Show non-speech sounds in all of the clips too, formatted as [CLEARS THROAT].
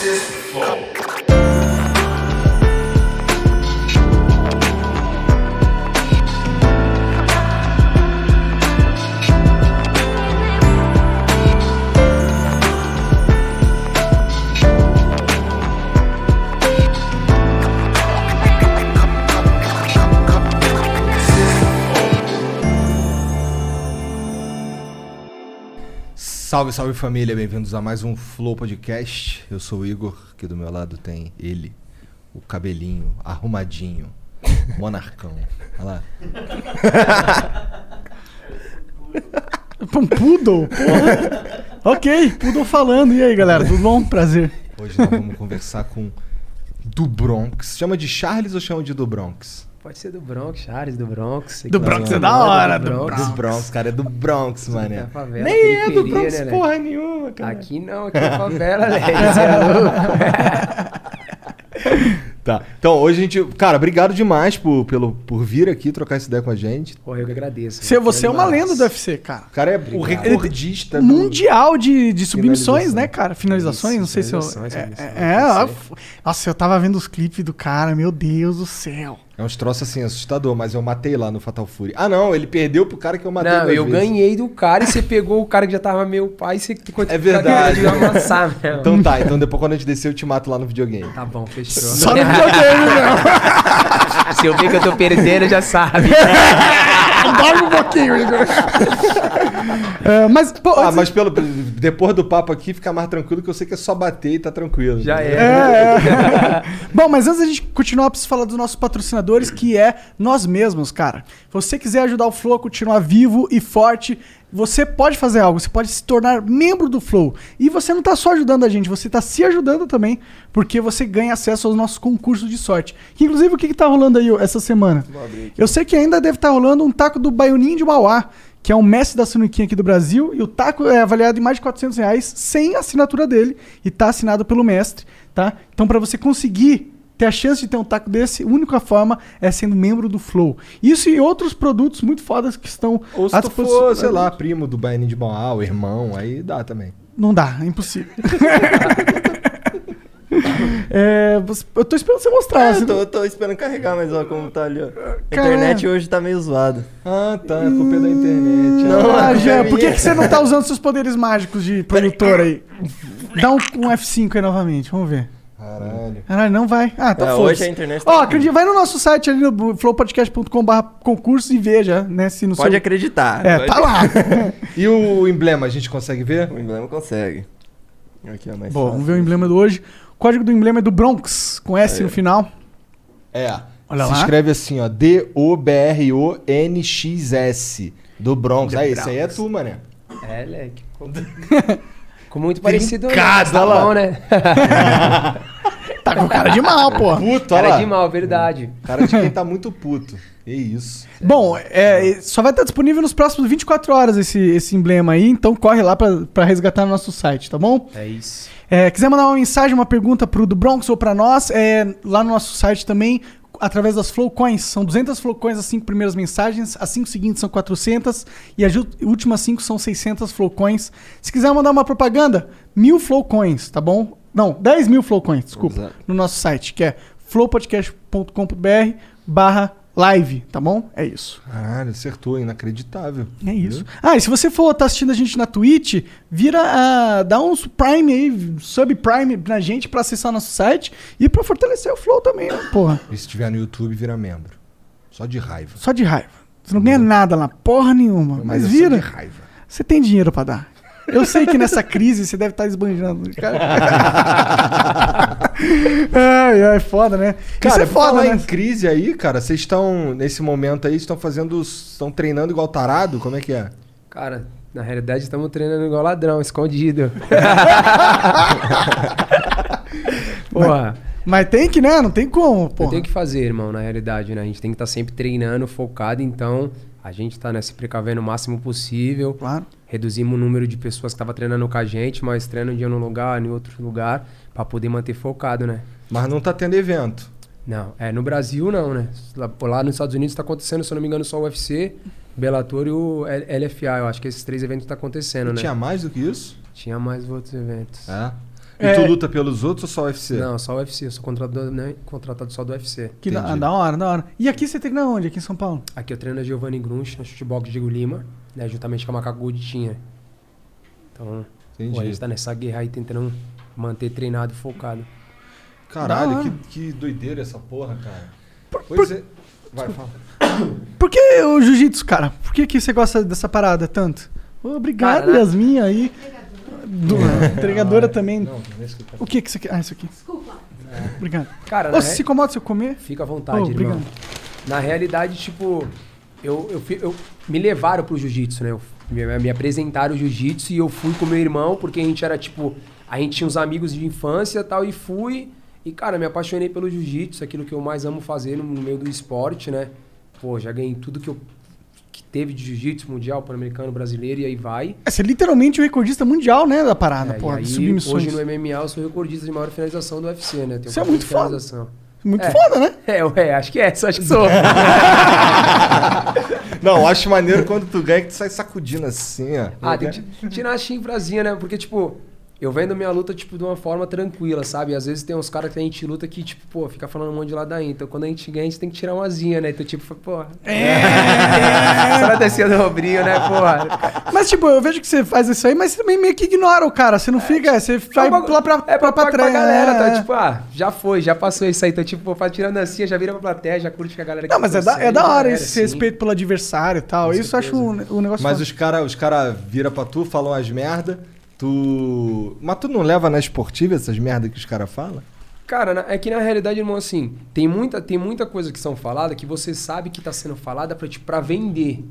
Texas Floor. Salve, salve família, bem-vindos a mais um Flow Podcast. Eu sou o Igor, aqui do meu lado tem ele, o cabelinho arrumadinho, [LAUGHS] monarcão. Olha lá. Um poodle, porra. ok, poodle falando. E aí, galera, tudo bom? Prazer. Hoje nós vamos conversar com do Bronx. Chama de Charles ou chama de do Bronx? Pode ser do Bronx, Charles, do Bronx. Do Bronx é da hora, do Do Bronx, cara, é do Bronx, mané. É favela, Nem é do Bronx né, né? porra nenhuma, cara. Aqui não, aqui é favela, né? Você é [LAUGHS] louco. Tá. Então, hoje a gente. Cara, obrigado demais por, pelo, por vir aqui trocar essa ideia com a gente. Porra, eu que agradeço. Você, você é uma lenda do UFC, cara. O cara é o Obrigado. recordista do. Mundial de, de submissões, né, cara? Finalizações, Isso, não sei se eu. finalizações, É, finalizações, é, f- nossa, eu tava vendo os clipes do cara, meu Deus do céu. É uns troços assim, assustador, mas eu matei lá no Fatal Fury. Ah, não, ele perdeu pro cara que eu matei Não, duas eu vezes. ganhei do cara e você pegou o cara que já tava meu pai e você É verdade. de amassar mesmo. Então tá, então depois quando a gente descer eu te mato lá no videogame. Tá bom, fechou. Só no videogame, meu. [LAUGHS] Se eu ver que eu tô perdendo, já sabe. [LAUGHS] Dorme um pouquinho, Igor. É, mas, pô, Ah, antes- mas pelo, depois do papo aqui fica mais tranquilo que eu sei que é só bater e tá tranquilo. Já é. É. [LAUGHS] Bom, mas antes da gente continuar, eu preciso falar dos nossos patrocinadores, que é nós mesmos, cara. Se você quiser ajudar o Flow a continuar vivo e forte, você pode fazer algo, você pode se tornar membro do Flow. E você não tá só ajudando a gente, você tá se ajudando também, porque você ganha acesso aos nossos concursos de sorte. Que, inclusive, o que, que tá rolando aí essa semana? Eu sei que ainda deve estar rolando um taco do Baioninho de Mauá, que é um mestre da Suniquinha aqui do Brasil, e o taco é avaliado em mais de 400 reais, sem assinatura dele, e tá assinado pelo mestre, tá? Então, para você conseguir ter a chance de ter um taco desse, a única forma é sendo membro do Flow. Isso e outros produtos muito fodas que estão Ou se tu for, sei lá, primo do Baianinho de Mauá, irmão, aí dá também. Não dá, é impossível. [LAUGHS] [LAUGHS] É, eu tô esperando você mostrar. É, você eu tô, eu tô esperando carregar, mas ó, como tá ali, ó. A internet hoje tá meio zoada. Ah, tá, a culpa é da internet. Não, Ah, Jean, é por que, que você não tá usando seus poderes mágicos de produtor aí? Dá um, um F5 aí novamente, vamos ver. Caralho. Caralho, não vai. Ah, tá É, foda hoje a internet tá Ó, acredita, vai no nosso site ali no flowpodcast.com.br concurso e veja, né? Se no Pode seu... acreditar. É, pode- tá lá. E o emblema, a gente consegue ver? O emblema consegue. Aqui, ó, mais Bom, fácil. vamos ver o emblema do hoje. O código do emblema é do Bronx, com S no final. É. Olha Se lá. escreve assim, ó. D-O-B-R-O-N-X-S. Do Bronx. Aí, esse aí é tu, mané. É, leque. [LAUGHS] Com muito parecido. né? Trincado, tá lá. bom, né? [LAUGHS] Tá com cara de mal, pô. Puto, olha Cara lá. de mal, verdade. Cara de quem tá muito puto. Que isso. Bom, é, só vai estar disponível nos próximos 24 horas esse, esse emblema aí, então corre lá pra, pra resgatar no nosso site, tá bom? É isso. É, quiser mandar uma mensagem, uma pergunta pro do Bronx ou pra nós, é, lá no nosso site também, através das Flowcoins. São 200 Flowcoins as cinco primeiras mensagens, as cinco seguintes são 400 e as últimas cinco são 600 Flowcoins. Se quiser mandar uma propaganda, mil Flowcoins, tá bom? Não, 10 mil Flowcoins, desculpa, Exato. no nosso site, que é flowpodcast.com.br barra live, tá bom? É isso. Caralho, acertou. Inacreditável. É isso. Ah, e se você for estar assistindo a gente na Twitch, vira a. dá um prime aí, subprime na gente pra acessar nosso site e pra fortalecer o Flow também, né, porra? E se tiver no YouTube, vira membro. Só de raiva. Só de raiva. Você não ganha nada lá, porra nenhuma. Mas, é só vira. de raiva. Você tem dinheiro pra dar. Eu sei que nessa crise você deve estar esbanjando. Cara. [LAUGHS] ai, ai, foda, né? Cara, Isso é foda, falar né? em crise aí, cara, vocês estão, nesse momento aí, estão fazendo, estão treinando igual tarado? Como é que é? Cara, Na realidade, estamos treinando igual ladrão, escondido. [LAUGHS] Porra, Mas tem que, né? Não tem como, pô. tenho que fazer, irmão, na realidade, né? A gente tem que estar sempre treinando, focado, então a gente tá né, se precavendo o máximo possível. Claro. Reduzimos o número de pessoas que estavam treinando com a gente, mas treinam um dia num lugar, em outro lugar, pra poder manter focado, né? Mas não tá tendo evento. Não, é, no Brasil não, né? Lá, lá nos Estados Unidos tá acontecendo, se eu não me engano, só o UFC, Bellator e o LFA. Eu acho que esses três eventos tá acontecendo, né? Tinha mais do que isso? Tinha mais outros eventos. É. E É. tu luta pelos outros ou só UFC? Não, só o UFC. Eu sou contratado, né, contratado só do UFC. Que da, da hora, da hora. E aqui você treina onde? Aqui em São Paulo? Aqui eu treino a Giovanni Grunch no chutebox Diego Lima, né, juntamente com a Macaco. Então, Entendi. pô, a gente tá nessa guerra aí tentando manter treinado e focado. Caralho, que, que doideira essa porra, cara. Pois é. Vai, fala. [COUGHS] Por que o jiu-jitsu, cara? Por que, que você gosta dessa parada tanto? Obrigado, Cara, né? Yasmin aí. Do, entregadora também. Não, não é isso que eu quero. O que que você quer? Ah, isso aqui. Desculpa. Obrigado. Cara, Ô, na você re- se incomoda se eu comer? fica à vontade, Oh, irmão. obrigado. Na realidade, tipo, eu, eu, fui- eu- me levaram pro jiu-jitsu, né? Eu- me, me apresentaram o jiu-jitsu e eu fui com meu irmão, porque a gente era, tipo, a gente tinha uns amigos de infância e tal, e fui. E, cara, me apaixonei pelo jiu-jitsu, aquilo que eu mais amo fazer no, no meio do esporte, né? Pô, já ganhei tudo que eu que teve de jiu-jitsu mundial, pan-americano, brasileiro, e aí vai. É, você é literalmente o recordista mundial, né, da parada, É, porra, de aí, submissões. hoje no MMA eu sou recordista de maior finalização do UFC, né? Isso é muito foda. finalização. Muito É. foda, né? [LAUGHS] É, é, acho que é, só acho que sou. [LAUGHS] Não, acho maneiro quando tu ganha que tu sai sacudindo assim, ó. Ah, tem que ti- tirar a chifrazinha, né? Porque, tipo, eu vendo minha luta, tipo, de uma forma tranquila, sabe? Às vezes tem uns caras que a gente luta que, tipo, pô, fica falando um monte de ladainha. Então, quando a gente ganha, a gente tem que tirar uma zinha, né? Então, tipo, pô... É! [LAUGHS] Só descer do ombrinho, né, porra? Mas, tipo, eu vejo que você faz isso aí, mas você também meio que ignora o cara. Você não fica, você vai É bagulho- lá pra, é pra, pra, pra, trás. galera, tá? é. Tipo, ah, já foi, já passou isso aí. Então, tipo, pô, faz tirando assim, já vira pra plateia, já curte com a galera que Não, mas é da, é da já hora esse assim. respeito pelo adversário e tal. Com Isso eu acho um, um negócio Mas os caras os cara viram pra tu, falam as merda, tu. Mas tu não leva na esportiva essas merda que os caras falam? Cara, é que na realidade, irmão, assim, tem muita, tem muita coisa que são falada que você sabe que tá sendo falada pra, tipo, pra vender.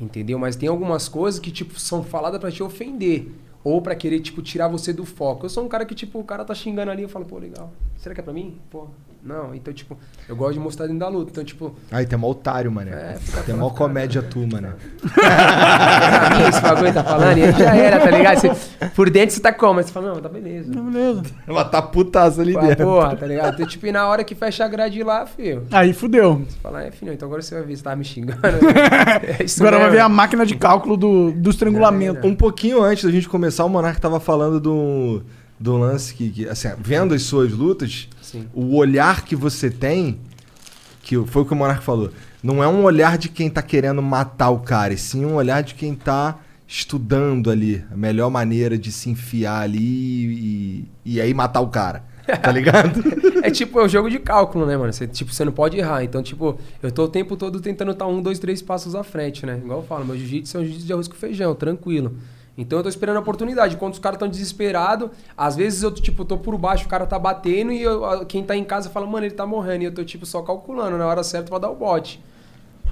Entendeu? Mas tem algumas coisas que, tipo, são faladas pra te ofender. Ou pra querer, tipo, tirar você do foco. Eu sou um cara que, tipo, o cara tá xingando ali, eu falo, pô, legal. Será que é pra mim? Pô, não. Então, tipo, eu gosto de mostrar dentro da luta. Então, tipo, Aí tem mó otário, mané. É, fica tem mó cara. comédia tu, mané. pra mim esse bagulho tá falando, e aí já era, tá ligado? Você- por dentro você tá como? Aí você fala, não, tá beleza. Beleza. Ela tá putaça ali Pô, dentro. porra, tá ligado? Então, tipo, e na hora que fecha a grade lá, filho. Aí fudeu. Você fala, é, filho, então agora você vai ver se tava me xingando. [LAUGHS] É isso Agora vai mesmo. ver a máquina de cálculo do, do estrangulamento. Um pouquinho antes da gente começar, o Monark tava falando do, do lance que, que, assim, vendo as suas lutas, Sim. o olhar que você tem, que foi o que o Monark falou, não é um olhar de quem tá querendo matar o cara, e sim um olhar de quem tá estudando ali a melhor maneira de se enfiar ali e, e aí matar o cara. Tá ligado? [LAUGHS] É tipo, é um jogo de cálculo, né, mano? Você, tipo, você não pode errar. Então, tipo, eu tô o tempo todo tentando estar um, dois, três passos à frente, né? Igual eu falo, meu jiu-jitsu é um jiu-jitsu de arroz com feijão, tranquilo. Então eu tô esperando a oportunidade. Quando os caras estão desesperados, às vezes eu, tipo, tô por baixo, o cara tá batendo e eu- quem tá em casa fala, mano, ele tá morrendo. E eu tô, tipo, só calculando na hora certa pra dar o bote.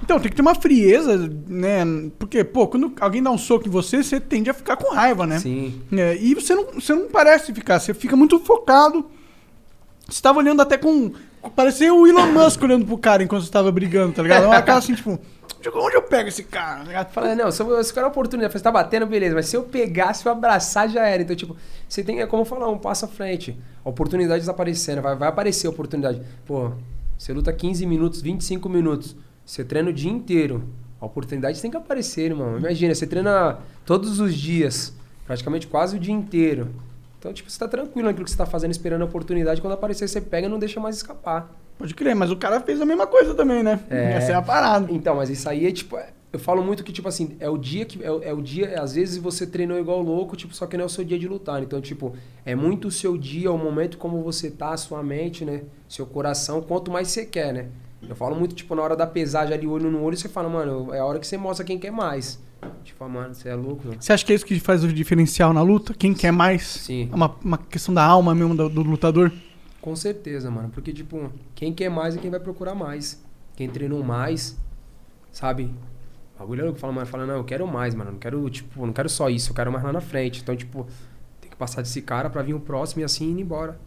Então, tem que ter uma frieza, né? Porque, pô, quando alguém dá um soco em você, você tende a ficar com raiva, né? Sim. É, e você não, você não parece ficar, você fica muito focado. Você tava olhando até com. Parecia o Elon Musk olhando pro cara enquanto você tava brigando, tá ligado? Uma cara assim, tipo, "De onde eu pego esse cara? Tá? Fala, não, se eu, se eu quero a oportunidade, você tá batendo, beleza, mas se eu pegar, se eu abraçar, já era. Então, tipo, você tem, é como falar, um passo à frente. A oportunidade desaparecendo, vai, vai aparecer a oportunidade. Pô, você luta 15 minutos, 25 minutos, você treina o dia inteiro. A oportunidade tem que aparecer, irmão. Imagina, você treina todos os dias, praticamente quase o dia inteiro. Então, tipo, você tá tranquilo naquilo que você tá fazendo, esperando a oportunidade. Quando aparecer, você pega e não deixa mais escapar. Pode crer, mas o cara fez a mesma coisa também, né? É. Essa é a parada. Então, mas isso aí é tipo. é- Eu falo muito que, tipo assim, é o dia que. É, o- é o dia. às vezes você treinou igual louco, tipo, só que não é o seu dia de lutar. Então, tipo, é muito o seu dia, o momento como você tá, a sua mente, né? Seu coração, quanto mais você quer, né? Eu falo muito, tipo, na hora da pesagem ali, olho no olho, você fala, mano, é a hora que você mostra quem quer mais. Tipo, ah, mano, você é louco, mano. Você acha que é isso que faz o diferencial na luta? Quem quer mais? Sim. É uma, uma questão da alma mesmo do, do lutador? Com certeza, mano. Porque, tipo, quem quer mais é quem vai procurar mais. Quem treinou mais, sabe? bagulho é louco. Fala, mano, fala, não, eu quero mais, mano. Não quero, tipo, não quero só isso, eu quero mais lá na frente. Então, tipo, tem que passar desse cara pra vir o próximo e assim ir embora.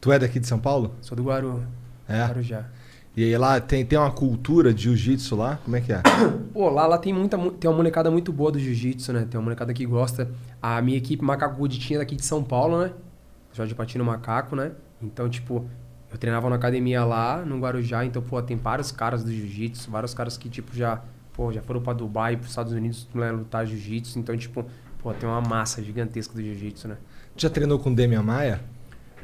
Tu é daqui de São Paulo? Sou do Guaru. É. Guarujá. E aí lá tem, tem uma cultura de jiu-jitsu lá? Como é que é? [COUGHS] Pô, lá, lá tem muita mu- tem uma molecada muito boa do jiu-jitsu, né? Tem uma molecada que gosta. A minha equipe Macaco Good tinha daqui de São Paulo, né? Jorge Patino Macaco, né? Então, tipo, eu treinava na academia lá, no Guarujá, então, pô, tem vários caras do jiu-jitsu, vários caras que, tipo, já, pô, já foram pra Dubai, pros Estados Unidos né, lutar jiu-jitsu. Então, tipo, pô, tem uma massa gigantesca do jiu-jitsu, né? Já treinou com o Demian Maia?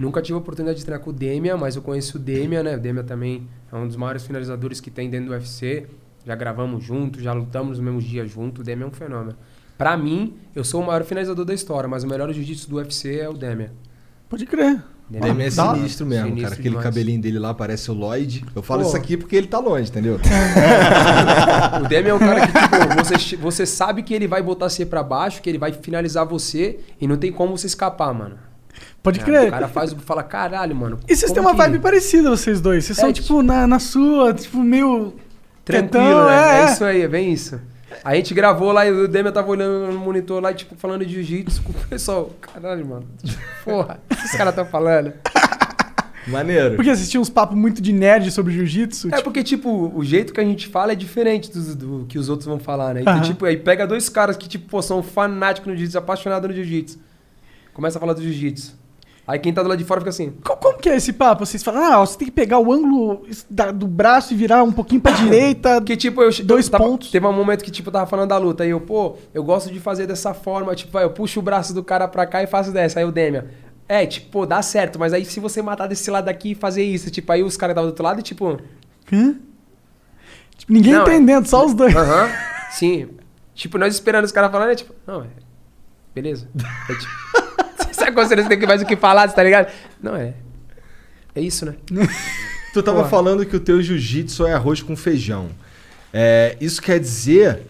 Nunca tive a oportunidade de treinar com o Demia, mas eu conheço o Demia, né? O Demia também é um dos maiores finalizadores que tem dentro do UFC. Já gravamos junto, já lutamos no mesmo dia junto. O Demia é um fenômeno. Pra mim, eu sou o maior finalizador da história, mas o melhor jiu-jitsu do UFC é o Demia. Pode crer. O Demian é sinistro mesmo, Sinistro cara. Aquele demais. cabelinho dele lá parece o Lloyd. Eu falo Pô. isso aqui porque ele tá longe, entendeu? [LAUGHS] O Demia é um cara que, tipo, você, você sabe que ele vai botar você pra baixo, que ele vai finalizar você e não tem como você escapar, mano. Pode É, crer. O cara faz o fala, caralho, mano. E vocês têm uma que- vibe parecida, vocês dois. Vocês É, são, tipo- tipo, na, na sua, tipo, meio. Tranquilo, quietão, né? é, É, é. isso aí, é bem isso. A gente gravou lá e o Demian tava olhando no monitor lá, tipo, falando de jiu-jitsu com o pessoal. Caralho, mano. [LAUGHS] Porra, o que esses caras estão falando? [LAUGHS] Maneiro. Porque tinham uns papos muito de nerd sobre jiu-jitsu. É tipo, porque, tipo, o jeito que a gente fala é diferente do, do que os outros vão falar, né? Então, Aham. tipo, aí pega dois caras que, tipo, pô, são fanáticos no jiu-jitsu, apaixonados no jiu-jitsu. Começa a falar do jiu-jitsu. Aí quem tá do lado de fora fica assim. co- como que é esse papo? Vocês falam, ah, você tem que pegar o ângulo da- do braço e virar um pouquinho pra [COUGHS] direita. Porque, tipo, eu Dois eu tava- pontos. Teve um momento que, tipo, eu tava falando da luta. Aí eu, pô, eu gosto de fazer dessa forma. Tipo, eu puxo o braço do cara pra cá e faço dessa. Aí o Demian. É, tipo, pô, dá certo. Mas aí se você matar desse lado aqui e fazer isso, tipo, aí os caras estavam do outro lado e, tipo. Hã? Tipo, ninguém Não, é- entendendo, só os dois. Aham. [LAUGHS] sim. Tipo, nós esperando os caras falando, é tipo, não, é. Beleza. É [LAUGHS] tipo. Quando você não tem mais o que falar, tá ligado? Não, é. É isso, né? [LAUGHS] Tu tava Porra. falando que o teu jiu-jitsu é arroz com feijão. É, isso quer dizer,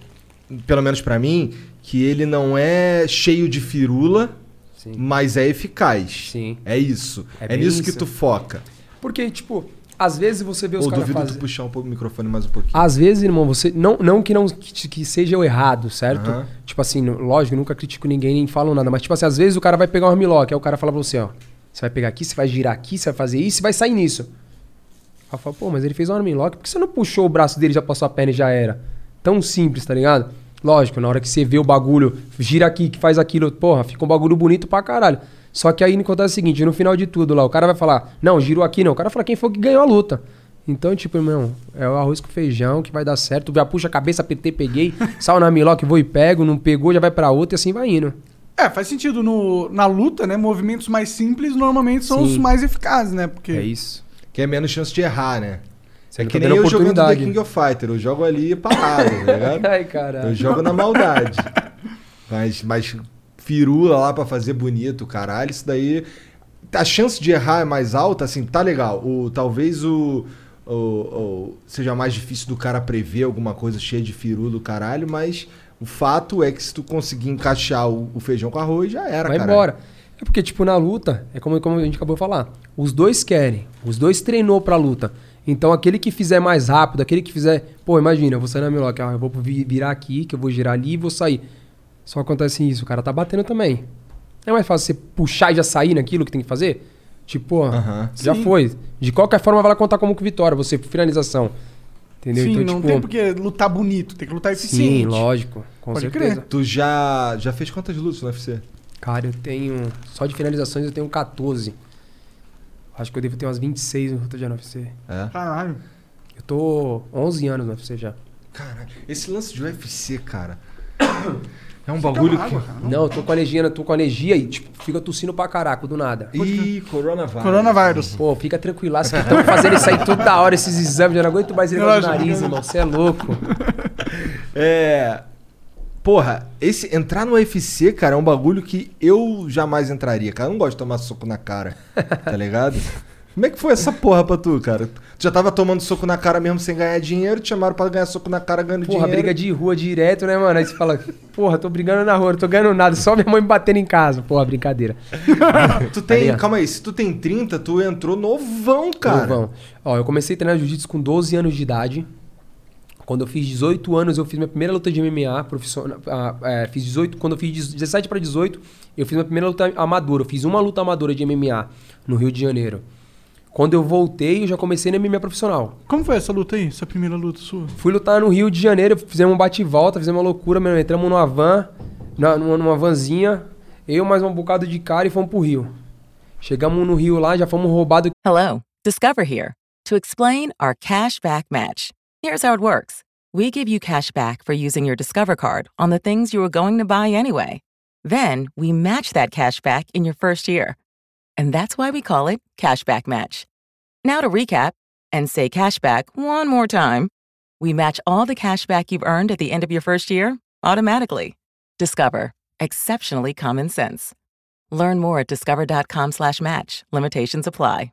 pelo menos pra mim, que ele não é cheio de firula, Sim. mas é eficaz. Sim. É isso. É É, nisso que isso. tu foca. Porque, tipo, às vezes você vê os Ou caras duvido fazendo. tu puxar um pouco o microfone mais um pouquinho. Às vezes, irmão, você. Não, não que não que, que seja o errado, certo? Aham. Tipo assim, lógico, eu nunca critico ninguém nem falo nada. Mas, tipo assim, às vezes o cara vai pegar um armlock, aí o cara fala pra você, ó. Você vai pegar aqui, você vai girar aqui, você vai fazer isso e vai sair nisso. Aí eu falo, pô, mas ele fez um armlock, por que você não puxou o braço dele, já passou a perna e já era? Tão simples, tá ligado? Lógico, na hora que você vê o bagulho, gira aqui, que faz aquilo, porra, fica um bagulho bonito pra caralho. Só que aí acontece o seguinte, no final de tudo lá, o cara vai falar, não, girou aqui não. O cara fala quem foi que ganhou a luta. Então, tipo, irmão, é o arroz com feijão que vai dar certo. Já puxa a cabeça, apertei, peguei, sal na miló vou e pego, não pegou, já vai pra outra e assim vai indo. É, faz sentido. No, na luta, né? Movimentos mais simples normalmente são Sim. os mais eficazes, né? Porque. É isso. Que é menos chance de errar, né? Você é não que tá nem eu jogando The. King of Fighter. Eu jogo ali parado, tá [LAUGHS] ligado? Ai, caralho. Eu jogo na maldade. [LAUGHS] Mas, mas firula lá pra fazer bonito, caralho, isso daí. A chance de errar é mais alta, assim, tá legal. O, talvez o, seja mais difícil do cara prever alguma coisa cheia de firula do caralho, mas o fato é que se tu conseguir encaixar o, o feijão com arroz, já era, Vai cara. embora. É porque, tipo, na luta, é como, como a gente acabou de falar. Os dois querem. Os dois treinou pra luta. Então, aquele que fizer mais rápido, aquele que fizer... Pô, imagina, eu vou sair na milok, ah, eu vou vi- virar aqui, que eu vou girar ali e vou sair. Só acontece isso, o cara tá batendo também. É mais fácil você puxar e já sair naquilo que tem que fazer? Tipo, pô, Aham. já Sim. foi. De qualquer forma, vai lá contar como que vitória, você, finalização. Entendeu? Sim, então, não tipo... tem porque lutar bonito, tem que lutar eficiente. Sim, lógico. Com Pode certeza. crer. Tu já, já fez quantas lutas no UFC? Cara, eu tenho. Só de finalizações eu tenho 14. Acho que eu devo ter umas 26 no Ruta de UFC. É. Caralho. Eu tô 11 anos no UFC já. Caralho, esse lance de UFC, cara. É um bagulho que. água, cara. Não, eu tô com alergia, tô com alergia e, tipo, fica tossindo pra caraca do nada. Ih, coronavírus. Coronavírus. Pô, fica tranquilaço que estão fazendo isso aí toda hora, esses exames. Eu não aguento mais ele Não, no nariz, irmão. Você é louco. [LAUGHS] É. Porra, esse entrar no UFC, cara, é um bagulho que eu jamais entraria, cara. Eu não gosto de tomar soco na cara, tá ligado? [LAUGHS] Como é que foi essa porra pra tu, cara? Tu já tava tomando soco na cara mesmo sem ganhar dinheiro, te chamaram pra ganhar soco na cara ganhando Porra, dinheiro. briga de rua direto, né, mano? Aí você fala, porra, tô brigando na rua, não tô ganhando nada, só minha mãe me batendo em casa. Porra, brincadeira. [LAUGHS] Tu tem, ligado? calma aí, se tu tem 30, tu entrou novão, cara. Novão. Ó, eu comecei a treinar jiu-jitsu com 12 anos de idade. Quando eu fiz 18 anos, eu fiz minha primeira luta de MMA profissional. ah, é, fiz 18, quando eu fiz 17 para 18, eu fiz minha primeira luta amadora. Eu fiz uma luta amadora de MMA no Rio de Janeiro. Quando eu voltei, eu já comecei no MMA profissional. Como foi essa luta aí? Essa primeira luta sua? Fui lutar no Rio de Janeiro, fizemos um bate e volta, fizemos uma loucura, mesmo. entramos numa van, na- numa, numa vanzinha, eu mais um bocado de cara e fomos pro Rio. Chegamos no Rio lá, já fomos roubados. Hello, Discover here to explain our cash back match. Here's how it works we give you cash back for using your Discover card on the things you were going to buy anyway. Then we match that cash back in your first year. And that's why we call it Cashback Match. Now to recap and say cashback one more time. We match all the cashback you've earned at the end of your first year automatically. Discover. Exceptionally common sense. Learn more at discover.com slash match. Limitations apply.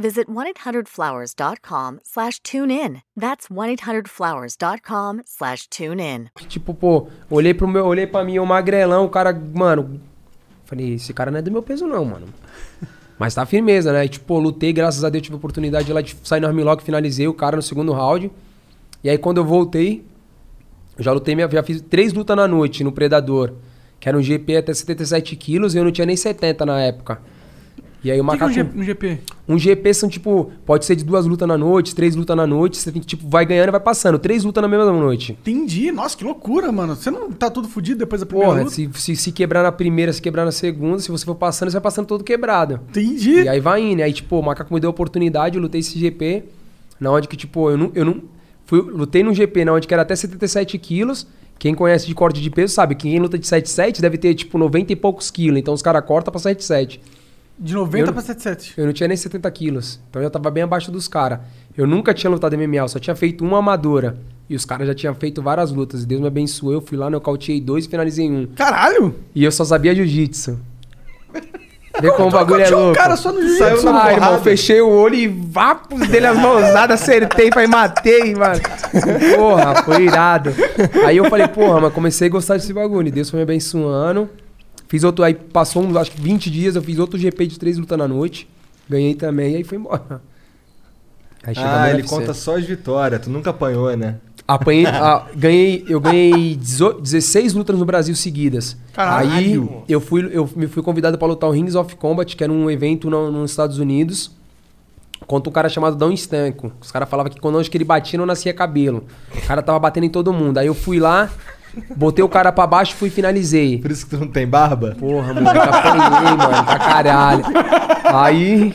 visit 1-800-Flowers.com slash tune in. That's 1-800-Flowers.com slash tune in. Tipo, pô, olhei pro meu, olhei pra mim, o magrelão, o cara, mano. Falei, esse cara não é do meu peso, não, mano. [LAUGHS] Mas tá firmeza, né? E, tipo, lutei, graças a Deus, tive a oportunidade lá de sair no armlock, finalizei o cara no segundo round. E aí quando eu voltei, eu já lutei, já fiz três lutas na noite no Predador. Que era um GP até 77 quilos e eu não tinha nem 70 na época. E aí o O que, que é um, macaco. Um GP? Um GP são tipo, pode ser de duas lutas na noite, três lutas na noite, você tem que, tipo, vai ganhando e vai passando. Três lutas na mesma noite. Entendi. Nossa, que loucura, mano. Você não tá tudo fudido depois da primeira Porra, luta? se, se, se quebrar na primeira, se quebrar na segunda, se você for passando, você vai passando todo quebrado. Entendi. E aí vai indo. Aí, tipo, o macaco me deu a oportunidade, eu lutei esse GP, na onde que, tipo, eu não. Eu não fui, lutei num GP na onde que era até 77 quilos. Quem conhece de corte de peso sabe que quem luta de 77 deve ter, tipo, 90 e poucos quilos. Então os caras cortam pra 77. De 90 Eu- pra 77. Eu não tinha nem 70 quilos. Então eu já tava bem abaixo dos caras. Eu nunca tinha lutado MMA, eu só tinha feito uma amadora. E os caras já tinham feito várias lutas. Deus me abençoou. Eu fui lá, nocauteei dois e finalizei um. Caralho! E eu só sabia jiu-jitsu. Vê como o bagulho é um louco. cara só no jiu Saiu na Ah, irmão, fechei o olho e vapos dele as mãozadas, acertei, pai, matei, mano. Porra, foi irado. Aí eu falei, porra, mas comecei a gostar desse bagulho. E Deus foi me abençoando. Fiz outro, aí passou uns, acho que 20 dias, eu fiz outro GP de três lutas na noite. Ganhei também, aí foi embora. [LAUGHS] Aí chegamos Ah, no ele UFC. conta só as vitórias. Tu nunca apanhou, né? Apanhei, [LAUGHS] ah, ganhei, eu ganhei 18 16 lutas no Brasil seguidas. Caralho! Aí eu fui, eu me fui convidado para lutar o Rings of Combat, que era um evento no- nos Estados Unidos, contra um cara chamado Dom Stanco. Os caras falavam que quando onde que ele batia não nascia cabelo. O cara tava batendo em todo mundo. Aí eu fui lá, botei o cara para baixo e fui e finalizei. Por isso que tu não tem barba? Porra, moleque, apanhei, mano, pra caralho. Aí,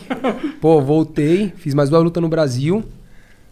pô, voltei, fiz mais duas lutas no Brasil.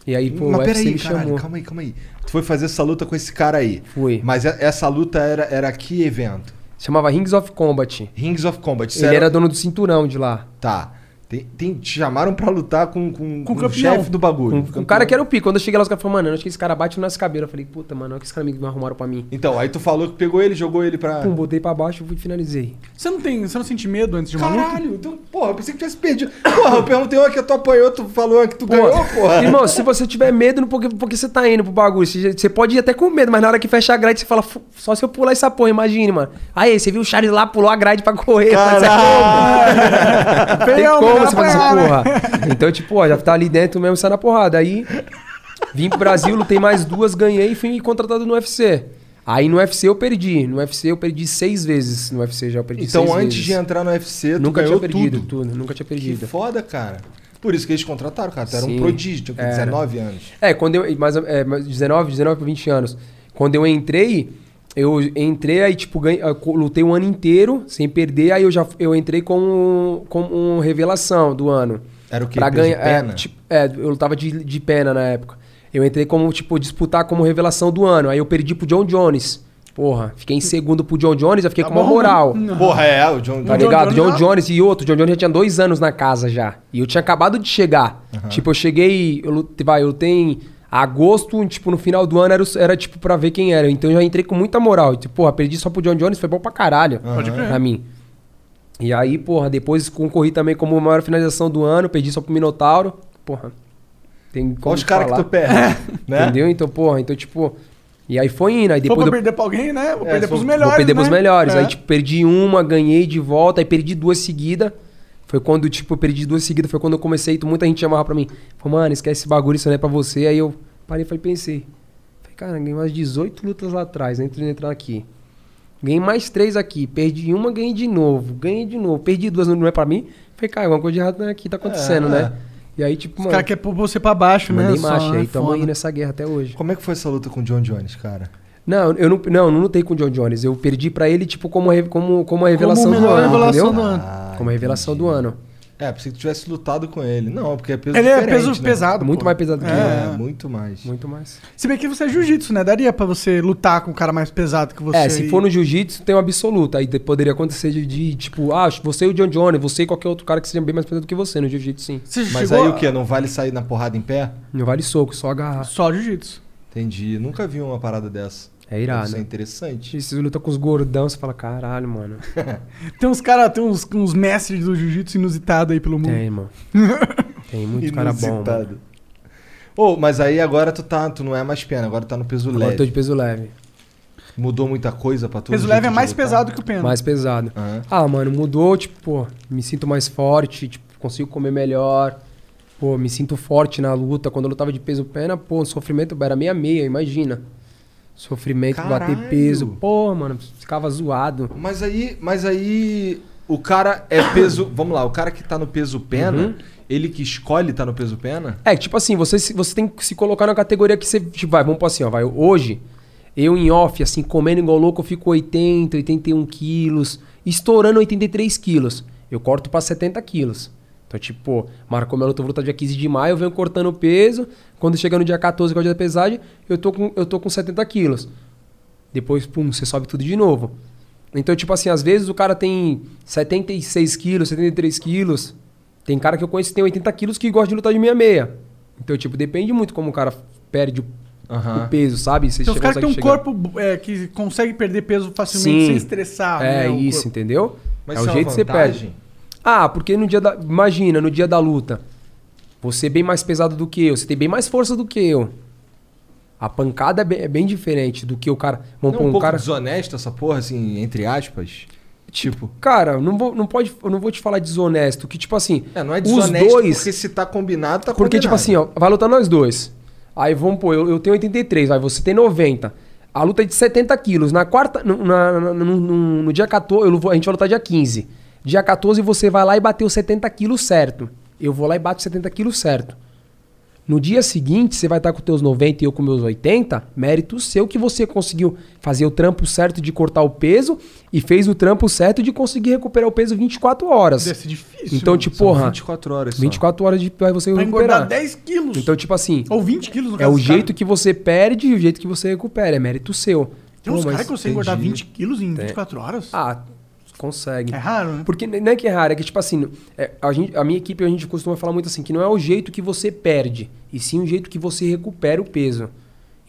E aí, pô, Mas o UFC peraí, me caralho, chamou. calma aí, calma aí. Tu foi fazer essa luta com esse cara aí. Fui. Mas essa luta era, era que evento? Chamava Rings of Combat. Rings of Combat. Ele era dono do cinturão de lá. Tá. Tem, tem- te chamaram pra lutar com, com, Com com o chefe do bagulho. Com, com o cara que era o pico. Quando eu cheguei lá, os caras falaram, mano, eu acho que esse cara bate nosso cabelo. Eu falei, puta, mano, olha que esse cara me arrumaram pra mim. Então, aí tu falou que pegou ele, jogou ele pra... Pum, botei pra baixo e finalizei. Você não tem. Você não sente medo antes de uma luta? Caralho, então, porra, eu pensei que tivesse perdido. Porra, eu perguntei uma que tu apanhou, tu falou uma que tu ganhou, porra. Irmão, se você tiver medo, não porque, porque você tá indo pro bagulho. Você, você pode ir até com medo, mas na hora que fecha a grade, você fala, "Fu- só se eu pular essa porra, imagine, mano. Aí, você viu o Charles lá, pulou a grade pra correr. [LAUGHS] Caralho! [LAUGHS] Tem Feião, como você né? porra. Então, tipo, ó, já tá ali dentro mesmo, sai na porrada. Aí, vim pro Brasil, lutei mais duas, ganhei e fui contratado no UFC. Aí no UFC eu perdi. No UFC eu perdi seis vezes. No UFC já eu perdi Então, seis antes vezes. de entrar no UFC, tu Nunca tinha perdido tudo. tudo. Nunca tinha Que perdido. foda, cara. Por isso que eles contrataram, cara. Tu era um prodígio, tinha era. 19 anos. É, quando eu. Mais, é, mais 19, 19 para 20 anos. Quando eu entrei, eu entrei aí, tipo, ganhei, lutei um ano inteiro sem perder. Aí eu já eu entrei como, como um revelação do ano. Era o quê? Pra ganhar. É, pena? tipo, é, eu lutava de, de pena na época. Eu entrei como, tipo, disputar como revelação do ano. Aí eu perdi pro John Jones. Porra, fiquei em segundo pro John Jones, eu fiquei Tá com uma moral. né? Porra, é, o John... Tá John ligado? Jones John já- Jones e outro. John Jones já tinha dois anos na casa já. E eu tinha acabado de chegar. Tipo, eu cheguei. Eu vai, eu tenho. Agosto, tipo, no final do ano era, era tipo, pra ver quem era. Então eu já entrei com muita moral. E, tipo, porra, perdi só pro John Jones, foi bom pra caralho. Pode crer. Pra mim. E aí, porra, depois concorri também como maior finalização do ano, perdi só pro Minotauro. Porra. Tem como os caras que tu perde, né? Entendeu? Então, porra, então, tipo. E aí foi indo. Aí depois pra eu- perder pra alguém, né? Vou É, perder pros melhores. Vou perder pros né? melhores. É. Aí, tipo, perdi uma, ganhei de volta, aí perdi duas seguidas. Foi quando, tipo, eu perdi duas seguidas, foi quando eu comecei, muita gente chamava pra mim. Falou, mano, esquece esse bagulho, isso não é pra você. Aí eu parei e falei, pensei. Falei, cara, ganhei umas 18 lutas lá atrás, antes de entrar aqui. Ganhei mais três aqui, perdi uma, ganhei de novo, ganhei de novo, perdi duas, não é pra mim. Falei, cara, alguma coisa de errado aqui tá acontecendo, É. né? E aí, tipo, Os mano, caras querem pôr você pra baixo, né? mandei marcha, né? aí tamo Foda. aí nessa guerra até hoje. Como é que foi essa luta com o John Jones, cara? Não, eu não, não, não lutei com o John Jones. Eu perdi pra ele, tipo, como, a como, como a revelação Como do ano, revelação entendeu? do ano. Ah, Como a revelação do ano. É, pensei que tu tivesse lutado com ele. Não, porque é peso Ele é peso né? pesado. Muito pô. mais pesado que É, É. muito mais. Muito mais. Se bem que você é jiu-jitsu, né? Daria pra você lutar com um cara mais pesado que você. é, se e- for no jiu-jitsu, tem um absoluto. Aí de- poderia acontecer de, de, tipo, ah, você e o John Jones, você e qualquer outro cara que seja bem mais pesado que você no jiu-jitsu, sim. Você Mas aí a- o quê? Não vale sair na porrada em pé? Não vale soco, só agarrar. Só jiu-jitsu. Entendi. Nunca vi uma parada dessa. É irado. Isso é interessante. E se você luta com os gordão, você fala, caralho, mano. [LAUGHS] Tem uns caras, tem uns, uns mestres do jiu-jitsu inusitado aí pelo mundo. Tem, irmão. [LAUGHS] Tem muito cara bom, mano. Inusitado. Ô, mas aí agora tu tá, tu não é mais pena, agora tá no peso Agora eu leve. tô de peso leve. Mudou muita coisa pra tu? Peso leve é mais lutar? pesado que o pena. Mais pesado. Aham. Ah, mano, mudou, tipo, pô, me sinto mais forte, tipo, consigo comer melhor. Pô, me sinto forte na luta. Quando eu lutava de peso pena, pô, o sofrimento era meia-meia, imagina. Sofrimento, bater Caralho. peso. Pô, mano, ficava zoado. Mas aí, mas aí o cara é peso, [COUGHS] vamos lá, o cara que tá no peso pena, Uhum. ele que escolhe tá no peso pena? É, tipo assim, você, você tem que se colocar na categoria que você. Tipo, vai, vamos pôr assim, ó. Vai, hoje, eu em off, assim, comendo igual louco, eu fico 80, 81 quilos, estourando 83 quilos. Eu corto pra 70 quilos. Então, tipo, marcou minha luta, lutar dia 15 de maio, eu venho cortando o peso. Quando chega no dia 14, que é o dia da pesagem, eu tô com, eu tô com 70 quilos. Depois, pum, você sobe tudo de novo. Então, tipo assim, às vezes o cara tem 76 quilos, 73 quilos. Tem cara que eu conheço que tem 80 quilos que gosta de lutar de 66. Então, tipo, depende muito como o cara perde o, Aham. o peso, sabe? Você Tem uns chega- caras que tem um chegar. corpo é, que consegue perder peso facilmente Sim. sem estressar. É né, isso, corpo. entendeu? Mas é o jeito que você perde. Ah, porque no dia da. Imagina, no dia da luta. Você é bem mais pesado do que eu. Você tem bem mais força do que eu. A pancada é bem, é bem diferente do que o cara. Não Vamos é pôr um um pouco cara. desonesto essa porra, assim, entre aspas? Tipo, Cara, não vou, não pode, eu não vou te falar desonesto, que tipo assim, é, não é os desonesto dois, porque se tá combinado, tá porque tipo combinado. assim, ó, vai lutar nós dois. Aí vamos pôr, eu, eu tenho 83, aí você tem 90. A luta é de 70 quilos. Na quarta, no, na- no, no- no dia 14, eu vou- a gente vai lutar dia 15. Dia 14 você vai lá e bateu 70 quilos certo. Eu vou lá e bato 70 quilos certo. No dia seguinte, você vai estar com teus 90 e eu com meus 80, mérito seu que você conseguiu fazer o trampo certo de cortar o peso e fez o trampo certo de conseguir recuperar o peso 24 horas. Deve ser difícil. Então, tipo, porra, 24 horas só. 24 horas de pra você pra recuperar. engordar 10 quilos. Então, tipo assim, Ou 20 quilos no é caso o dos caras. jeito que você perde e o jeito que você recupera. É mérito seu. Tem uns caras que conseguem engordar entendi. 20 quilos em Tem. 24 horas. Ah, consegue. É raro, né? Porque não é que é raro, é que, tipo assim, é, a, gente- a minha equipe a gente costuma falar muito assim, que não é o jeito que você perde, e sim o jeito que você recupera o peso.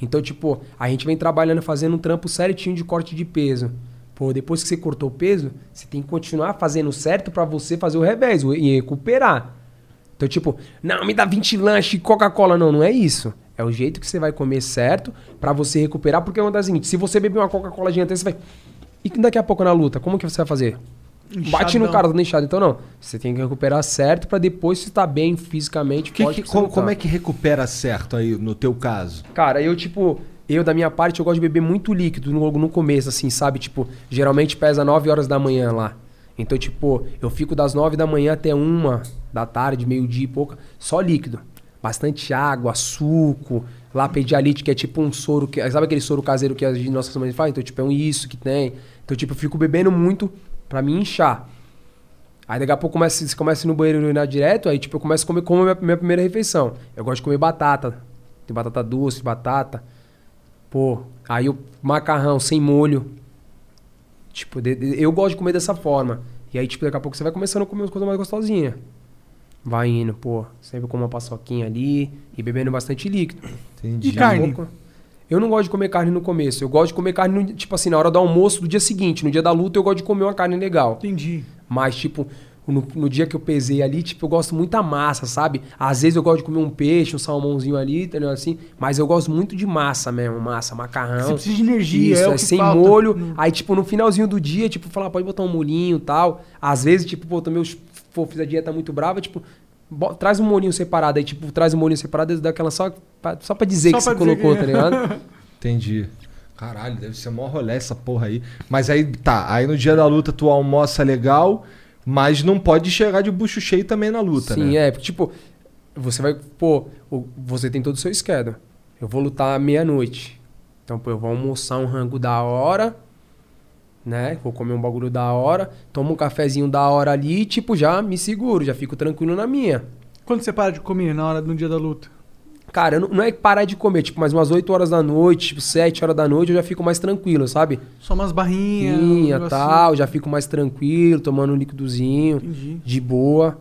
Então, tipo, a gente vem trabalhando, fazendo um trampo certinho de corte de peso. Pô, depois que você cortou o peso, você tem que continuar fazendo certo pra você fazer o revés e recuperar. Então, tipo, não, me dá 20 lanches e Coca-Cola. Não, não é isso. É o jeito que você vai comer certo pra você recuperar. Porque é uma das seguintes, se você beber uma Coca-Cola gigantesca, você vai... E daqui a pouco na luta, como que você vai fazer? Bate no Inchadão. cara, tá inchado. Então, não. Você tem que recuperar certo pra depois você estar bem fisicamente. Que- forte que- como, como é que recupera certo aí, no teu caso? Cara, eu, tipo, eu da minha parte, eu gosto de beber muito líquido no, no começo, assim, sabe? Tipo, geralmente pesa 9 horas da manhã lá. Então, tipo, eu fico das 9 da manhã até uma da tarde, meio-dia e pouca, só líquido. Bastante água, suco, lá pedialite, que é tipo um soro, que, sabe aquele soro caseiro que as nossas mães fazem? Então, tipo, é um isso que tem. Então, tipo, eu fico bebendo muito pra me inchar. Aí daqui a pouco começa, você começa a ir no banheiro e urinar direto, aí tipo, eu começo a comer como a minha, minha primeira refeição. Eu gosto de comer batata. Tem batata doce, batata. Pô, aí o macarrão sem molho. Tipo, de- de- eu gosto de comer dessa forma. E aí, tipo, daqui a pouco você vai começando a comer umas coisas mais gostosinhas. Vai indo, pô, sempre com uma paçoquinha ali e bebendo bastante líquido. Entendi. E carne? Pouco. Eu não gosto de comer carne no começo. Eu gosto de comer carne, no, tipo assim, na hora do almoço do dia seguinte. No dia da luta, eu gosto de comer uma carne legal. Entendi. Mas, tipo, no, no dia que eu pesei ali, tipo, eu gosto muito da massa, sabe? Às vezes eu gosto de comer um peixe, um salmãozinho ali, entendeu? Assim, mas eu gosto muito de massa mesmo, massa, macarrão. Você precisa de energia, Isso, é é sem falta. molho. Aí, tipo, no finalzinho do dia, tipo, falar, pode botar um molhinho e tal. Às vezes, tipo, pô, os. Pô, fiz a dieta muito brava, tipo, traz um molhinho separado. Aí, tipo, traz um molhinho separado e dá aquela só pra, só pra dizer Só que pra você dizer colocou, que- tá ligado? [LAUGHS] Entendi. Caralho, deve ser mó rolê essa porra aí. Mas aí, tá. Aí no dia da luta tu almoça legal, mas não pode chegar de bucho cheio também na luta, Sim, né? é. porque, Tipo, você vai. Pô, você tem todo o seu schedule. Eu vou lutar à meia-noite. Então, pô, eu vou almoçar um rango da hora, né? Vou comer um bagulho da hora, tomo um cafezinho da hora ali e, tipo, já me seguro, já fico tranquilo na minha. Quando você para de comer na hora do dia da luta? Cara, não, não é parar de comer, tipo, mais umas 8 horas da noite, tipo, 7 horas da noite, eu já fico mais tranquilo, sabe? Só umas barrinhas. um Minha, negocinho. tal, já fico mais tranquilo, tomando um líquidozinho, Entendi. de boa,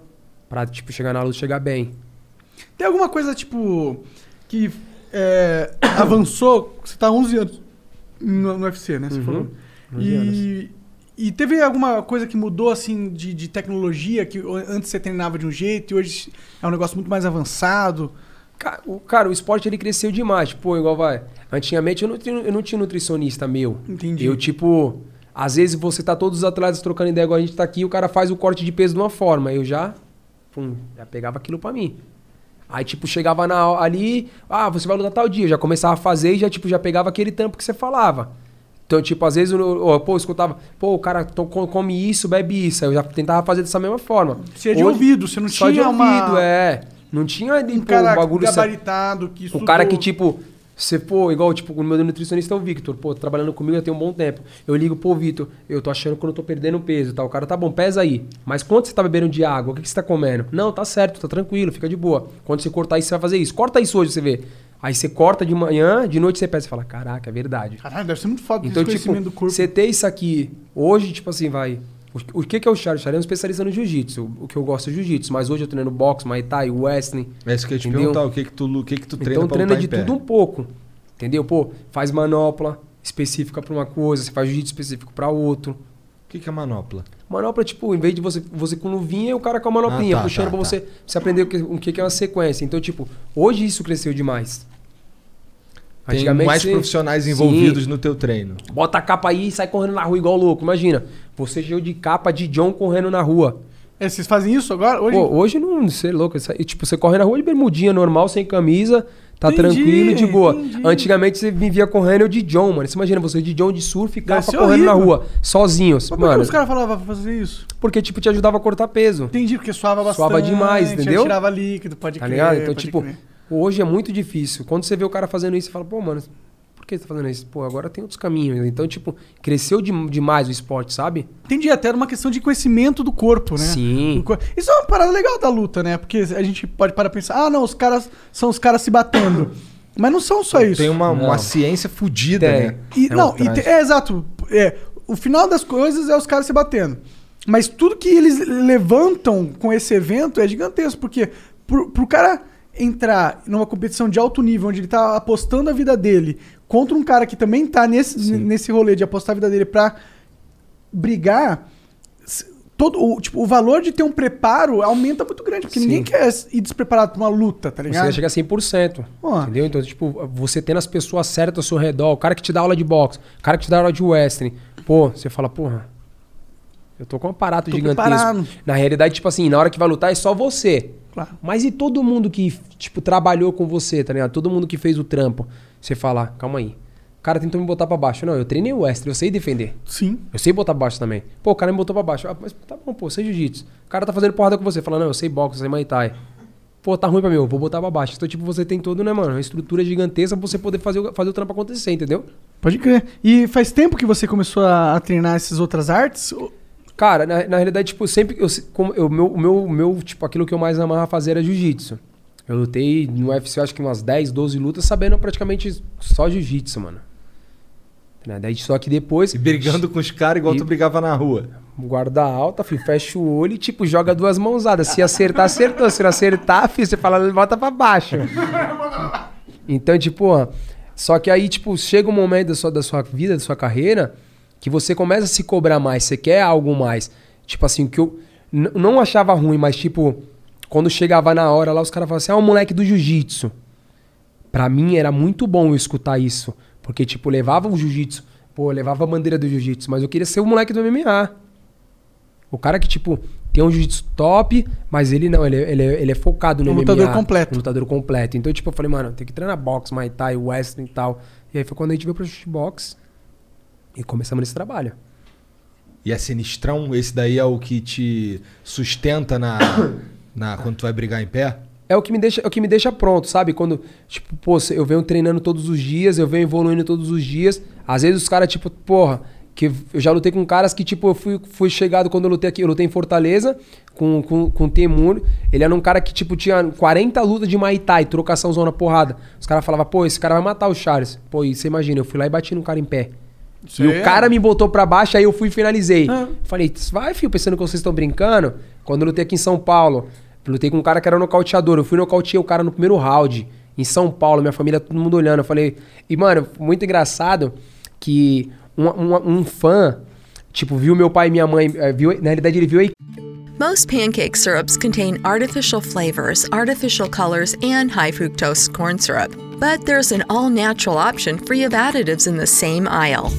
pra, tipo, chegar na luta e chegar bem. Tem alguma coisa, tipo, que é, [COUGHS] avançou? Você tá há 11 anos no, no UFC, né? Você Uhum. falou. 11 E, e teve alguma coisa que mudou, assim, de, de tecnologia, que antes você treinava de um jeito e hoje é um negócio muito mais avançado? Ca- o, cara, o esporte ele cresceu demais. Pô, igual vai. Antigamente eu não, tinha, eu não tinha nutricionista meu. Entendi. Eu, tipo, às vezes você tá todos os atletas trocando ideia igual a gente tá aqui, o cara faz o corte de peso de uma forma. Eu já, pum, já pegava aquilo pra mim. Aí, tipo, chegava na, ali, ah, você vai lutar tal dia. Eu já começava a fazer e já, tipo, já pegava aquele tampo que você falava. Então, tipo, às vezes, eu, eu, pô, eu escutava, pô, o cara to- co- come isso, bebe isso. Aí eu já tentava fazer dessa mesma forma. Você é de Hoje- ouvido, você não Só tinha de uma- ouvido, é. Não tinha Um pô, cara o bagulho... gabaritado que O estudou... cara que, tipo, você, pô, igual, tipo, o meu nutricionista é o Victor, pô, trabalhando comigo já tem um bom tempo. Eu ligo, pô, Victor, eu tô achando que eu não tô perdendo peso e tal. O cara, tá bom, pesa aí. Mas quanto você tá bebendo de água? O que, que você tá comendo? Não, tá certo, tá tranquilo, fica de boa. Quando você cortar isso, você vai fazer isso. Corta isso hoje, você vê. Aí você corta de manhã, de noite você pesa e fala, caraca, é verdade. Caralho, deve ser muito foda Então, tipo, do corpo. você ter isso aqui, hoje, tipo assim, vai. O, o que, que é o Charlie? O Charlie é um especialista no jiu-jitsu. O que eu gosto é jiu-jitsu, mas hoje eu treino boxe, muay thai, wrestling. É isso que eu ia te Entendeu? perguntar, o que que tu, o que que tu treina Então pra treina lutar de em pé? tudo um pouco. Entendeu? Pô, faz manopla específica pra uma coisa, você faz jiu-jitsu específico pra outro. O que que é manopla? Manopla, tipo, em vez de você, você com luvinha e o cara com a manoplinha, Ah, tá, puxando tá, pra tá. você, você aprender o que, o que que é uma sequência. Então, tipo, hoje isso cresceu demais. Tem mais você- profissionais Sim. envolvidos no teu treino. Bota a capa aí e sai correndo na rua igual louco. Imagina, você cheio de capa de John correndo na rua. É, vocês fazem isso agora? Hoje? Pô, hoje não, você é louco. Tipo, você corre na rua de bermudinha normal, sem camisa, tá Entendi, tranquilo, de boa. entendi. Antigamente você me via correndo eu de John, mano. Você imagina, você de John de surf e capa correndo na horrível. rua, sozinho. Mas por que mano, os caras falavam pra fazer isso? porque tipo, te ajudava a cortar peso. Entendi, porque suava bastante. Suava demais, entendeu? Tirava líquido, pode Tá crer, ligado? Então, tipo, crer. Hoje é muito difícil. Quando você vê o cara fazendo isso, você fala, pô, mano, por que você tá fazendo isso? Pô, agora tem outros caminhos. Então, tipo, cresceu de- demais o esporte, sabe? Entendi, até era uma questão de conhecimento do corpo, né? Sim. Cor- Isso é uma parada legal da luta, né? Porque a gente pode parar pra pensar, ah, não, os caras são os caras se batendo. [COUGHS] Mas não são só isso. Tem uma, uma ciência fodida, né? E, É não, te- é exato. É, o final das coisas é os caras se batendo. Mas tudo que eles levantam com esse evento é gigantesco, porque pro, pro cara entrar numa competição de alto nível, onde ele tá apostando a vida dele contra um cara que também tá nesse, nesse rolê de apostar a vida dele pra brigar, todo o, tipo, o valor de ter um preparo aumenta muito grande, porque Sim. ninguém quer ir despreparado pra uma luta, tá Você ligado? ia chegar a 100%. Ó. Entendeu? Então, tipo, você tendo as pessoas certas ao seu redor, o cara que te dá aula de boxe, o cara que te dá aula de wrestling, pô, você fala, porra, eu tô com um aparato Tô gigantesco. preparado. Na realidade, tipo assim, na hora que vai lutar é só você. Claro. Mas e todo mundo que, tipo, trabalhou com você, tá ligado? Todo mundo que fez o trampo. Você fala, calma aí. O cara tentou me botar pra baixo. Não, eu treinei o wrestling, eu sei defender. Sim. Eu sei botar pra baixo também. Pô, o cara me botou pra baixo. Ah, mas tá bom, pô, sei jiu-jitsu. O cara tá fazendo porrada com você. Fala, não, eu sei boxe, eu sei muay thai. Pô, tá ruim pra mim, eu vou botar pra baixo. Então, tipo, você tem todo, né, mano? Uma estrutura gigantesca pra você poder fazer, o- fazer o trampo acontecer, entendeu? Pode crer. E faz tempo que você começou a, a treinar essas outras artes? Ou- Cara, na, na realidade, tipo, sempre. Eu, eu, meu, o meu, meu, tipo, aquilo que eu mais amava fazer era jiu-jitsu. Eu lutei no UFC, acho que umas 10, 12 lutas, sabendo praticamente só jiu-jitsu, mano. Né? Daí, só que depois. E brigando com os caras igual E- tu brigava na rua. Guarda alta, filho, fecha o olho e, tipo, joga duas mãozadas. Se acertar, acertou. Se não acertar, filho, você fala, volta pra baixo. Então, tipo, só que aí, tipo, chega um momento da sua, da sua vida, da sua carreira, que você começa a se cobrar mais, você quer algo mais. Tipo assim, que eu não achava ruim, mas tipo, quando chegava na hora lá, os caras falavam assim: ah, o moleque do jiu-jitsu. Pra mim era muito bom eu escutar isso. Porque, tipo, levava o jiu-jitsu, pô, levava a bandeira do jiu-jitsu, mas eu queria ser o moleque do MMA. O cara que, tipo, tem um jiu-jitsu top, mas ele não, ele, é- ele, é- ele é focado no Um MMA. lutador completo. Um lutador completo. Então, tipo, eu falei, mano, tem que treinar boxe, Muay Thai, wrestling e tal. E aí foi quando a gente veio pro shootbox e começamos nesse trabalho. E é sinistrão? Esse daí é o que te sustenta na, [COUGHS] na quando tu vai brigar em pé? É o que me deixa, é o que me deixa pronto, sabe? Quando, tipo, pô, eu venho treinando todos os dias, eu venho evoluindo todos os dias. Às vezes os caras, tipo, porra, que eu já lutei com caras que, tipo, eu fui, fui chegado quando eu lutei aqui, eu lutei em Fortaleza com, com, com o Temur. Ele era um cara que, tipo, tinha 40 lutas de Muay Thai, trocação zona porrada. Os caras falavam, pô, esse cara vai matar o Charles. Pô, e você imagina, eu fui lá e bati no cara em pé. E aí é- o cara me botou pra baixo, aí eu fui e finalizei. Ah. Falei, vai, filho, pensando que vocês estão brincando. Quando eu lutei aqui em São Paulo, lutei com um cara que era nocauteador. Eu fui nocauteei o cara no primeiro round, em São Paulo, minha família, todo mundo olhando. Eu falei, e mano, muito engraçado que um, um, um fã, tipo, viu meu pai e minha mãe, eh, viu, na realidade ele viu a Most pancake syrups contain artificial flavors, artificial colors, and high fructose corn syrup. But there's an all natural option free of additives in the same aisle.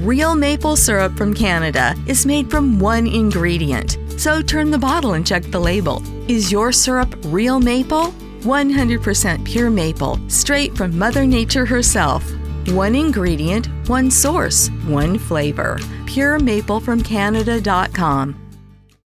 Real maple syrup from Canada is made from one ingredient. So turn the bottle and check the label. Is your syrup real maple? 100% pure maple, straight from Mother Nature herself. One ingredient, one source, one flavor. PureMapleFromCanada.com.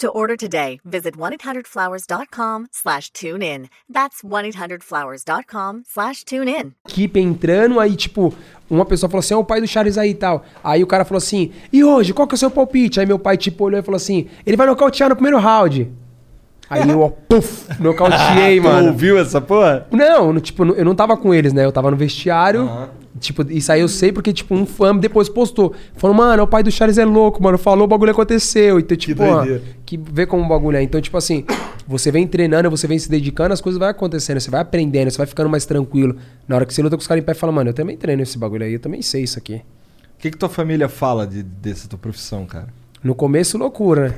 To order today, visit 1-800-Flowers.com slash tune in. That's 1-800-Flowers.com slash tune in. equipe entrando, aí, tipo, uma pessoa falou assim, é o pai do Charles aí e tal. Aí o cara falou assim, e hoje, qual que é o seu palpite? Aí meu pai, tipo, olhou e falou assim, ele vai nocautear no primeiro round. Aí eu, ó, puf, nocauteei, [LAUGHS] mano. ouviu essa porra? Não, no- tipo, eu não tava com eles, né? Eu tava no vestiário. Tipo, isso aí eu sei porque, tipo, um fã depois postou. Falou, mano, o pai do Charles é louco, mano. Falou, o bagulho aconteceu. Então, tipo, ó, doideira. que vê como o bagulho é. Então, tipo assim, você vem treinando, você vem se dedicando, as coisas vão acontecendo, você vai aprendendo, você vai ficando mais tranquilo. Na hora que você luta com os caras em pé, fala, mano, eu também treino esse bagulho aí, eu também sei isso aqui. O que, que tua família fala de, dessa tua profissão, cara? No começo, loucura, né?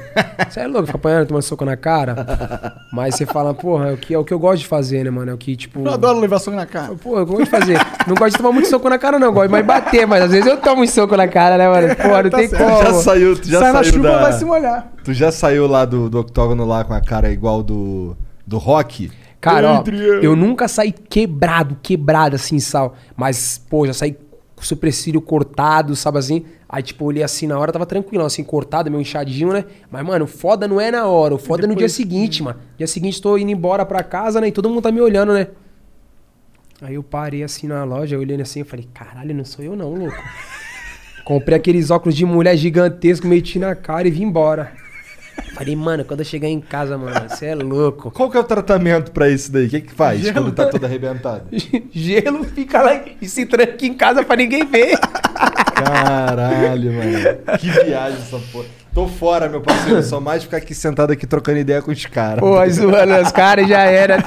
Você é louco, fica apanhando, tomando soco na cara. Mas você fala, porra, é o que, é o que eu gosto de fazer, né, mano? É o que, tipo. Eu adoro levar soco na cara. Pô, eu gosto de fazer. Não gosto de tomar muito soco na cara, não. Gosto mais bater, mas às vezes eu tomo um soco na cara, né, mano? Pô, não tem Tu como. já saiu, tu já Sai na saiu chuva, da... vai se molhar. Tu já saiu lá do, do octógono lá com a cara igual do, do rock? Cara, ó, eu nunca saí quebrado, quebrado assim, sal. Mas, pô, já saí com o supercílio cortado, sabe assim? Aí, tipo, eu olhei assim na hora, tava tranquilo, assim, cortado, meio inchadinho, né? Mas, mano, foda não é na hora, o foda é no dia seguinte, mano. Dia seguinte tô indo embora pra casa, né? E todo mundo tá me olhando, né? Aí eu parei assim na loja, olhando assim, eu falei, caralho, não sou eu não, louco. [LAUGHS] Comprei aqueles óculos de mulher gigantesco, meti na cara e vim embora. Falei, mano, quando eu chegar em casa, mano, você é louco. Qual que é o tratamento pra isso daí? O que que faz quando tá todo arrebentado? [LAUGHS] Gelo, fica lá e se tranca em casa pra ninguém ver. Caralho, mano. Que viagem essa porra. Tô fora, meu parceiro. Só mais ficar aqui sentado aqui trocando ideia com os caras. Pô, [LAUGHS] zoando os caras já era.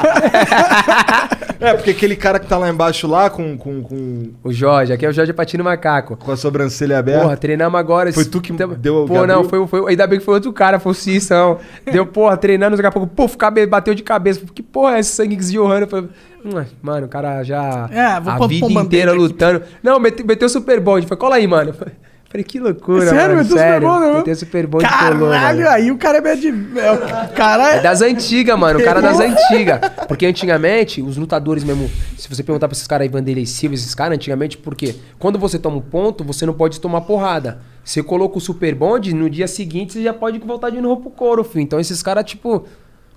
É, porque aquele cara que tá lá embaixo lá com, com, com, O Jorge, aqui é o Jorge Patino Macaco. com a sobrancelha aberta. Porra, treinamos agora. Foi tu que deu o Pô, Gabriel? não, foi, foi, ainda bem que foi outro cara, foi o Cissão. Deu, porra, treinando, daqui a pouco, puf, cabe, bateu de cabeça. Que porra é esse sangue esdiorrando? Eu falei, "Hum, Mano, o cara já. É, vou a vida inteira band-aid aqui. lutando. Não, meteu, meteu super bond. Falei, cola aí, mano. Eu Falei, que loucura, Sério, mano. meteu Super Bowl, né? Meteu super bond e colou, Caralho, mano. aí o cara é bad... é, o cara É é... das antigas, mano. O cara das antigas. Porque antigamente, os lutadores mesmo. Se você perguntar pra esses caras aí, Vanderlei Silva, esses caras, antigamente, porque quando você toma um ponto, você não pode tomar porrada. Você coloca o super bond, no dia seguinte você já pode voltar de novo pro couro, filho. Então esses caras, tipo,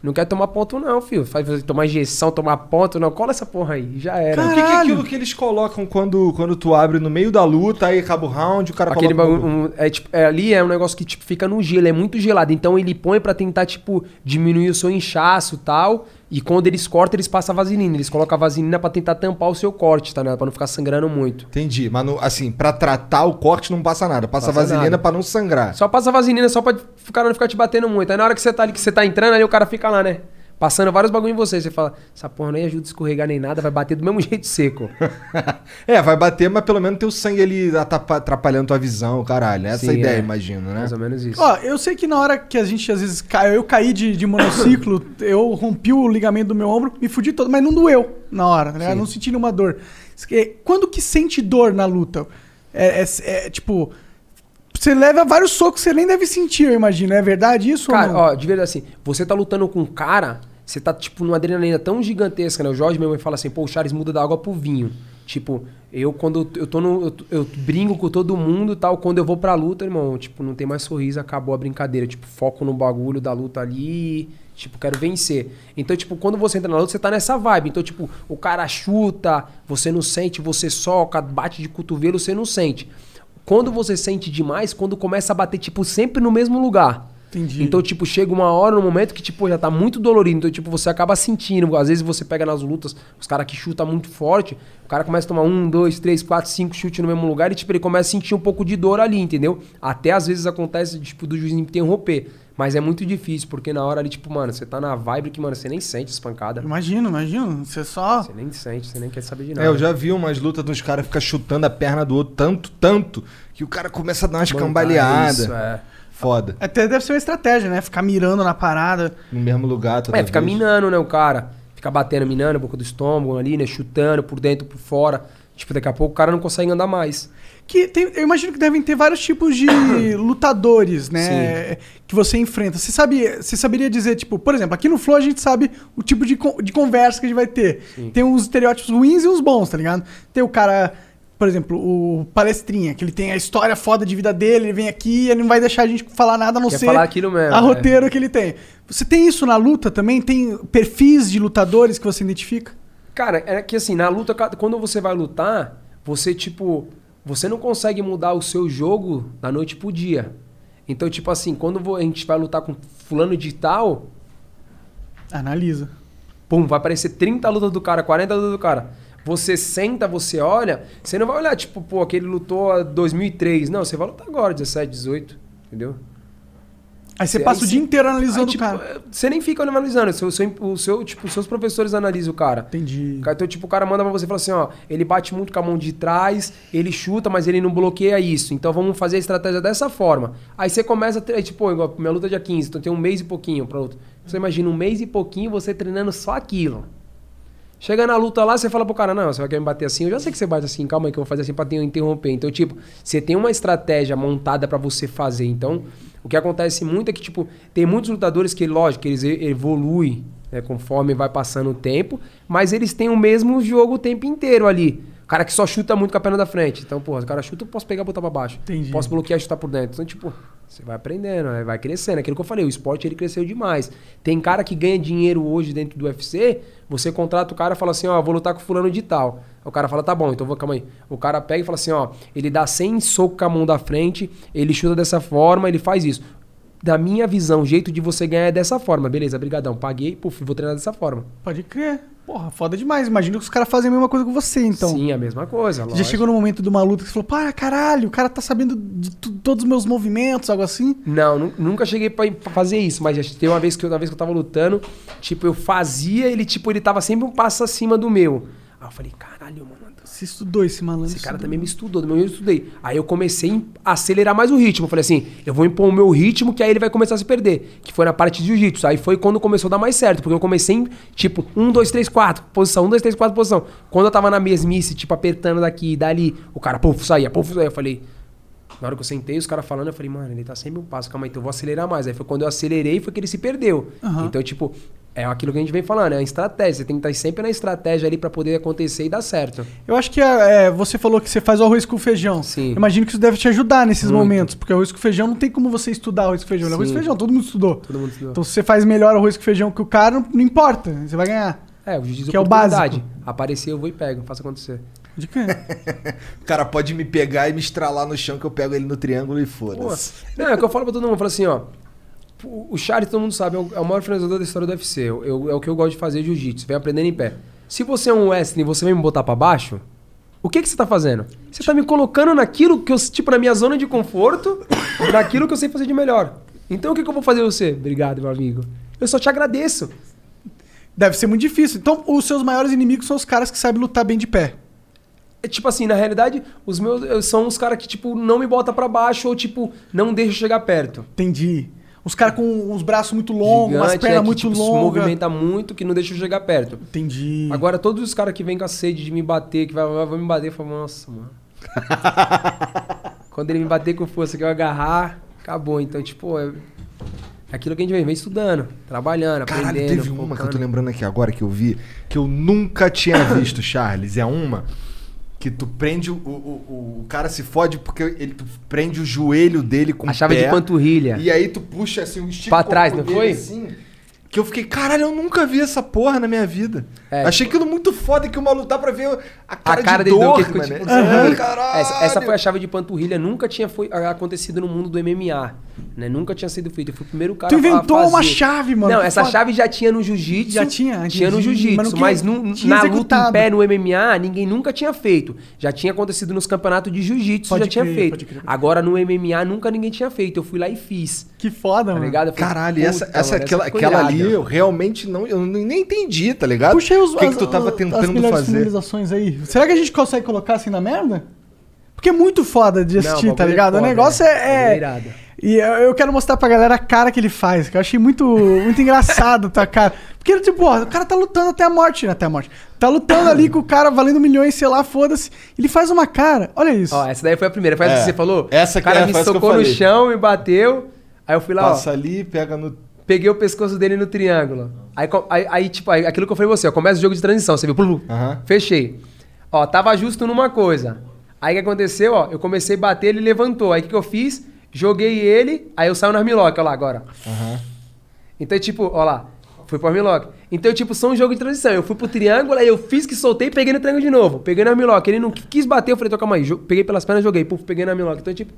não quer tomar ponto, não, filho. Faz tomar injeção, tomar ponto, não. Cola essa porra aí. Já era. O que, que é aquilo que eles colocam quando, quando tu abre no meio da luta, aí acaba o round, o cara Aquele coloca... bagulho, um- é, tipo, é, ali é um negócio que tipo, fica no gelo, é muito gelado. Então ele põe pra tentar, tipo, diminuir o seu inchaço e tal. E quando eles cortam, eles passam a vaselina. Eles colocam a vaselina pra tentar tampar o seu corte, tá? Né? Pra não ficar sangrando muito. Entendi. Mas no- assim, pra tratar o corte não passa nada. Passa, Passa vaselina pra não sangrar. Só passa a vaselina só pra o cara não ficar te batendo muito. Aí na hora que você tá ali, que você tá entrando, ali o cara fica lá, né? Passando vários bagulho em você. Você fala, essa porra nem ajuda a escorregar nem nada, vai bater do mesmo [LAUGHS] jeito seco. [LAUGHS] é, vai bater, mas pelo menos tem o sangue ali atapa- atrapalhando tua visão, caralho. Essa é a Sim, ideia, é. imagino, né? Mais ou menos isso. Ó, eu sei que na hora que a gente às vezes cai, eu caí de, de monociclo, [COUGHS] eu rompi o ligamento do meu ombro, me fudi todo, mas não doeu na hora? Sim. Não senti nenhuma dor. É, Quando que sente dor na luta? É, é- é, tipo. Você leva vários socos, você nem deve sentir, eu imagino. É verdade isso Cara, ó, de verdade assim, você tá lutando com um cara, você tá, tipo, numa adrenalina tão gigantesca, né? O Jorge mesmo fala assim, pô, o Charles muda da água pro vinho. Tipo, eu quando eu tô no. Eu, eu brinco com todo mundo e tal, quando eu vou pra luta, irmão, tipo, não tem mais sorriso, acabou a brincadeira. Tipo, foco no bagulho da luta ali. Tipo, quero vencer. Então, tipo, quando você entra na luta, você tá nessa vibe. Então, tipo, o cara chuta, você não sente, você soca, bate de cotovelo, você não sente. Quando você sente demais, quando começa a bater, tipo, sempre no mesmo lugar. Entendi. Então, tipo, chega uma hora, um momento que, tipo, já tá muito dolorido. Então, tipo, você acaba sentindo. Às vezes você pega nas lutas, os caras que chutam muito forte, o cara começa a tomar um, dois, três, quatro, cinco chutes no mesmo lugar e, tipo, ele começa a sentir um pouco de dor ali, entendeu? Até às vezes acontece, tipo, do juiz interromper. Mas é muito difícil, porque na hora ali, tipo, mano, você tá na vibe que, mano, você nem sente as pancadas. Imagino, imagino. Você só. Você nem sente, você nem quer saber de nada. É, eu já vi umas lutas dos caras ficar chutando a perna do outro tanto, tanto, que o cara começa a dar umas cambaleadas. Isso, é. Foda. Até deve ser uma estratégia, né? Ficar mirando na parada. No mesmo lugar, toda É, fica vez. minando, né, o cara. Fica batendo, minando boca do estômago ali, né? Chutando por dentro, por fora. Tipo, daqui a pouco o cara não consegue andar mais. Que tem- eu imagino que devem ter vários tipos de [COUGHS] lutadores, né? Que você enfrenta. Você sabe, você saberia dizer, tipo, por exemplo, aqui no Flow a gente sabe o tipo de, de conversa que a gente vai ter. Tem uns estereótipos ruins e uns bons, tá ligado? Tem o cara, por exemplo, o palestrinha, que ele tem a história foda de vida dele, ele vem aqui e ele não vai deixar a gente falar nada a não Quer ser falar aquilo mesmo, a é. roteiro que ele tem. Você tem isso na luta também? Tem perfis de lutadores que você identifica? Cara, é que assim, na luta, quando você vai lutar, você, tipo, você não consegue mudar o seu jogo da noite pro dia. Então, tipo assim, quando a gente vai lutar com fulano de tal, Analisa. pum, vai aparecer 30 lutas do cara, 40 lutas do cara. Você senta, você olha, você não vai olhar, tipo, pô, aquele lutou a 2003. Não, você vai lutar agora, 17, 18, entendeu? Aí você Aí passa o você- dia inteiro analisando Aí, tipo, o cara. Você nem fica analisando, o seu, o seu, tipo, os seus professores analisam o cara. Entendi. Então, tipo, o cara manda pra você e fala assim, ó, ele bate muito com a mão de trás, ele chuta, mas ele não bloqueia isso. Então vamos fazer a estratégia dessa forma. Aí você começa a tipo, igual, minha luta é dia 15, então tem um mês e pouquinho pra luta. Você imagina um mês e pouquinho você treinando só aquilo. Chega na luta lá, você fala pro cara, não, você vai querer me bater assim, eu já sei que você bate assim, calma aí que eu vou fazer assim pra te interromper. Então, tipo, você tem uma estratégia montada pra você fazer. Então, o que acontece muito é que, tipo, tem muitos lutadores que, lógico, eles evoluem né, conforme vai passando o tempo, mas eles têm o mesmo jogo o tempo inteiro ali. O cara que só chuta muito com a perna da frente. Então, porra, o cara chuta, eu posso pegar e botar pra baixo. Entendi. Posso bloquear e chutar por dentro. Então, tipo, você vai aprendendo, né? vai crescendo. Aquilo que eu falei, o esporte ele cresceu demais. Tem cara que ganha dinheiro hoje dentro do UFC, você contrata o cara e fala assim, ó, vou lutar com fulano de tal. O cara fala, tá bom, então vou, calma aí. O cara pega e fala assim, ó, ele dá 100 socos com a mão da frente, ele chuta dessa forma, ele faz isso. Da minha visão, o jeito de você ganhar é dessa forma. Beleza, brigadão. Paguei, puf, vou treinar dessa forma. Pode crer. Porra, foda demais. Imagina que os caras fazem a mesma coisa com você, então. Sim, a mesma coisa. Já lógico. chegou no momento de uma luta que você falou, para caralho, o cara tá sabendo de todos os meus movimentos, algo assim? Não, nu- nunca cheguei pra, pra fazer isso, mas já tem uma vez que eu, uma vez que eu tava lutando, tipo, eu fazia, ele, tipo, ele tava sempre um passo acima do meu. Aí eu falei, caralho, mano, Você estudou esse malandro. esse cara estudou. também me estudou, do meu jeito eu estudei. Aí eu comecei a acelerar mais o ritmo. Eu falei assim, eu vou impor o meu ritmo que aí ele vai começar a se perder. Que foi na parte de jiu-jitsu. Aí foi quando começou a dar mais certo. Porque eu comecei em, tipo, 1, 2, 3, 4, posição, 1, 2, 3, 4, posição. Quando eu tava na mesmice, tipo, apertando daqui e dali, o cara, puf, saía, puf, saía. Eu falei, na hora que eu sentei, os caras falando, eu falei, mano, ele tá sempre um passo, calma aí, então eu vou acelerar mais. Aí foi quando eu acelerei, foi que ele se perdeu. Aham. Então, tipo, é aquilo que a gente vem falando, é a estratégia. Você tem que estar sempre na estratégia ali pra poder acontecer e dar certo. Eu acho que é, você falou que você faz o arroz com feijão. Sim. Imagino que isso deve te ajudar nesses Muito. momentos, porque arroz com feijão não tem como você estudar arroz com feijão. Arroz com Sim. feijão, todo mundo estudou. Todo mundo estudou. Então se você faz melhor arroz com feijão que o cara, não, não importa, você vai ganhar. É, o juiz Que é o básico. Aparecer, eu vou e pego, faço acontecer. De quê? [LAUGHS] O cara pode me pegar e me estralar no chão que eu pego ele no triângulo e foda-se. não, é o que eu falo pra todo mundo, eu falo assim, ó. O Charles, todo mundo sabe, é o, é maior finalizador da história do UFC. Eu, eu- é o que eu gosto de fazer jiu-jitsu, vem aprendendo em pé. Se você é um wrestling e você vem me botar pra baixo, o que, que você tá fazendo? Você tá me colocando naquilo que eu, tipo, na minha zona de conforto, [COUGHS] naquilo que eu sei fazer de melhor. Então o que, que eu vou fazer você? Obrigado, meu amigo. Eu só te agradeço. Deve ser muito difícil. Então, os seus maiores inimigos são os caras que sabem lutar bem de pé. É tipo assim, na realidade, os meus eu- são os caras que, tipo, não me botam pra baixo ou, tipo, não deixam eu chegar perto. Entendi. Os caras com os braços muito longos, Gigante, pernas é, que, muito tipo, se longas. movimenta muito, que não deixa eu chegar perto. Entendi. Agora, todos os caras que vêm com a sede de me bater, que vai, vai, vai me bater, eu falo, nossa, mano. [LAUGHS] Quando ele me bater com força, que eu agarrar, acabou. Então, tipo, é é aquilo que a gente vem, vem estudando, trabalhando, Caralho, aprendendo. teve uma que eu tô lembrando aqui agora que eu vi, que eu nunca tinha [COUGHS] visto, Charles. É uma que tu prende o, o, o, cara se fode porque ele tu prende o joelho dele com A chave pé, de panturrilha. E aí tu puxa assim um estica Pra o corpo trás, não foi? Assim, que eu fiquei, caralho, eu nunca vi essa porra na minha vida. É. Achei aquilo muito foda que o maluco dá pra ver a cara, a cara de dele dor, que ficou tipo, assim. caralho. essa, essa foi a chave de panturrilha, nunca tinha foi, acontecido no mundo do MMA, né? Nunca tinha sido feito. Eu fui o primeiro cara Tu a inventou fazer. uma chave, mano, Não, essa foda. chave já tinha no jiu-jitsu. Já tinha, Tinha no jiu-jitsu, mas mas, tinha- tinha na luta executado. em pé no MMA, ninguém nunca tinha feito. Já tinha acontecido nos campeonatos de jiu-jitsu, Pode já tinha crer, feito. pode crer. Agora no MMA nunca ninguém tinha feito. Eu fui lá e fiz. Que foda, Tá mano. Caralho, e essa, essa, mano, aquela, aquela ali eu realmente não, eu nem entendi, tá ligado? Puxa aí os, o que, as, que tu tava as tentando melhores fazer? finalizações aí. Será que a gente consegue colocar assim na merda? Porque é muito foda de assistir, o tá é ligado? o foda, negócio é. é. O é é... irado. E eu quero mostrar pra galera a cara que ele faz, que eu achei muito, muito engraçado, tá, cara? Porque, tipo, ó, o cara tá lutando até a morte, né? Até a morte. Tá lutando ali com o cara valendo milhões, sei lá, foda-se. Ele faz uma cara. Olha isso. Ó, essa daí foi a primeira. Foi essa É, que você falou? essa o que cara é, me socou no chão, me bateu. Aí eu fui lá, ó. Passa ali, pega no. Peguei o pescoço dele no triângulo. Aí, aí, aí, tipo, aí, aquilo que eu falei pra você, ó, começa o jogo de transição, você viu? Aham. Fechei. Ó, tava justo numa coisa. Aí o que aconteceu, ó? Eu comecei a bater, ele levantou. Aí o que, que eu fiz? Joguei ele, aí eu saio no armlock, ó lá agora. Então, tipo, ó lá, fui pro armlock. Então, tipo, são um jogo de transição. Eu fui pro triângulo, aí eu fiz que soltei, peguei no triângulo de novo. Peguei no armlock. Ele não quis bater, eu falei, aí. Jo- Peguei pelas pernas, joguei. Puf, peguei no armlock. Então, tipo,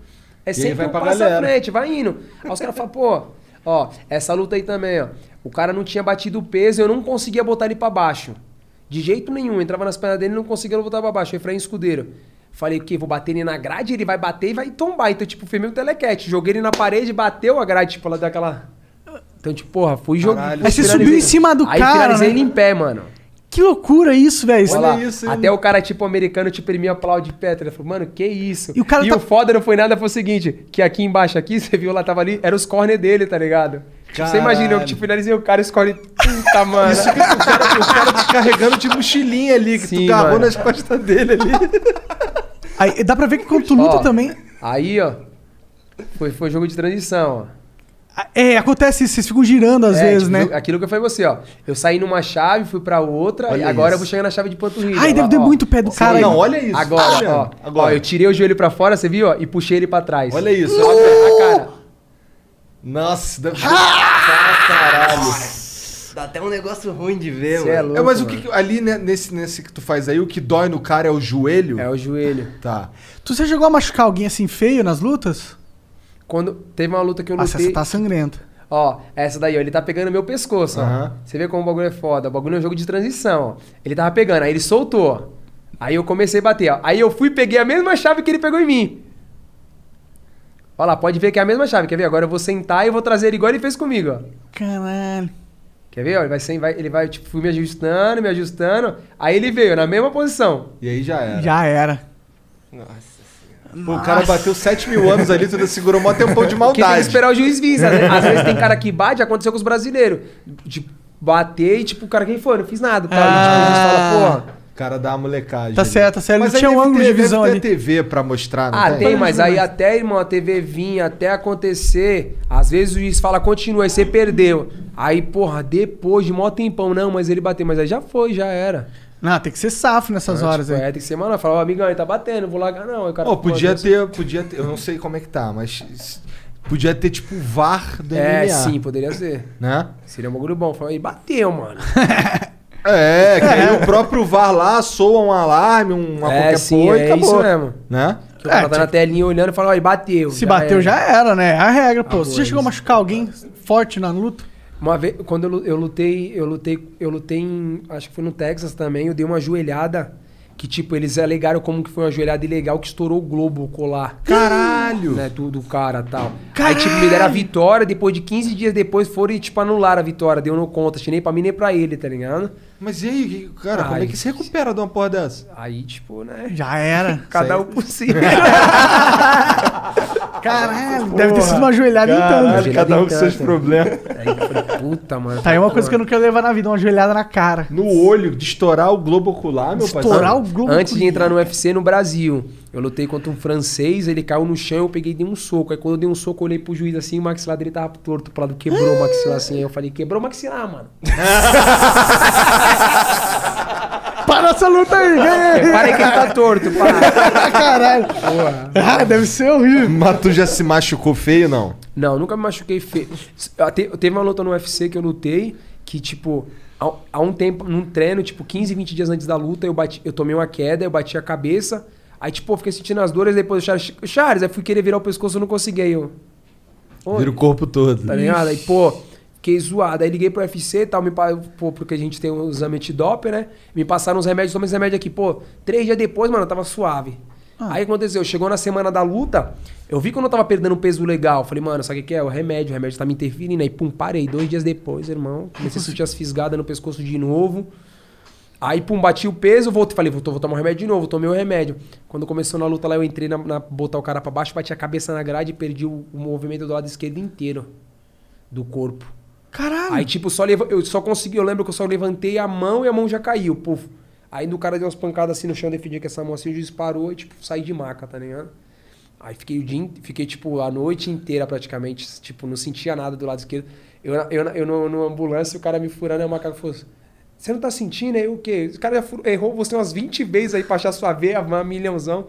é sempre vai um pra passo galera. à frente, vai indo. Aí os caras falam, pô, ó, essa luta aí também, ó. O cara não tinha batido o peso, eu não conseguia botar ele pra baixo. De jeito nenhum. Entrava nas pernas dele e não conseguia botar pra baixo. Efraim Escudeiro. Falei, o quê? Vou bater ele na grade, ele vai bater e vai tombar. Então, tipo, fui meio telequete. Joguei ele na parede, bateu a grade, tipo, ela deu aquela... Então, tipo, porra, fui jogar. Aí você subiu em cima do aí cara, finalizei né? ele em pé, mano. Que loucura isso, velho. Olha lá, isso, hein? até o cara, tipo, americano, tipo, ele me aplaude de pé. Ele falou, mano, que isso? E o cara tá- o foda não foi nada, foi o seguinte, que aqui embaixo, aqui, [LAUGHS] você viu lá, tava ali, era os corner dele, tá ligado? Tipo, você imagina, eu, tipo, finalizei o cara, escolhe, puta, mano. Isso que o cara, o cara te carregando de mochilinha ali, que Sim, tu mano. nas costas dele ali. Aí, dá pra ver que quando tu luta Ó, também. Aí, ó, foi, foi jogo de transição, ó. É, acontece isso, vocês ficam girando às É, vezes, tipo, né? Aquilo que eu falei você, ó. Eu saí numa chave, fui pra outra, Olha e agora isso. eu vou chegar na chave de panturrilha. Ai, ó, deve ó. muito pé do cara. Não, olha isso. Agora, Olha, ó, agora. ó, eu tirei o joelho pra fora, você viu, ó, e puxei ele pra trás. Olha isso. Ó, a cara. Nossa, dá... Caralho. Dá até um negócio ruim de ver, Cê é mano. louco. É, mas o mano. que que- ali né, nesse, nesse que tu faz aí, o que dói no cara é o joelho? É o joelho. Tá. Tu já chegou a machucar alguém assim feio nas lutas? Quando teve uma luta que eu Nossa, lutei. você tá sangrento. Ó, essa daí, ó, ele tá pegando meu pescoço, ó. Aham. Você vê como o bagulho é foda. O bagulho é um jogo de transição, ó. Ele tava pegando, aí ele soltou. Aí eu comecei a bater, ó. Aí eu fui e peguei a mesma chave que ele pegou em mim. Olha lá, pode ver que é a mesma chave. Quer ver? Agora eu vou sentar e vou trazer ele igual ele fez comigo, ó. Caralho. Quer ver? Ó, ele vai, sem, vai, ele vai, tipo, fui me ajustando, me ajustando. Aí ele veio na mesma posição. E aí já era. Já era. Nossa Pô, o cara bateu 7 mil anos ali, tu ainda segurou mó tempão de Porque [LAUGHS] tem que maldade. esperar o juiz vir. sabe? Às vezes tem cara que bate, aconteceu com os brasileiros. De bater e, tipo, o cara, quem foi? Não fiz nada. Tá? E, tipo, a gente fala, porra. O cara dá uma molecagem. Tá ali. certo, tá certo. Mas Não tinha um ângulo ter- de visão ali. TV pra mostrar, não Ah, tem? tem, mas aí até, irmão, a TV vinha, até acontecer, às vezes o juiz fala, continua, aí você perdeu. Aí, porra, depois de mó tempão, não, mas ele bateu, mas aí já foi, já era. Não, tem que ser safo nessas Não, horas tipo, aí. É, tem que ser, mano, fala, ó, amigão, ele tá batendo, não vou largar não. Cara, Pô, podia Deus. ter, podia ter, eu não sei como é que tá, mas podia ter tipo o VAR do É, MMA, sim, poderia ser. né? Seria um bagulho bom. Fala, aí bateu, mano. [LAUGHS] É, que aí o próprio VAR lá soa um alarme, uma é, qualquer sim, porra e é acabou. isso mesmo. Né? Que o cara É, tá tipo- na telinha olhando e fala, ó, ele bateu. Se bateu, já era, né? É a regra, pô. Acabou, Você já chegou a machucar alguém forte na luta? Uma vez, quando eu, eu lutei, eu lutei, eu lutei em, acho que foi no Texas também, eu dei uma joelhada que tipo, eles alegaram como que foi uma joelhada ilegal que estourou o globo o colar. Caralho! Né, do, do cara e tal. Aí, tipo, me deram a vitória, depois de 15 dias depois foram e, tipo, anularam a vitória. Deu no conta, nem pra mim nem pra ele, tá ligado? Mas e aí, cara, como é que se recupera de uma porra dessa? Aí, tipo, né? Já era. [LAUGHS] Cada um por si. [LAUGHS] [LAUGHS] Caralho, deve ter sido uma joelhada então. Caralho, cada um com seus em tanto. problemas. Aí eu falei, puta, mano. Tá aí uma coisa que eu não quero levar na vida, uma joelhada na cara. No olho, de estourar o globo ocular, meu parceiro. Estourar o globo. Antes de entrar no UFC no Brasil, eu lutei contra um francês, ele caiu no chão, eu peguei e dei um soco. Aí quando eu dei um soco, eu olhei pro juiz assim, o maxilar dele tava torto pro lado, quebrou o maxilar assim. Aí eu falei, quebrou o maxilar, mano. [LAUGHS] Para essa luta aí, ganha Reparei que ele tá torto, para. [LAUGHS] Caralho. Porra. Ah, deve ser horrível. Mas tu já se machucou feio, não? Não, nunca me machuquei feio. Teve uma luta no UFC que eu lutei, que, tipo, há, um tempo, num treino, tipo, 15, 20 dias antes da luta, eu, bati, eu tomei uma queda, eu bati a cabeça. Aí, tipo, eu fiquei sentindo as dores, depois o Charles, Charles, aí fui querer virar o pescoço, eu não consegui. Aí eu. Vira o corpo todo. Tá ligado? Aí, pô, fiquei zoado. Aí liguei pro UFC e tal, me, pô, porque a gente tem um exame antidoping, né? Me passaram uns remédios, tomei esse remédio aqui. Pô, três dias depois, mano, eu tava suave. Aí o que aconteceu? Chegou na semana da luta, eu vi que eu não tava perdendo um peso legal. Falei, mano, sabe o que é? O remédio, o remédio tá me interferindo. Aí, pum, parei. Dois dias depois, irmão, comecei a sentir as fisgadas no pescoço de novo. Aí, pum, bati o peso, voltei, falei, vou, vou tomar um remédio de novo, tomei o remédio. Quando começou na luta lá, eu entrei na, na botar o cara pra baixo, bati a cabeça na grade e perdi o, o movimento do lado esquerdo inteiro do corpo. Caralho. Aí, tipo, só eu só consegui, eu lembro que eu só levantei a mão e a mão já caiu, puf. Aí no cara deu umas pancadas assim no chão, defendi com essa mão assim, o juiz parou e, tipo, saí de maca, tá ligado? Aí fiquei o dia, fiquei, tipo, a noite inteira praticamente, tipo, não sentia nada do lado esquerdo. Eu, eu, eu no, no ambulância, o cara me furando, e a macaca falou assim, você não tá sentindo aí o quê? O cara errou você umas 20 vezes aí pra achar sua veia, milhãozão.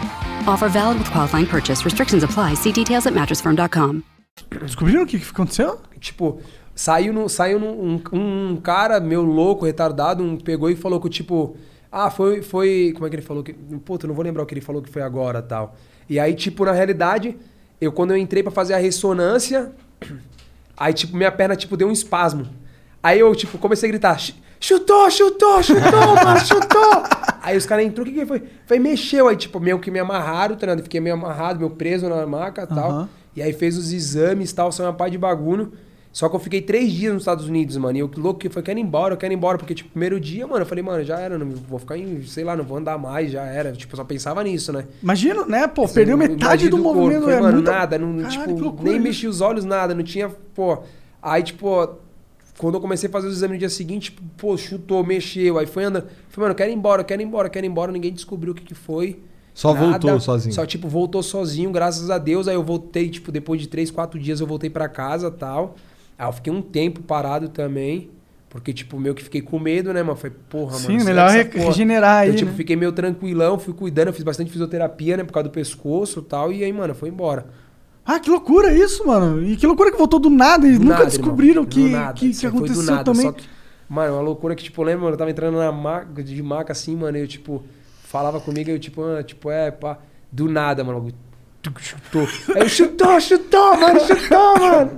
Offer valid with qualifying purchase. Restrictions apply. See details at mattressfirm.com. Descobriram o que, que aconteceu? Tipo, saiu, no, saiu num- um, um cara, meu louco, retardado, um, pegou e falou que, tipo, ah, foi, foi. Como é que ele falou? Que, puta, eu não vou lembrar o que ele falou que foi agora tal. E aí, tipo, na realidade, eu quando eu entrei pra fazer a ressonância, [CLEARS THROAT] aí, tipo, minha perna, tipo, deu um espasmo. Aí eu, tipo, comecei a gritar, "Ch- chutou, chutou, chutou, [LAUGHS] mano, chutou! Aí os caras entrou, o que que foi? Foi, mexeu. Aí, tipo, meio que me amarraram, tá ligado? Fiquei meio amarrado, meio preso na maca e tal. Aham. E aí fez os exames e tal, saiu uma pá de bagulho. Só que eu fiquei três dias nos Estados Unidos, mano. E eu louco que foi, quero ir embora, eu quero ir embora. Porque, tipo, primeiro dia, mano, eu falei, mano, já era, não vou ficar em, sei lá, não vou andar mais, já era. Tipo, eu só pensava nisso, né? Imagina, né? Pô, perdeu Assim, metade imagem do, movimento. Falei, é mano, muita- nada, não, Caralho, tipo, loucura nem mexi os olhos, nada, não tinha, pô. Aí, tipo, quando eu comecei a fazer os exames no dia seguinte, tipo, pô, chutou, mexeu, aí foi andando. Falei, mano, eu quero ir embora, eu quero ir embora, eu quero ir embora, ninguém descobriu o que que foi. Só voltou sozinho. Só, tipo, voltou sozinho, graças a Deus. Aí eu voltei, tipo, depois de três, quatro dias eu voltei pra casa e tal. Aí eu fiquei um tempo parado também. Porque, tipo, meio que fiquei com medo, né, mano? Falei, porra, mano. Sim, melhor regenerar aí, Então, tipo, né? fiquei meio tranquilão, fui cuidando, eu fiz bastante fisioterapia, né, por causa do pescoço e tal. E aí, mano, foi embora. Ah, que loucura isso, mano. E que loucura que voltou do nada e Do nunca nada, descobriram que, nada. que, que foi do aconteceu nada. também. Só que, mano, uma loucura que, tipo, eu lembro, mano, eu tava entrando na maca, de maca assim, mano, e eu, tipo, falava comigo, eu, tipo, ah, tipo, é, pá, do nada, mano. Chutou. Aí eu, chutou, chutou, mano, chutou, mano.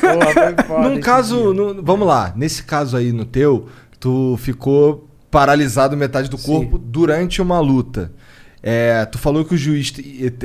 Porra, foi foda [LAUGHS] Num caso, no- vamos lá, nesse caso aí no teu, tu ficou paralisado metade do Sim. corpo durante uma luta. É, tu falou que o juiz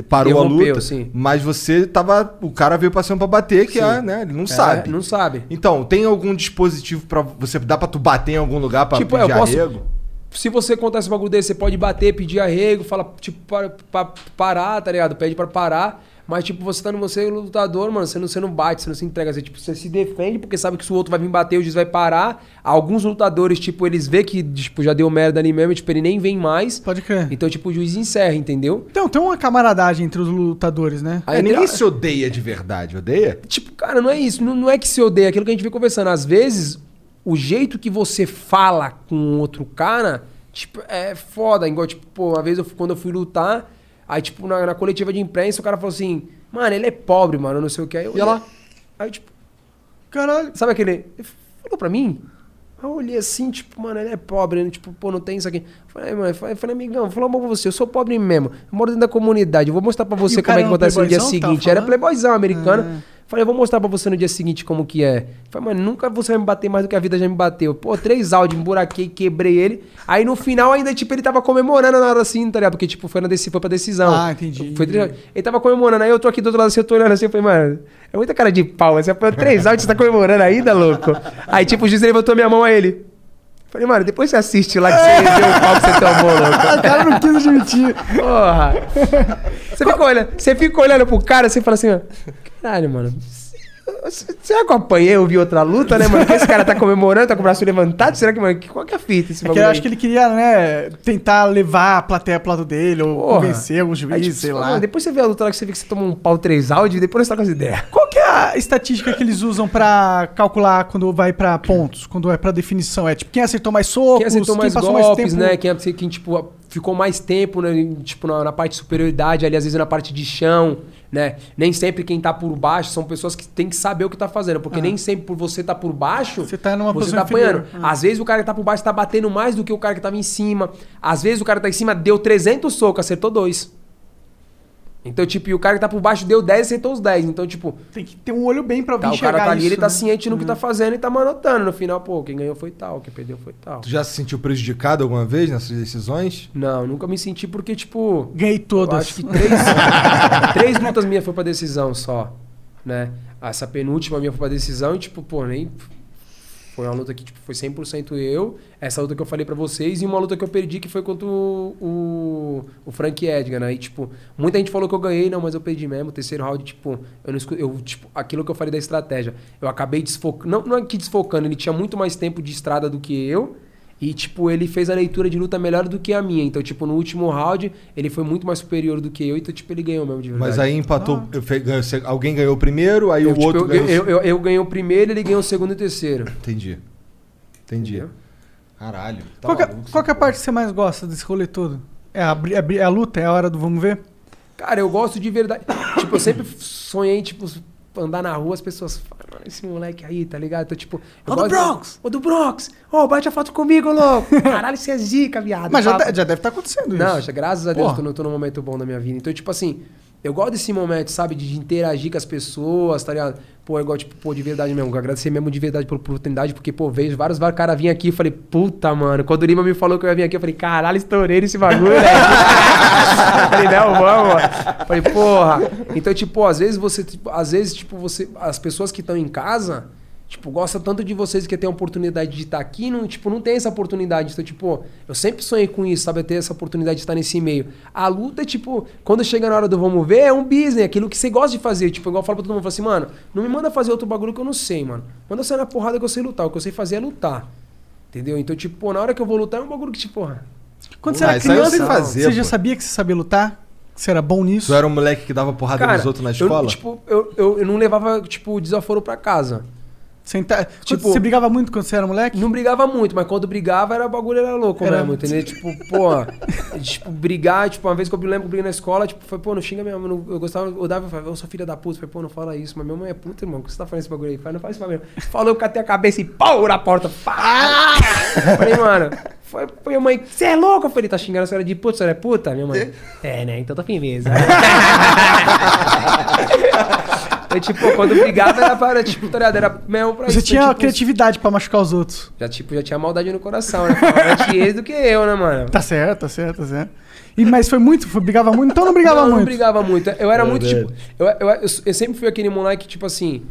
parou a luta, sim. mas você tava. O cara veio cima pra bater, que Sim. é, né? Ele não É, sabe. Não sabe. Então, tem algum dispositivo pra você. Dá pra tu bater em algum lugar pra Tipo, pedir eu posso- arrego? Se você contar esse bagulho desse, você pode bater, pedir arrego, fala, tipo, para, pra parar, tá ligado? Pede pra parar. Mas, tipo, você tá no você é lutador, mano, você não, você não bate, você não se entrega. Você, tipo, você se defende porque sabe que se o outro vai vir bater, o juiz vai parar. Alguns lutadores, tipo, eles vê que, tipo, já deu merda ali mesmo, tipo, ele nem vem mais. Pode crer. Então, tipo, o juiz encerra, entendeu? Então, tem uma camaradagem entre os lutadores, né? Aí É, ninguém se odeia de verdade, odeia? Tipo, cara, não é isso. Não, não é que se odeia. É aquilo que a gente vem conversando. Às vezes, o jeito que você fala com outro cara, tipo, é foda. Igual, tipo, pô, uma vez eu, quando eu fui lutar, aí, tipo, na, na coletiva de imprensa, o cara falou assim, mano, ele é pobre, mano, não sei o que. Aí eu E ela? Aí, tipo, Caralho. sabe aquele. Ele falou pra mim? Aí eu olhei assim, tipo, mano, ele é pobre, né? tipo, pô, não tem isso aqui. Falei, mano, falei, falei, amigão, vou falar uma pra você, eu sou pobre mesmo, eu moro dentro da comunidade, eu vou mostrar pra você como é que era um acontece no dia seguinte. Era falando? playboyzão americano. Ah. Falei, eu vou mostrar pra você no dia seguinte como que é. Falei, mano, nunca você vai me bater mais do que a vida já me bateu. Pô, três áudios, emburaquei, quebrei ele. Aí no final ainda, tipo, ele tava comemorando na hora assim, tá ligado? Porque, tipo, foi, na deci, foi pra decisão. Ah, entendi. Foi três ele tava comemorando, aí eu tô aqui do outro lado assim, eu tô olhando assim, eu falei, mano, é muita cara de pau. Você foi três áudios, você tá comemorando ainda, louco? Aí, tipo, o juiz levantou minha mão a ele. Falei, mano, depois você assiste lá que você vê o pau que você tomou, louco. [LAUGHS] O cara não quis admitir. Porra. Você fica olhando, você fica olhando pro cara, você fala assim, ó. Caralho, mano. Será que eu apanhei, eu vi outra luta, né, mano? Que esse cara tá comemorando, tá com o braço levantado? Será que, mano, qual que é a fita esse É bagulho eu acho que ele queria, né, tentar levar a plateia pro lado dele, ou Porra. convencer alguns Aí, juízes, tipo, sei lá. Depois você vê a luta lá que você vê que você toma um pau três áudios e depois você tá com as ideias. [LAUGHS] Qual que é a estatística que eles usam pra calcular quando vai pra pontos, quando é pra definição? É tipo, quem acertou mais socos, Quem acertou mais passou golpes, mais tempo... né? Quem, quem, tipo, ficou mais tempo, né? Tipo, na, na parte de superioridade, ali, às vezes na parte de chão, né? Nem sempre quem tá por baixo são pessoas que tem que saber o que tá fazendo. Porque nem sempre por você tá por baixo, Você tá numa você tá apanhando. Ah. Às vezes o cara que tá por baixo tá batendo mais do que o cara que tava em cima. Às vezes o cara que tá em cima deu 300 socos, acertou dois. Então, tipo, e o cara que tá por baixo deu 10, acertou os 10. Então, tipo, Tem que ter um olho bem pra tá, o enxergar cara tá ali, isso, ele tá né? ciente no que tá fazendo e tá manotando. No final, pô, quem ganhou foi tal, quem perdeu foi tal. Tu já se sentiu prejudicado alguma vez nessas decisões? Não, nunca me senti porque, tipo. Ganhei todas. acho que três, [LAUGHS] três lutas minhas foi pra decisão só, né? Essa penúltima minha foi pra decisão e, tipo, pô, nem... Foi uma luta que, tipo, foi 100% eu. Essa luta que eu falei pra vocês. E uma luta que eu perdi que foi contra o, o, o Frank Edgar, né? E, tipo, muita gente falou que eu ganhei. Não, mas eu perdi mesmo. O terceiro round, tipo... Eu não escu- eu, tipo, aquilo que eu falei da estratégia. Eu acabei desfocando... Não, não é que desfocando. Ele tinha muito mais tempo de estrada do que eu. E, tipo, ele fez a leitura de luta melhor do que a minha. Então, tipo, no último round, ele foi muito mais superior do que eu. Então, tipo, ele ganhou mesmo de verdade. Mas aí empatou. eu fe- ganhou- você- alguém ganhou o primeiro, aí eu, o tipo, outro eu, ganhou. o eu, eu, eu ganhei o primeiro ele ganhou o segundo e o terceiro. Entendi. Entendi. Entendeu? Caralho. Tá Qual, que, é- maluco, qual que é a parte que você mais gosta desse rolê todo? É a, é é a luta? É a hora do vamos ver? Cara, eu gosto de verdade. tipo, eu sempre sonhei, tipo, andar na rua, as pessoas falam, mano, esse moleque aí, tá ligado? Então, tipo. eu Ô, do Bronx! Ô do Bronx! Ô, bate a foto comigo, louco! [LAUGHS] Caralho, você é zica, viado. Mas já, de- já deve estar acontecendo isso. Não, graças a Deus, Porra. tô, tô num momento bom da minha vida. Então, tipo assim, eu gosto desse momento, sabe, de interagir com as pessoas, tá ligado? Pô, eu gosto, tipo, pô, de verdade mesmo, agradecer mesmo de verdade pela oportunidade, porque, pô, vejo vários, vários caras virem aqui e falei, puta, mano, quando o Lima me falou que eu ia vir aqui, eu falei, caralho, estourei nesse bagulho, né? [LAUGHS] falei, não, vamos. Falei, porra. Então, tipo, às vezes você, tipo, às vezes, tipo, você, as pessoas que estão em casa, Tipo, gosta tanto de vocês que tem a oportunidade de estar aqui, não, tipo, não tem essa oportunidade. Então, tipo, eu sempre sonhei com isso, sabe? Ter essa oportunidade de estar nesse meio. A luta, tipo, quando chega na hora do vamos ver, é um business, aquilo que você gosta de fazer. Tipo, igual eu falo pra todo mundo, eu falo assim, mano, não me manda fazer outro bagulho que eu não sei, mano. Manda eu sair na porrada que eu sei lutar. O que eu sei fazer é lutar. Entendeu? Então, tipo, pô, na hora que eu vou lutar é um bagulho que, tipo, porra. Quando você era eu criança, fazer, você já pô. sabia que você sabia lutar? Que você era bom nisso? Tu era um moleque que dava porrada Cara, nos outros na eu, escola? tipo, eu, eu, eu não levava, tipo, desaforo pra casa. Tipo- Tipo, você brigava muito quando você era moleque? Não brigava muito, mas quando brigava, era bagulho era louco Era- mesmo, entendeu? Tipo, pô, [LAUGHS] tipo, brigar, tipo, uma vez que eu me lembro que eu briguei na escola, tipo, foi, pô, não xinga minha mãe, não- eu gostava, eu dava, eu falava, eu sou filha da puta, falei, pô, não fala isso, mas minha mãe é puta, irmão, o que você tá falando esse bagulho aí? Falei, não faz isso pra mim. Falou, eu catei a cabeça e pau na porta, pá! Falei, mano, foi, foi a mãe, você é louco? Eu falei, tá xingando a senhora de puta, a senhora é puta? Minha mãe, é, né, então tá firmeza. [LAUGHS] Então, tipo, quando brigava era para, tipo, tá ligado? Era mesmo pra Você isso. tinha então, tipo, criatividade pra machucar os outros. já, tipo, já tinha maldade no coração, né? Falava Antes ele do que eu, né, mano? Tá certo, tá certo, tá certo. E, mas foi muito? Foi, brigava muito? Então não brigava não, muito. não brigava muito. Eu era muito, Verdade. tipo... Eu, eu, eu, eu sempre fui aquele moleque, tipo assim...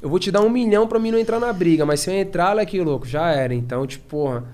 Eu vou te dar um milhão pra mim não entrar na briga, mas se eu entrar, olha que louco, já era. Então, tipo, porra...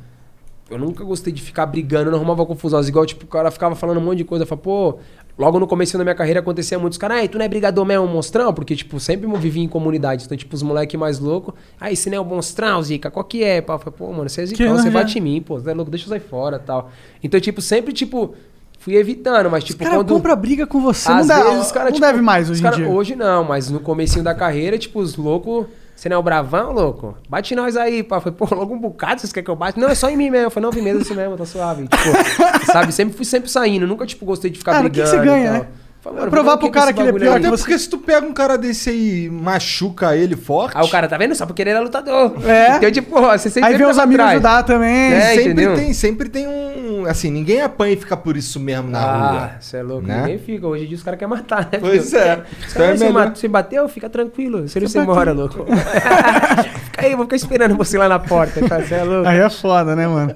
eu nunca gostei de ficar brigando, não arrumava confusão. Igual, tipo, o cara ficava falando um monte de coisa. Eu falava, pô, logo no começo da minha carreira acontecia muito. Os caras, ai, tu não é brigador mesmo, monstrão? Porque, tipo, sempre eu vivi em comunidade. Então, tipo, os moleques mais loucos. Aí, você não é o monstrão, Zica? Qual que é? Pá, Eu falei, pô, mano, você é zicão, você não, bate em mim, pô. Você é louco, deixa eu sair fora tal. Então, tipo, sempre, tipo, fui evitando. Mas, Os tipo, caras quando... compram briga com você. Não, Às dá, vezes os cara, não tipo, deve mais os hoje cara- em dia. Hoje não, mas no comecinho da carreira, tipo, os loucos... Você não é o bravão, louco? Bate nós aí, pá. Foi, pô, logo um bocado, vocês querem que eu bate? Não, é só em mim mesmo. Eu falei, não, vim mesmo assim mesmo, tá suave. [LAUGHS] Tipo, sabe? Sempre fui sempre saindo. Nunca, tipo, gostei de ficar Cara, o que que brigando você ganha, né? Falei, mano, Provar pro cara que ele é pior Até porque se tu pega um cara desse aí e machuca ele forte. Aí o cara, tá vendo? Só porque ele era lutador. É. Então, tipo, você sempre Aí vem os amigos trás. ajudar também. É, sempre entendeu? tem, sempre tem um. Assim, ninguém apanha e fica por isso mesmo na Ah, rua. você é louco. né? Ninguém fica. Hoje em dia os caras querem matar, né? Pois filho? é. Os Então é você, você bateu? Fica tranquilo. Você não se embora, louco. [LAUGHS] Fica aí, vou ficar esperando você lá na porta. Tá? Você é louco. Aí é foda, né, mano?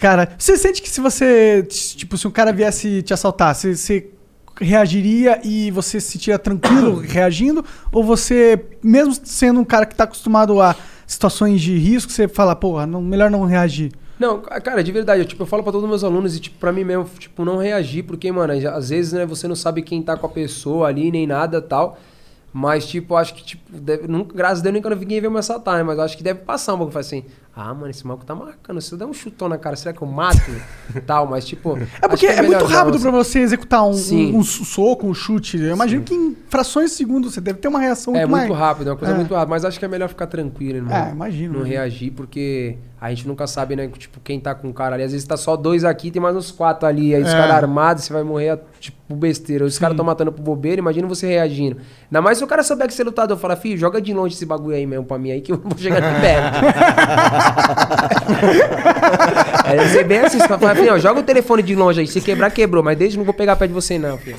Cara, você sente que se você. Tipo, se um cara viesse te assaltar, você, você reagiria e você se sentia tranquilo [COUGHS] reagindo? Ou você, mesmo sendo um cara que tá acostumado a situações de risco, você fala, porra, não, melhor não reagir? Não, ca- cara, de verdade, eu, tipo, eu falo pra todos os meus alunos e, tipo, pra mim mesmo, tipo, não reagir, porque, mano, às vezes, né, você não sabe quem tá com a pessoa ali, nem nada tal. Mas, tipo, acho que, tipo, deve, nunca, graças a Deus, nunca ninguém veio me assaltar, né? Mas acho que deve passar um pouco. Assim, ah, mano, esse maluco tá marcando. Se eu der um chutão na cara, será que eu mato? tal, mas, tipo. É porque é, muito rápido pra você. executar um, Sim. um, um soco, um chute. Eu imagino que em frações de segundos você deve ter uma reação É muito mais... rápido, é uma coisa É. muito rápida. Mas acho que é melhor ficar tranquilo, irmão. É, imagino, Não imagino. reagir, porque a gente nunca sabe, né? Tipo, quem tá com o cara ali. Às vezes tá só dois aqui, tem mais uns quatro ali. Aí os É. caras armados, você vai morrer, tipo, por besteira. Os caras tão matando por bobeira, imagina você reagindo. Ainda mais se o cara souber que você é lutador. Fala, filho, joga de longe esse bagulho aí mesmo pra mim aí, que eu vou chegar aqui perto. [LAUGHS] é, deve ser bem assim. Você fala, filho, ó, joga o telefone de longe aí. Se quebrar, quebrou. Mas desde não vou pegar perto de você, não, filho.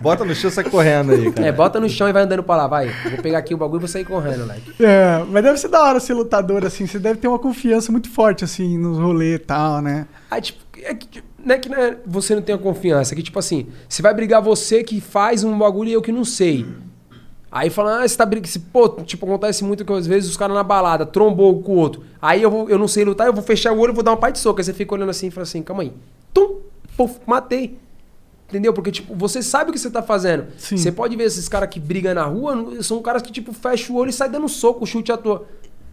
Bota no chão e sai correndo aí, cara. É, bota no chão e vai andando pra lá, vai. Vou pegar aqui o bagulho e vou sair correndo, like. É, mas deve ser da hora ser lutador, assim. Você deve ter uma confiança muito forte, assim, nos rolês e tal, né? Aí, tipo, é que, não é que né, você não tenha confiança, é que, tipo assim, você vai brigar você que faz um bagulho e eu que não sei. Aí fala, ah, você tá brigando. Pô, tipo, acontece muito que às vezes os caras na balada trombou com o outro. Aí eu, vou, eu não sei lutar, eu vou fechar o olho e vou dar uma parte de soco. Aí você fica olhando assim e fala assim, calma aí. Tum! Puf, matei. Entendeu? Porque, tipo, você sabe o que você tá fazendo. Sim. Você pode ver esses caras que brigam na rua, são caras que, tipo, fecham o olho e sai dando soco, chute à toa.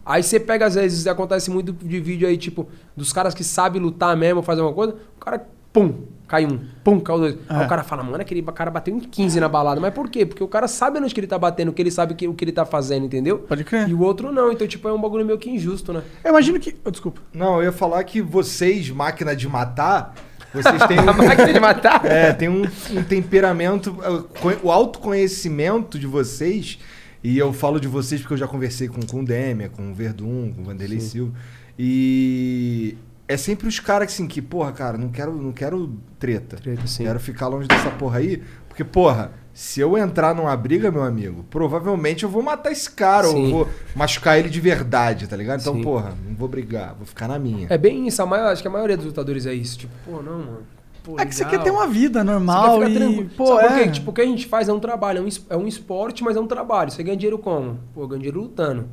Aí você pega, às vezes, acontece muito de vídeo aí, tipo, dos caras que sabem lutar mesmo, fazer uma coisa, o cara, pum, cai um, pum, cai o dois. Aí É. o cara fala, mano, aquele cara bateu em 15 na balada. Mas por quê? Porque o cara sabe onde que ele tá batendo, que ele sabe que, o que ele tá fazendo, entendeu? Pode crer. E o outro não. Então, tipo, é um bagulho meio que injusto, né? Eu imagino que... oh, desculpa. Não, eu ia falar que vocês, máquina de matar, vocês têm A [LAUGHS] um, máquina de matar. é, tem um, um temperamento, co- o autoconhecimento de vocês, e eu falo de vocês porque eu já conversei com, com o Demian, com o Verdun, com o Vanderlei Silva, e é sempre os caras assim que, porra, cara, não quero, não quero treta. Treta, sim. Quero ficar longe dessa porra aí, porque, porra, se eu entrar numa briga, meu amigo, provavelmente eu vou matar esse cara, ou Sim. vou machucar ele de verdade, tá ligado? Então, Sim. porra, não vou brigar, vou ficar na minha. É bem isso. A maior, acho que a maioria dos lutadores é isso. Tipo, pô, não, mano. Pô, É que você legal. quer ter uma vida Você normal quer ficar e... tranquilo. Pô, Sabe por é... quê? Tipo, o que a gente faz é um trabalho, é um, é um esporte, mas é um trabalho. Você ganha dinheiro como? Pô, ganha dinheiro lutando.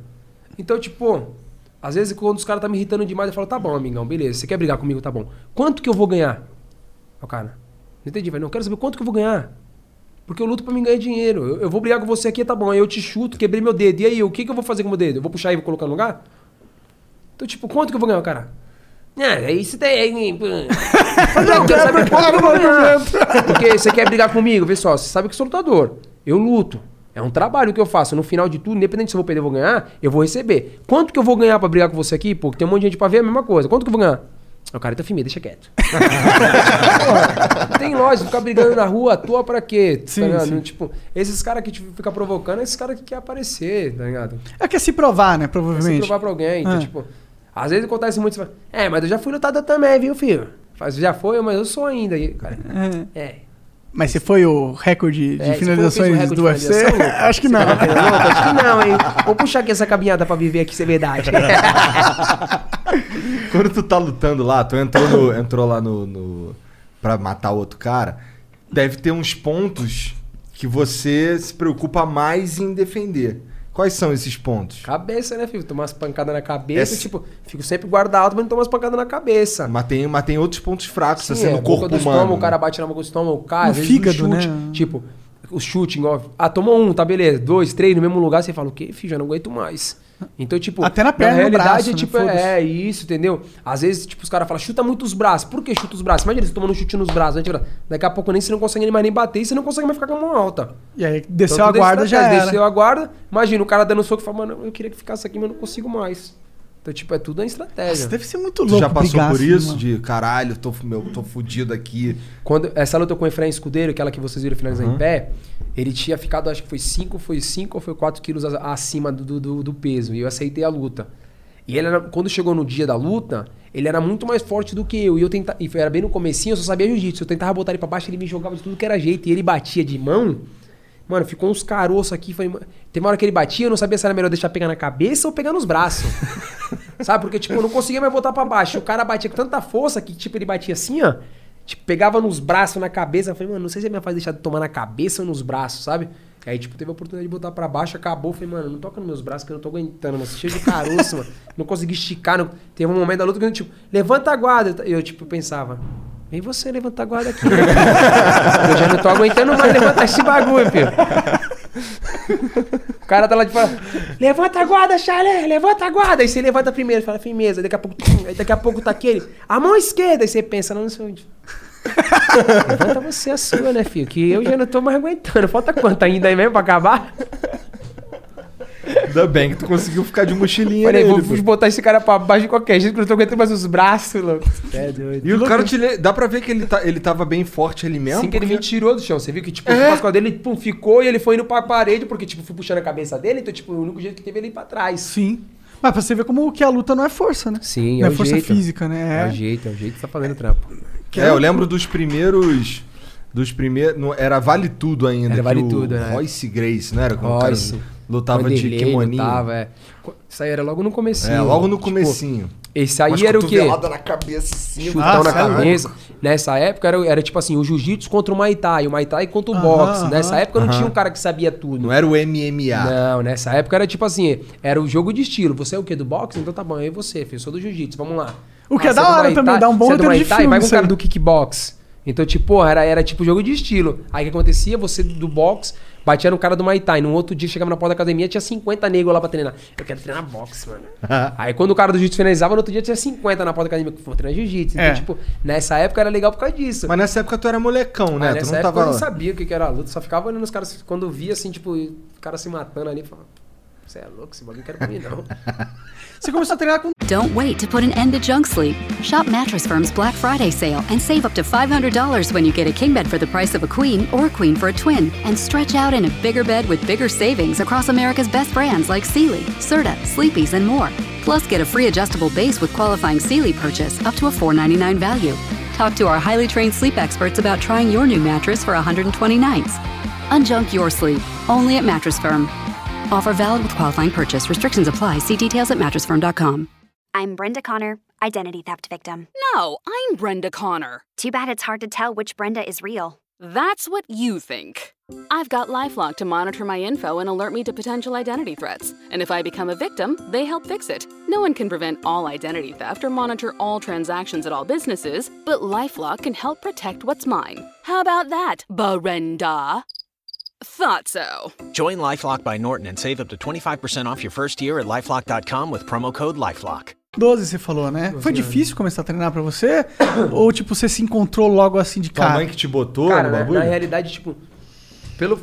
Então, tipo, às vezes quando os caras tá me irritando demais, eu falo, tá bom, amigão, beleza, você quer brigar comigo, tá bom. Quanto que eu vou ganhar? Ó, cara, não entendi, velho. Não quero saber quanto que eu vou ganhar. Porque eu luto pra mim ganhar dinheiro. Eu, eu vou brigar com você aqui, tá bom. Aí eu te chuto, quebrei meu dedo. E aí, o que, que eu vou fazer com o meu dedo? Eu vou puxar e vou colocar no lugar? Então, tipo, quanto que eu vou ganhar, cara? Ah, isso pô. [LAUGHS] Não, quero saber quanto que eu vou ganhar. Porque você quer brigar comigo, vê só, você sabe que eu sou lutador. Eu luto. É um trabalho que eu faço. No final de tudo, independente se eu vou perder ou vou ganhar, eu vou receber. Quanto que eu vou ganhar pra brigar com você aqui? Pô, tem um monte de gente pra ver a mesma coisa. Quanto que eu vou ganhar? O cara tá firme, deixa quieto. [LAUGHS] Porra, não tem lógica, ficar brigando na rua à toa pra quê? Tá Sim. Tipo, esses caras que tipo, ficam provocando, esses caras que querem aparecer, tá ligado? É que é se provar, né? Quer se Provavelmente. provar pra alguém. Então, Ah. tipo, às vezes acontece muito, você fala, é, mas eu já fui lutador também, viu, filho? Já foi, mas eu sou ainda. E, cara, É. é. Mas você foi o recorde de É, você finalizações recorde do UFC? finalização? [LAUGHS] Acho que não. tá? Acho que não, hein? Vou puxar aqui essa caminhada pra viver aqui, ser verdade. [LAUGHS] Quando tu tá lutando lá, tu entrou, no- entrou lá no, no. pra matar outro cara, deve ter uns pontos que você se preocupa mais em defender. Quais são esses pontos? Cabeça, né, filho? Tomar umas pancadas na cabeça, É- tipo, fico sempre guarda alto, mas não tomo umas pancadas na cabeça. Mas tem, mas tem outros pontos fracos, Sim, assim, é, no corpo do humano. estômago, o cara bate na boca do estômago, cai, no fígado, chute, né? Tipo, o chute, igual, ah, tomou um, tá beleza, dois, três, no mesmo lugar, você fala, o quê, filho, já não aguento mais. Então, tipo, Até na perna, no realidade, braço, é né? tipo, Foda-se. é isso, entendeu? Às vezes, tipo, os caras falam, chuta muito os braços. Por que chuta os braços? Imagina você tomando um chute nos braços, né? Tipo, Daqui a pouco nem você não consegue mais nem bater e você não consegue mais ficar com a mão alta. E aí desceu Então, a é guarda já era. Desceu a guarda, imagina o cara dando soco e fala, mano, eu queria que ficasse aqui, mas eu não consigo mais. Então, tipo, é tudo uma estratégia. Nossa, deve ser muito Tu louco já passou brigar por assim, isso? mano. De caralho, tô, meu, tô fudido aqui. Quando essa luta com o Efraim Escudeiro, aquela que vocês viram finalizar em pé, ele tinha ficado, acho que foi 5, foi 5 ou foi 4 quilos acima do, do, do peso. E eu aceitei a luta. E ele era, quando chegou no dia da luta, ele era muito mais forte do que eu. E eu tentava, e foi- era bem no comecinho, eu só sabia jiu-jitsu. Eu tentava botar ele pra baixo, ele me jogava de tudo que era jeito. E ele batia de mão. Mano, ficou uns caroços aqui. Foi... Tem uma hora que ele batia, eu não sabia se era melhor deixar pegar na cabeça ou pegar nos braços. [LAUGHS] Sabe? Porque, tipo, eu não conseguia mais botar pra baixo. O cara batia com tanta força que, tipo, ele batia assim, ó. Tipo, pegava nos braços, na cabeça. Eu falei, mano, não sei se é minha fase deixar de tomar na cabeça ou nos braços, sabe? Aí, tipo, teve a oportunidade de botar pra baixo, acabou. Eu Falei, mano, não toca nos meus braços que eu não tô aguentando, mano. Cheio de caroço, mano. Não consegui esticar. Não... Teve um momento da luta que eu, tipo, levanta a guarda. Eu, tipo, pensava, vem você levantar a guarda aqui. [LAUGHS] eu já não tô aguentando mais levantar esse bagulho, filho. O cara tá lá de fora. Levanta a guarda, Charlie! Levanta a guarda! Aí você levanta primeiro, fala firmeza. Daqui a pouco, aí daqui a pouco tá aquele. A mão esquerda! Aí você pensa, não, não sei onde. Levanta você a sua, né, filho? Que eu já não tô mais aguentando. Falta quanto ainda aí mesmo pra acabar? Ainda bem que tu conseguiu ficar de mochilinha Falei, nele, vou botar esse cara pra baixo de qualquer jeito, que eu não tô aguentando mais os braços, louco. É doido. E o cara te le... Dá pra ver que ele, tá, ele tava bem forte ali mesmo? Assim que ele me porque- tirou do chão. Você viu que, tipo, o Pascoal dele pum, ficou e ele foi indo pra parede, porque, tipo, fui puxando a cabeça dele, então, tipo, o único jeito que teve ele ir pra trás. Sim. Mas pra você ver como que a luta não é força, né? Sim, não é é o força jeito. física, né? É o jeito, é o jeito que tá fazendo trampo. É, eu lembro dos primeiros... Dos primeiros... não- Era Vale Tudo ainda. Era Vale o Tudo, né? Royce Grace, não era? Royce. o cara lutava de kimoninho. lutava, é. Isso aí era logo no comecinho. É, logo no Tipo, comecinho. Esse aí Umas era o quê? na cabeça assim. Chutão Ah, na cê é cabeça. Nessa época era, era tipo assim, o jiu-jitsu contra o Muay Thai, o Muay Thai contra o Aham, boxe. aham. Nessa época não Aham. tinha um cara que sabia tudo. Não era o MMA. Não, nessa época era tipo assim, era o jogo de estilo. Você é o quê? Do boxe? Então tá bom, eu e você, filho. Eu sou do jiu-jitsu, vamos lá. O que é você da do hora também, dá um bom Você é do roteiro Muay de filme Vai com o cara do kickbox. Então, tipo, porra, era, era tipo jogo de estilo. Aí o que acontecia? Você do boxe batia no cara do Muay Thai. No outro dia chegava na porta da academia, tinha 50 negros lá pra treinar. Eu quero treinar boxe, mano. [LAUGHS] Aí quando o cara do jiu-jitsu finalizava, no outro dia tinha 50 na porta da academia. Vou treinar jiu-jitsu. Então, É. tipo, nessa época era legal por causa disso. Mas nessa época tu era molecão, né? Tu nessa não época tava... eu não sabia o que que era luta, só ficava olhando os caras quando via assim, tipo, o cara se matando ali, falava, você é louco, esse bagulho quero pra mim, não. Você começou a [LAUGHS] treinar com Don't wait to put an end to junk sleep. Shop Mattress Firm's Black Friday sale and save up to $500 when you get a king bed for the price of a queen or a queen for a twin. And stretch out in a bigger bed with bigger savings across America's best brands like Sealy, Serta, Sleepy's, and more. Plus, get a free adjustable base with qualifying Sealy purchase up to a 499 value. Talk to our highly trained sleep experts about trying your new mattress for 120 nights. Unjunk your sleep, only at Mattress Firm. Offer valid with qualifying purchase. Restrictions apply. See details at mattressfirm.com. I'm Brenda Connor, identity theft victim. No, I'm Brenda Connor. Too bad it's hard to tell which Brenda is real. That's what you think. I've got Lifelock to monitor my info and alert me to potential identity threats. And if I become a victim, they help fix it. No one can prevent all identity theft or monitor all transactions at all businesses, but Lifelock can help protect what's mine. How about that, Brenda? Thought so. Join Lifelock by Norton and save up to 25% off your first year at lifelock.com with promo code LifeLock. 12, você falou, né? Foi difícil começar a treinar pra você? [COUGHS] Ou, tipo, você se encontrou logo assim de Tua cara? mãe que te botou Cara, no na, bagulho? na realidade, tipo, pelo...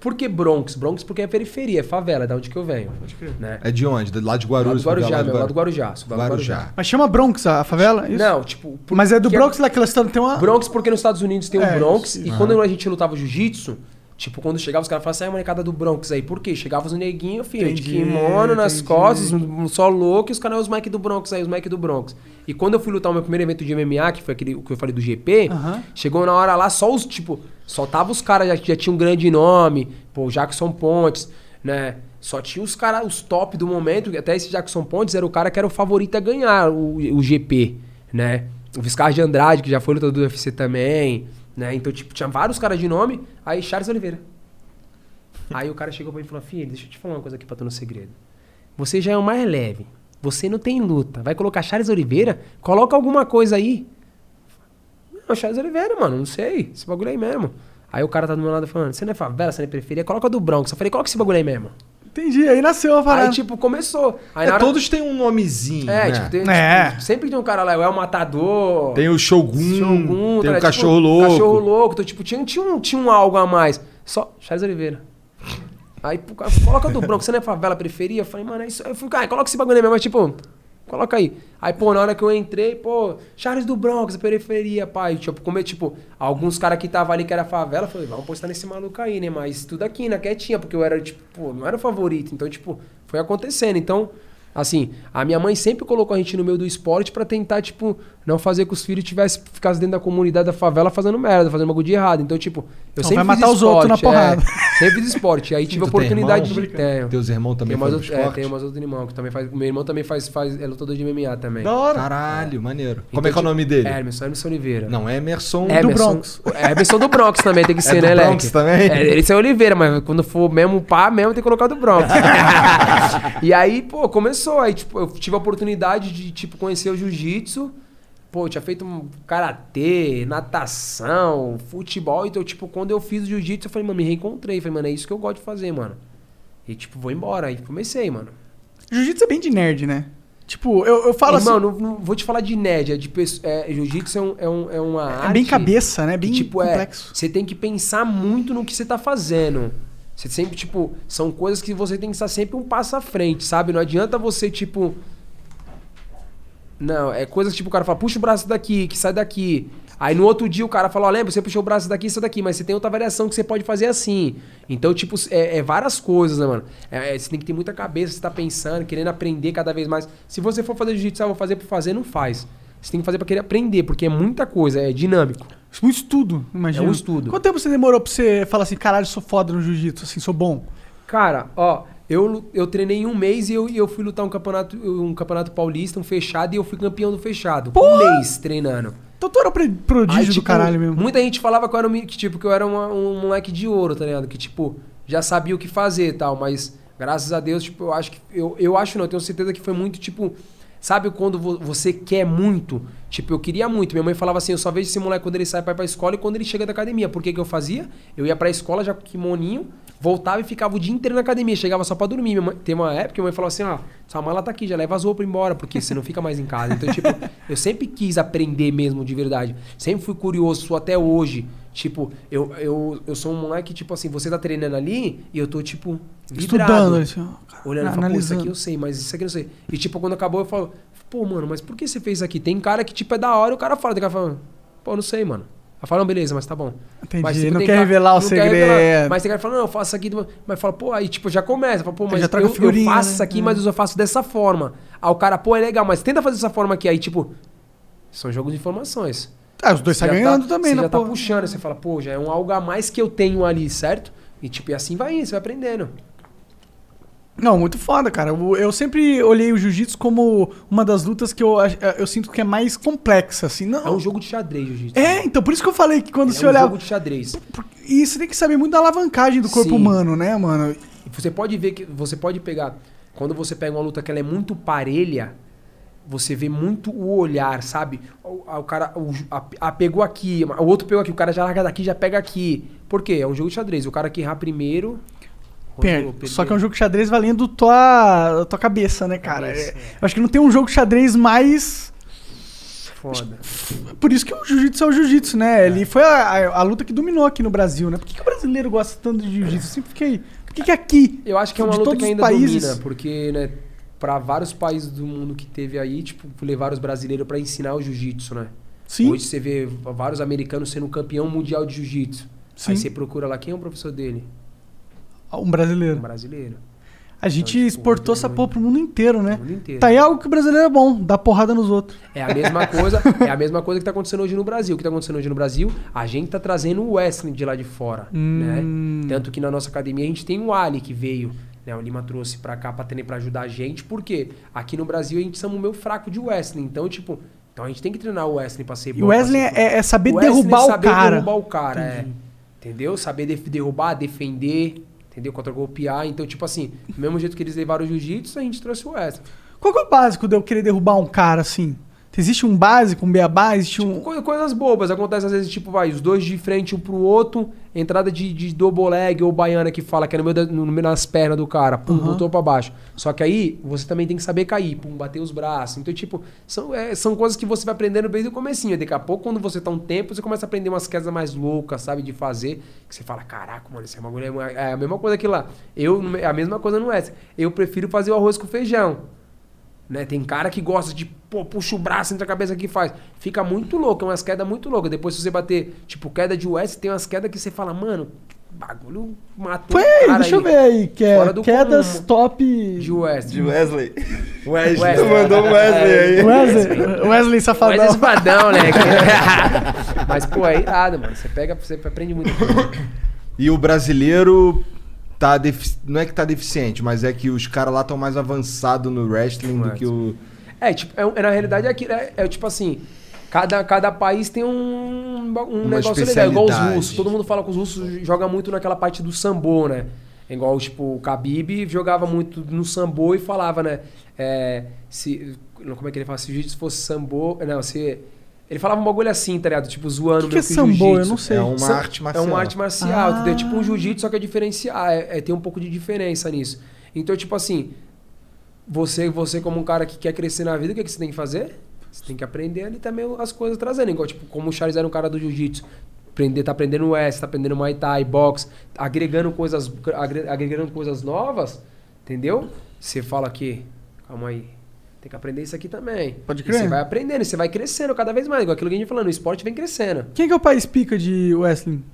Por que Bronx? Bronx porque é periferia, é favela, da onde que eu venho. Né? É de onde? Lá de Lá Guarulhos? do Guarujá, lá meu, lá do Guarujá. sou lá do Guarujá. Mas chama Bronx a favela? Isso? Não, tipo... por- Mas é do que Bronx lá que elas estão. Tem uma. Bronx porque nos Estados Unidos tem o É, Bronx. isso, e quando a gente lutava jiu-jitsu, tipo, quando chegava os caras falavam assim, ah, molecada do Bronx aí. Por quê? Chegava os neguinhos, filho, de Entendi, kimono nas entendi. costas, só louco, e os caras, os Mike do Bronx aí, os Mike do Bronx. E quando eu fui lutar o meu primeiro evento de MMA, que foi aquele que eu falei do GP, chegou na hora lá, só os, tipo, só tava os caras, já, já tinha um grande nome, pô, o Jackson Pontes, né? Só tinha os caras, os top do momento, até esse Jackson Pontes era o cara que era o favorito a ganhar o, o GP, né? O Viscar de Andrade, que já foi lutador do UFC também, né? Então, tipo, tinha vários caras de nome, aí Charles Oliveira. Aí o cara chegou pra mim e falou: Filho, deixa eu te falar uma coisa aqui pra tu no segredo. Você já é o mais leve. Você não tem luta. Vai colocar Charles Oliveira? Coloca alguma coisa aí. Não, Charles Oliveira, mano, não sei. Esse bagulho aí mesmo. Aí o cara tá do meu lado falando: Você não é favela, você não é periferia? Coloca do Bronx. Eu falei: Coloca esse bagulho aí mesmo. Entendi, aí nasceu a parada. Aí, tipo, começou. Aí, É, na hora- Todos têm um nomezinho, É, né? tipo, tem, É. tipo, sempre tem um cara lá, o El Matador. Tem o Shogun, Shogun, tem tá, o Cachorro tipo, Louco. Cachorro louco. Então, tipo, tinha, tinha, um, tinha um algo a mais. Só Charles Oliveira. Aí, pô, cara, coloca do Bronx, você não é favela, periferia? Eu falei, mano, é isso. Aí eu fui, cara, coloca esse bagulho aí mesmo, mas tipo, coloca aí. Aí, pô, na hora que eu entrei, pô, Charles do Bronx, periferia, pai. Tipo, como é, tipo, alguns caras que tava ali que era favela, falei, vamos postar nesse maluco aí, né? Mas tudo aqui, na quietinha, porque eu era, tipo, pô, não era o favorito. Então, tipo, foi acontecendo. Então, assim, a minha mãe sempre colocou a gente no meio do esporte pra tentar, tipo, não fazer que os filhos tivessem, ficassem dentro da comunidade da favela fazendo merda, fazendo bagulho de errado. Então, tipo, eu Não, sempre vai fiz matar os outros na esporte, porrada. É, [LAUGHS] sempre fiz esporte. Aí tive a oportunidade irmão? de. Tenho. Teus irmãos também outro, pro é, esporte? tem mais outro irmão que também faz. Meu irmão também faz, faz é lutador de MMA também. Da hora. Caralho, maneiro. Então, Como é que é o tipo, nome dele? Emerson, Emerson Oliveira. Não, Emerson, Emerson, do Bronx. É, Emerson do Bronx também tem que [LAUGHS] ser, do né, Bronx Leque? também? É, esse é Oliveira, mas quando for mesmo pá, mesmo tem que colocar do Bronx. [LAUGHS] e aí, pô, começou. Aí, tipo, eu tive a oportunidade de, tipo, conhecer o jiu-jitsu. Pô, eu tinha feito um karatê, natação, futebol. Então, tipo, quando eu fiz o jiu-jitsu, eu falei, mano, me reencontrei. Falei, mano, é isso que eu gosto de fazer, mano. E, tipo, vou embora. Aí comecei, mano. Jiu-jitsu é bem de nerd, né? Tipo, eu, eu falo Irmão, assim. não, não vou te falar de nerd, é de é, jiu-jitsu é, um, é, um, é uma arte... bem cabeça, né? Bem que, tipo, é, complexo. você tem que pensar muito no que você tá fazendo. Você sempre, tipo, são coisas que você tem que estar sempre um passo à frente, sabe? Não adianta você, tipo... Não, é coisas tipo, o cara fala, puxa o braço daqui, que sai daqui. Aí no outro dia o cara fala, ó, lembra, você puxou o braço daqui sai daqui, mas você tem outra variação que você pode fazer assim. Então, tipo, é, é várias coisas, né, mano? É, é, você tem que ter muita cabeça, você tá pensando, querendo aprender cada vez mais. Se você for fazer jiu-jitsu, ah, vou fazer por fazer, não faz. Você tem que fazer pra querer aprender, porque é muita coisa, é dinâmico. Um estudo, imagina. É um estudo. Quanto tempo você demorou pra você falar assim, caralho, sou foda no jiu-jitsu, assim, sou bom? Cara, ó, eu, eu treinei um mês e eu, eu fui lutar um campeonato, um campeonato paulista, um fechado, e eu fui campeão do fechado. Um mês treinando. Então tu era pro- prodígio Aí, do tipo, caralho mesmo. Muita gente falava que eu era, um, que, tipo, que eu era uma- um moleque de ouro, tá ligado? Que, tipo, já sabia o que fazer e tal, mas graças a Deus, tipo, eu acho que. Eu, eu acho não, eu tenho certeza que foi muito, tipo. Sabe quando vo- você quer muito? Tipo, eu queria muito. Minha mãe falava assim: eu só vejo esse moleque quando ele sai pra pra escola e quando ele chega da academia. Por que, que eu fazia? Eu ia pra escola já com kimoninho, voltava e ficava o dia inteiro na academia. Chegava só pra dormir. Minha mãe, tem uma época que minha mãe falou assim: ó, sua mala tá aqui, já leva as roupas embora, porque você não fica mais em casa. Então, tipo, eu sempre quis aprender mesmo de verdade. Sempre fui curioso, sou até hoje. Tipo, eu, eu, eu sou um moleque, tipo assim, você tá treinando ali e eu tô, tipo, vidrado. Estudando, assim, Olhando e falo, pô, isso aqui eu sei, mas isso aqui eu não sei. E tipo, quando acabou, eu falo, pô, mano, mas por que você fez isso aqui? Tem cara que, tipo, é da hora e o cara fala, tem cara falando, pô, não sei, mano. Aí fala, não, beleza, mas tá bom. Entendi, Mas, tipo, não quer cara- revelar o quer revelar. segredo. Mas tem cara que fala, não, eu faço isso aqui. Mas fala, pô, aí tipo, já começa. Fala, pô, mas eu, eu faço né? isso aqui, É. mas eu faço dessa forma. Aí o cara, pô, é legal, mas tenta fazer dessa forma aqui. Aí, tipo, são jogos de informações. Ah, os dois Você tá já ganhando também, Você né, já tá pô? puxando, você fala, pô, já é um algo a mais que eu tenho ali, certo? E tipo, e assim vai indo, você vai aprendendo. Não, muito foda, cara. Eu, eu sempre olhei o jiu-jitsu como uma das lutas que eu, ach- eu sinto que é mais complexa, assim. Não, É um jogo de xadrez, jiu-jitsu. É, então, por isso que eu falei que quando Ele você é um jogo de xadrez. E você tem que saber muito da alavancagem do corpo Sim. humano, né, mano? Você pode ver que você pode pegar quando você pega uma luta que ela é muito parelha, você vê muito o olhar, sabe? O, a- o cara o, a, a pegou aqui, o outro pegou aqui, o cara já larga daqui, já pega aqui. Por quê? É um jogo de xadrez. O cara que errar primeiro Perde. Só que é um jogo de xadrez valendo tua, tua cabeça, né, cara? Cabeça, É- Eu acho que não tem um jogo de xadrez mais. foda. Por isso que o jiu-jitsu é o jiu-jitsu, né? Ele foi a, a- a luta que dominou aqui no Brasil, né? Por que, que o brasileiro gosta tanto de jiu-jitsu? Eu sempre fiquei. Por que, que aqui? Eu acho que é uma de luta que ainda países, domina, porque, né, para vários países do mundo que teve aí, tipo, levaram os brasileiros pra ensinar o jiu-jitsu, né? Sim. Hoje você vê vários americanos sendo campeão mundial de jiu-jitsu. Sim. Aí você procura lá quem é o professor dele? Um brasileiro. Um brasileiro. A gente exportou essa porra pro mundo inteiro, né? mundo inteiro. Tá aí algo que o brasileiro é bom, dá porrada nos outros. É a mesma coisa, é a mesma coisa que tá acontecendo hoje no Brasil. O que tá acontecendo hoje no Brasil? A gente tá trazendo o wrestling de lá de fora, Hum. né? Tanto que na nossa academia a gente tem o Ali que veio, né? O Lima trouxe pra cá pra treinar pra ajudar a gente. Por quê? Aqui no Brasil a gente somos meio fraco de wrestling. Então, tipo, então a gente tem que treinar o wrestling pra ser E bom. o pra wrestling ser- é, é saber O wrestling derrubar é o saber cara. derrubar o cara, é. Entendeu? Saber derrubar, defender, Entendeu? Contra golpear. Então, tipo assim, do mesmo jeito que eles levaram o jiu-jitsu, a gente trouxe o Wesley. Qual que é o básico de eu querer derrubar um cara assim? Existe um básico, um beabá? Existe um. Coi- Coisas bobas. Acontece às vezes, tipo, vai, os dois de frente um pro outro, entrada de, de double leg ou baiana que fala que é no meio, da- no meio das pernas do cara, pum, botou pra baixo. Só que aí você também tem que saber cair, pum, bater os braços. Então, tipo, são, é, são coisas que você vai aprendendo desde o comecinho. Daqui a pouco, quando você tá um tempo, você começa a aprender umas quedas mais loucas, sabe, de fazer, que você fala, caraca, mano, esse é, uma- é a mesma coisa que lá. Eu, a mesma coisa não é. Eu prefiro fazer o arroz com feijão. Né? Tem cara que gosta de, pô, puxa o braço entre a cabeça aqui e faz. Fica muito louco, é umas quedas muito loucas. Depois, se você bater, tipo, queda de US, tem umas quedas que você fala, mano, bagulho matou Põe o aí, cara deixa eu ver aí. Que é Fora do quedas comum. top. De West. De Wesley. Wesley. [LAUGHS] Wesley. mandou um Wesley aí. [LAUGHS] Wesley, Wesley Safadão. Wesley Safadão, né? [LAUGHS] Mas, pô, é irado, mano. Você pega, você aprende muito. E o brasileiro tá não é que tá deficiente, mas é que os caras lá estão mais avançados no wrestling do que o. É, tipo, é, é, na realidade é, aqui- é, é tipo assim, cada, cada país tem um, um Uma negócio legal, igual os russos. Todo mundo fala que os russos jogam muito naquela parte do sambo, né? Igual, tipo, o Khabib jogava muito no sambo e falava, né? É, se, como é que ele fala? Se o jiu-jitsu fosse sambo... Não, se... Ele falava um bagulho assim, tá ligado? Tipo, zoando O que meio que é sambo? jiu-jitsu. Eu não sei. É uma Sam- arte É marcial. uma arte marcial, Ah. entendeu? Tipo um jiu-jitsu, só que é diferenciar. É, é, tem um pouco de diferença nisso. Então, tipo assim, você, você como um cara que quer crescer na vida, o que, que você tem que fazer? Você tem que aprender ali também as coisas trazendo. Igual, tipo, como o Charles era um cara do jiu-jitsu. Aprender, tá aprendendo West, tá aprendendo Muay Thai, boxe, agregando coisas, agre- agregando coisas novas, entendeu? Você fala aqui, calma aí, tem que aprender isso aqui também. Pode E crer. Você vai aprendendo, e você vai crescendo cada vez mais. Igual aquilo que a gente falando, o esporte vem crescendo. Quem que é o país pica de wrestling?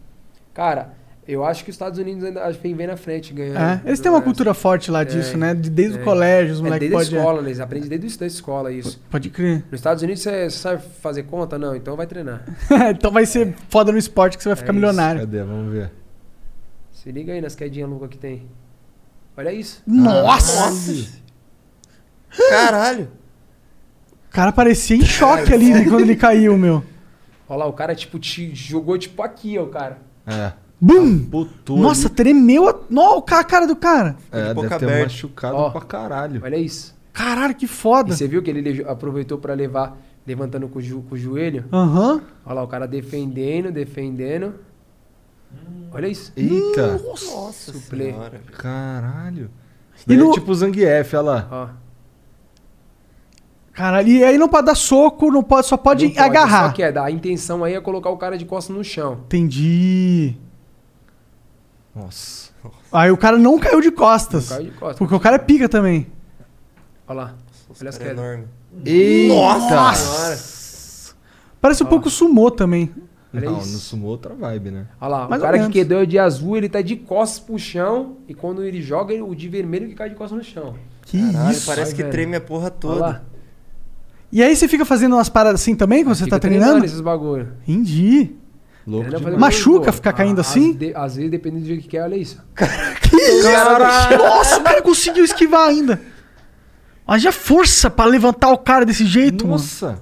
Cara, eu acho que os Estados Unidos ainda vem bem na frente ganhando. É, eles têm uma cultura forte lá disso, né? De- desde o colégio, os é, moleques desde a podem. escola, né? Eles aprendem desde da escola isso. Pode crer. Nos Estados Unidos você, sabe fazer conta? Não, então vai treinar. [LAUGHS] então vai ser foda no esporte que você vai ficar É isso. milionário. Cadê? Vamos ver. Se liga aí nas quedinhas loucas que tem. Olha isso. Nossa! Caralho. O cara parecia em choque ali né, quando ele caiu, meu. Olha lá, o cara tipo te jogou tipo aqui, ó, cara. É. Bum! Putou Nossa, ali. tremeu a... Não, a ca- cara do cara. É, de boca deve machucado Ó. pra caralho. Olha isso. Caralho, que E foda. você viu que ele le- aproveitou pra levar, levantando com o, jo- com o joelho? Aham. Olha lá, o cara defendendo, defendendo. Olha isso. Eita. Nossa senhora. Caralho. Isso E daí no- é tipo o Zangief, olha lá. Ó. Caralho, e aí não pode dar soco, não pode, só pode, Não agarrar. Só que é, a intenção aí é colocar o cara de costas no chão. Entendi. Nossa. Aí o cara não caiu de costas. Não caiu de costas. Porque o cara é pica também. Olha lá. Olha as é quedas. enorme. Eita! Senhora. Parece um pouco sumô também. Olha Não, isso. no sumo outra vibe, né? Olha lá, Mais o cara que quedou de azul, ele tá de costas pro chão. E quando ele joga, ele- o de vermelho que cai de costas no chão. Que Caralho, isso. parece Vai que vendo. treme a porra Olha toda. E aí você fica fazendo umas paradas assim também quando você tá treinando? esses bagulho. Entendi. Louco fazer Machuca ficar caindo Às assim? de- Às vezes, dependendo do jeito que quer, olha isso. [LAUGHS] Que isso? Nossa, o cara conseguiu esquivar ainda. Haja força pra levantar o cara desse jeito, mano. Nossa.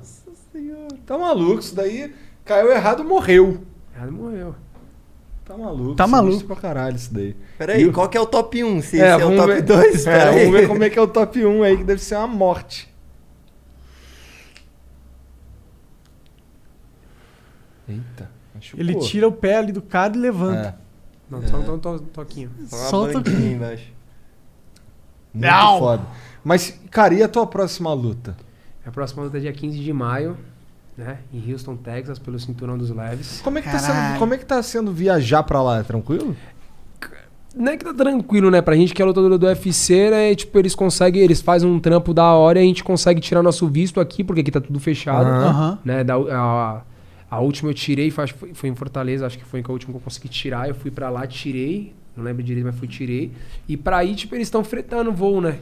Tá maluco, isso daí caiu errado, morreu. Ela morreu. Tá maluco. Tá sinistro maluco. pra caralho isso daí. Peraí, E o- qual que é o top 1? Se É, esse é o top ver. 2? É, Peraí. vamos ver como é que é o top 1 aí, que deve ser uma morte. Eita, machucou. Ele tira o pé ali do cara e levanta. É, Não, só um to- toquinho. Só uma Solta o banquinha embaixo. muito Não. foda. Mas, cara, e a tua próxima luta? A próxima luta é dia 15 de maio, né? Em Houston, Texas, pelo Cinturão dos Leves. Como é que, tá sendo, como é que tá sendo viajar pra lá? É tranquilo? Não é que tá tranquilo, né? Pra gente que é lutador do UFC, né? Tipo, eles conseguem, eles fazem um trampo da hora e a gente consegue tirar nosso visto aqui, porque aqui tá tudo fechado. Aham. Né? Da, a, a última eu tirei, foi, foi, em Fortaleza, acho que foi a última que eu consegui tirar. Eu fui pra lá, tirei. Não lembro direito, mas fui tirei. E pra ir, tipo, eles estão fretando o voo, né?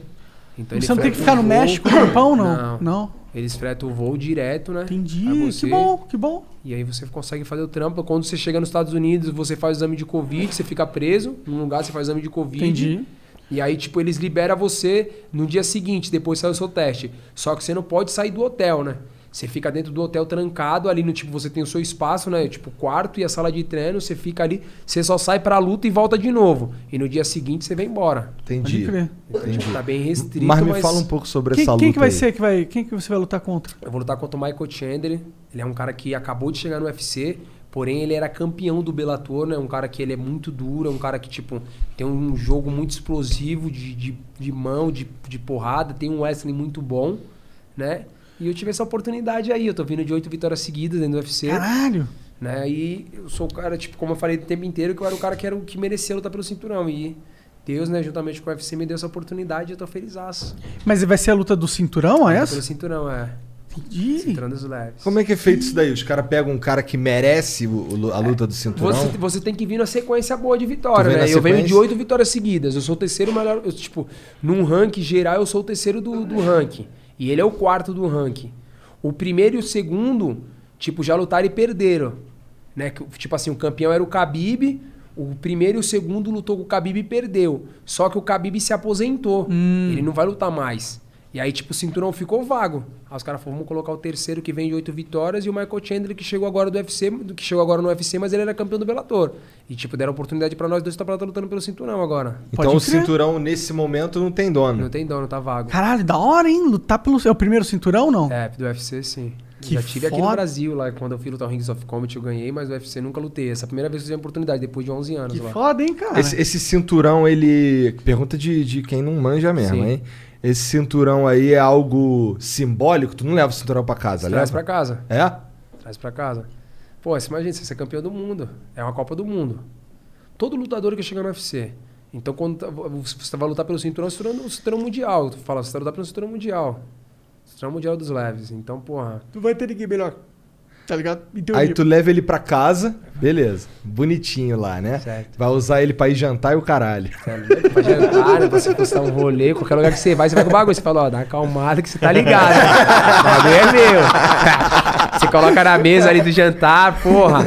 Então, Você não tem que ficar no voo. México, no Japão, não? Não. Não. Eles fretam o voo direto, né? Entendi. Aí Que bom, que bom. E aí você consegue fazer o trampo. Quando você chega nos Estados Unidos, você faz o exame de Covid, você fica preso. Num lugar você faz o exame de Covid. Entendi. E aí, tipo, eles liberam você no dia seguinte, depois sai o seu teste. Só que você não pode sair do hotel, né? Você fica dentro do hotel trancado, ali no tipo, você tem o seu espaço, né? Tipo, o quarto e a sala de treino, você fica ali, você só sai pra luta e volta de novo. E no dia seguinte você vem embora. Entendi. Então, tipo, tá bem restrito. Mas me fala um pouco sobre Quem, essa luta quem que vai aí. ser que vai. Quem que você vai lutar contra? Eu vou lutar contra o Michael Chandler. Ele é um cara que acabou de chegar no UFC, porém ele era campeão do Bellator, né? Um cara que ele é muito duro, é um cara que, tipo, tem um jogo muito explosivo de, de, de mão, de, de porrada, tem um wrestling muito bom, né? E eu tive essa oportunidade aí. Eu tô vindo de oito vitórias seguidas dentro do UFC. Caralho! Né? E eu sou o cara, tipo, como eu falei o tempo inteiro, que eu era o cara que, era o que merecia lutar pelo cinturão. E Deus, né, juntamente com o UFC, me deu essa oportunidade e eu tô feliz. Mas vai ser a luta do cinturão, é Pelo essa? cinturão, é. Entendi. Cinturão dos leves. Como é que é feito isso daí? Os caras pegam um cara que merece o- a luta do cinturão? Você, você tem que vir na sequência boa de vitória, né? Eu venho de oito vitórias seguidas. Eu sou o terceiro melhor. eu, tipo, num ranking geral, eu sou o terceiro do, do ranking. E ele é o quarto do ranking. O primeiro e o segundo, tipo, já lutaram e perderam. Né? Tipo assim, o campeão era o Khabib. O primeiro e o segundo lutou com o Khabib e perdeu. Só que o Khabib se aposentou. Ele não vai lutar mais. E aí, tipo, o cinturão ficou vago. Aí os caras falaram, vamos colocar o terceiro que vem de oito vitórias e o Michael Chandler que chegou agora do UFC, que chegou agora no UFC, mas ele era campeão do Bellator. E, tipo, deram oportunidade pra nós dois estar lutando pelo cinturão agora. Então o cinturão, nesse momento, não tem dono. Não tem dono, tá vago. Caralho, da hora, hein? Lutar pelo. É o primeiro cinturão, não? É, do UFC sim. Que Já tive aqui no foda. Brasil, lá quando eu fui lutar o Rings of Combat, eu ganhei, mas o UFC nunca lutei. Essa é a primeira vez que eu tive a oportunidade, depois de 11 anos Que lá. foda, hein, cara? Esse, esse cinturão, ele. Pergunta de, de quem não manja mesmo, Sim. hein? Esse cinturão aí é algo simbólico? Tu não leva o cinturão pra casa, Traz leva? pra casa. É? Traz pra casa. Pô, você imagina, você ser campeão do mundo. É uma Copa do Mundo. Todo lutador que chega no UFC. Então, quando tá- você vai lutar pelo cinturão, é o cinturão, o cinturão mundial. Tu fala, você vai lutar pelo cinturão mundial. Cinturão mundial dos leves. Então, porra. Tu vai ter ninguém melhor. Tá ligado? Aí tu leva ele pra casa, beleza. Bonitinho lá, né? Certo. Vai usar ele pra ir jantar e o caralho. Pra jantar, né? Pra você postar um rolê, qualquer lugar que você vai, você vai com o bagulho. Você fala, ó, dá uma acalmada que você tá ligado. o bagulho é meu. Você coloca na mesa ali do jantar, porra.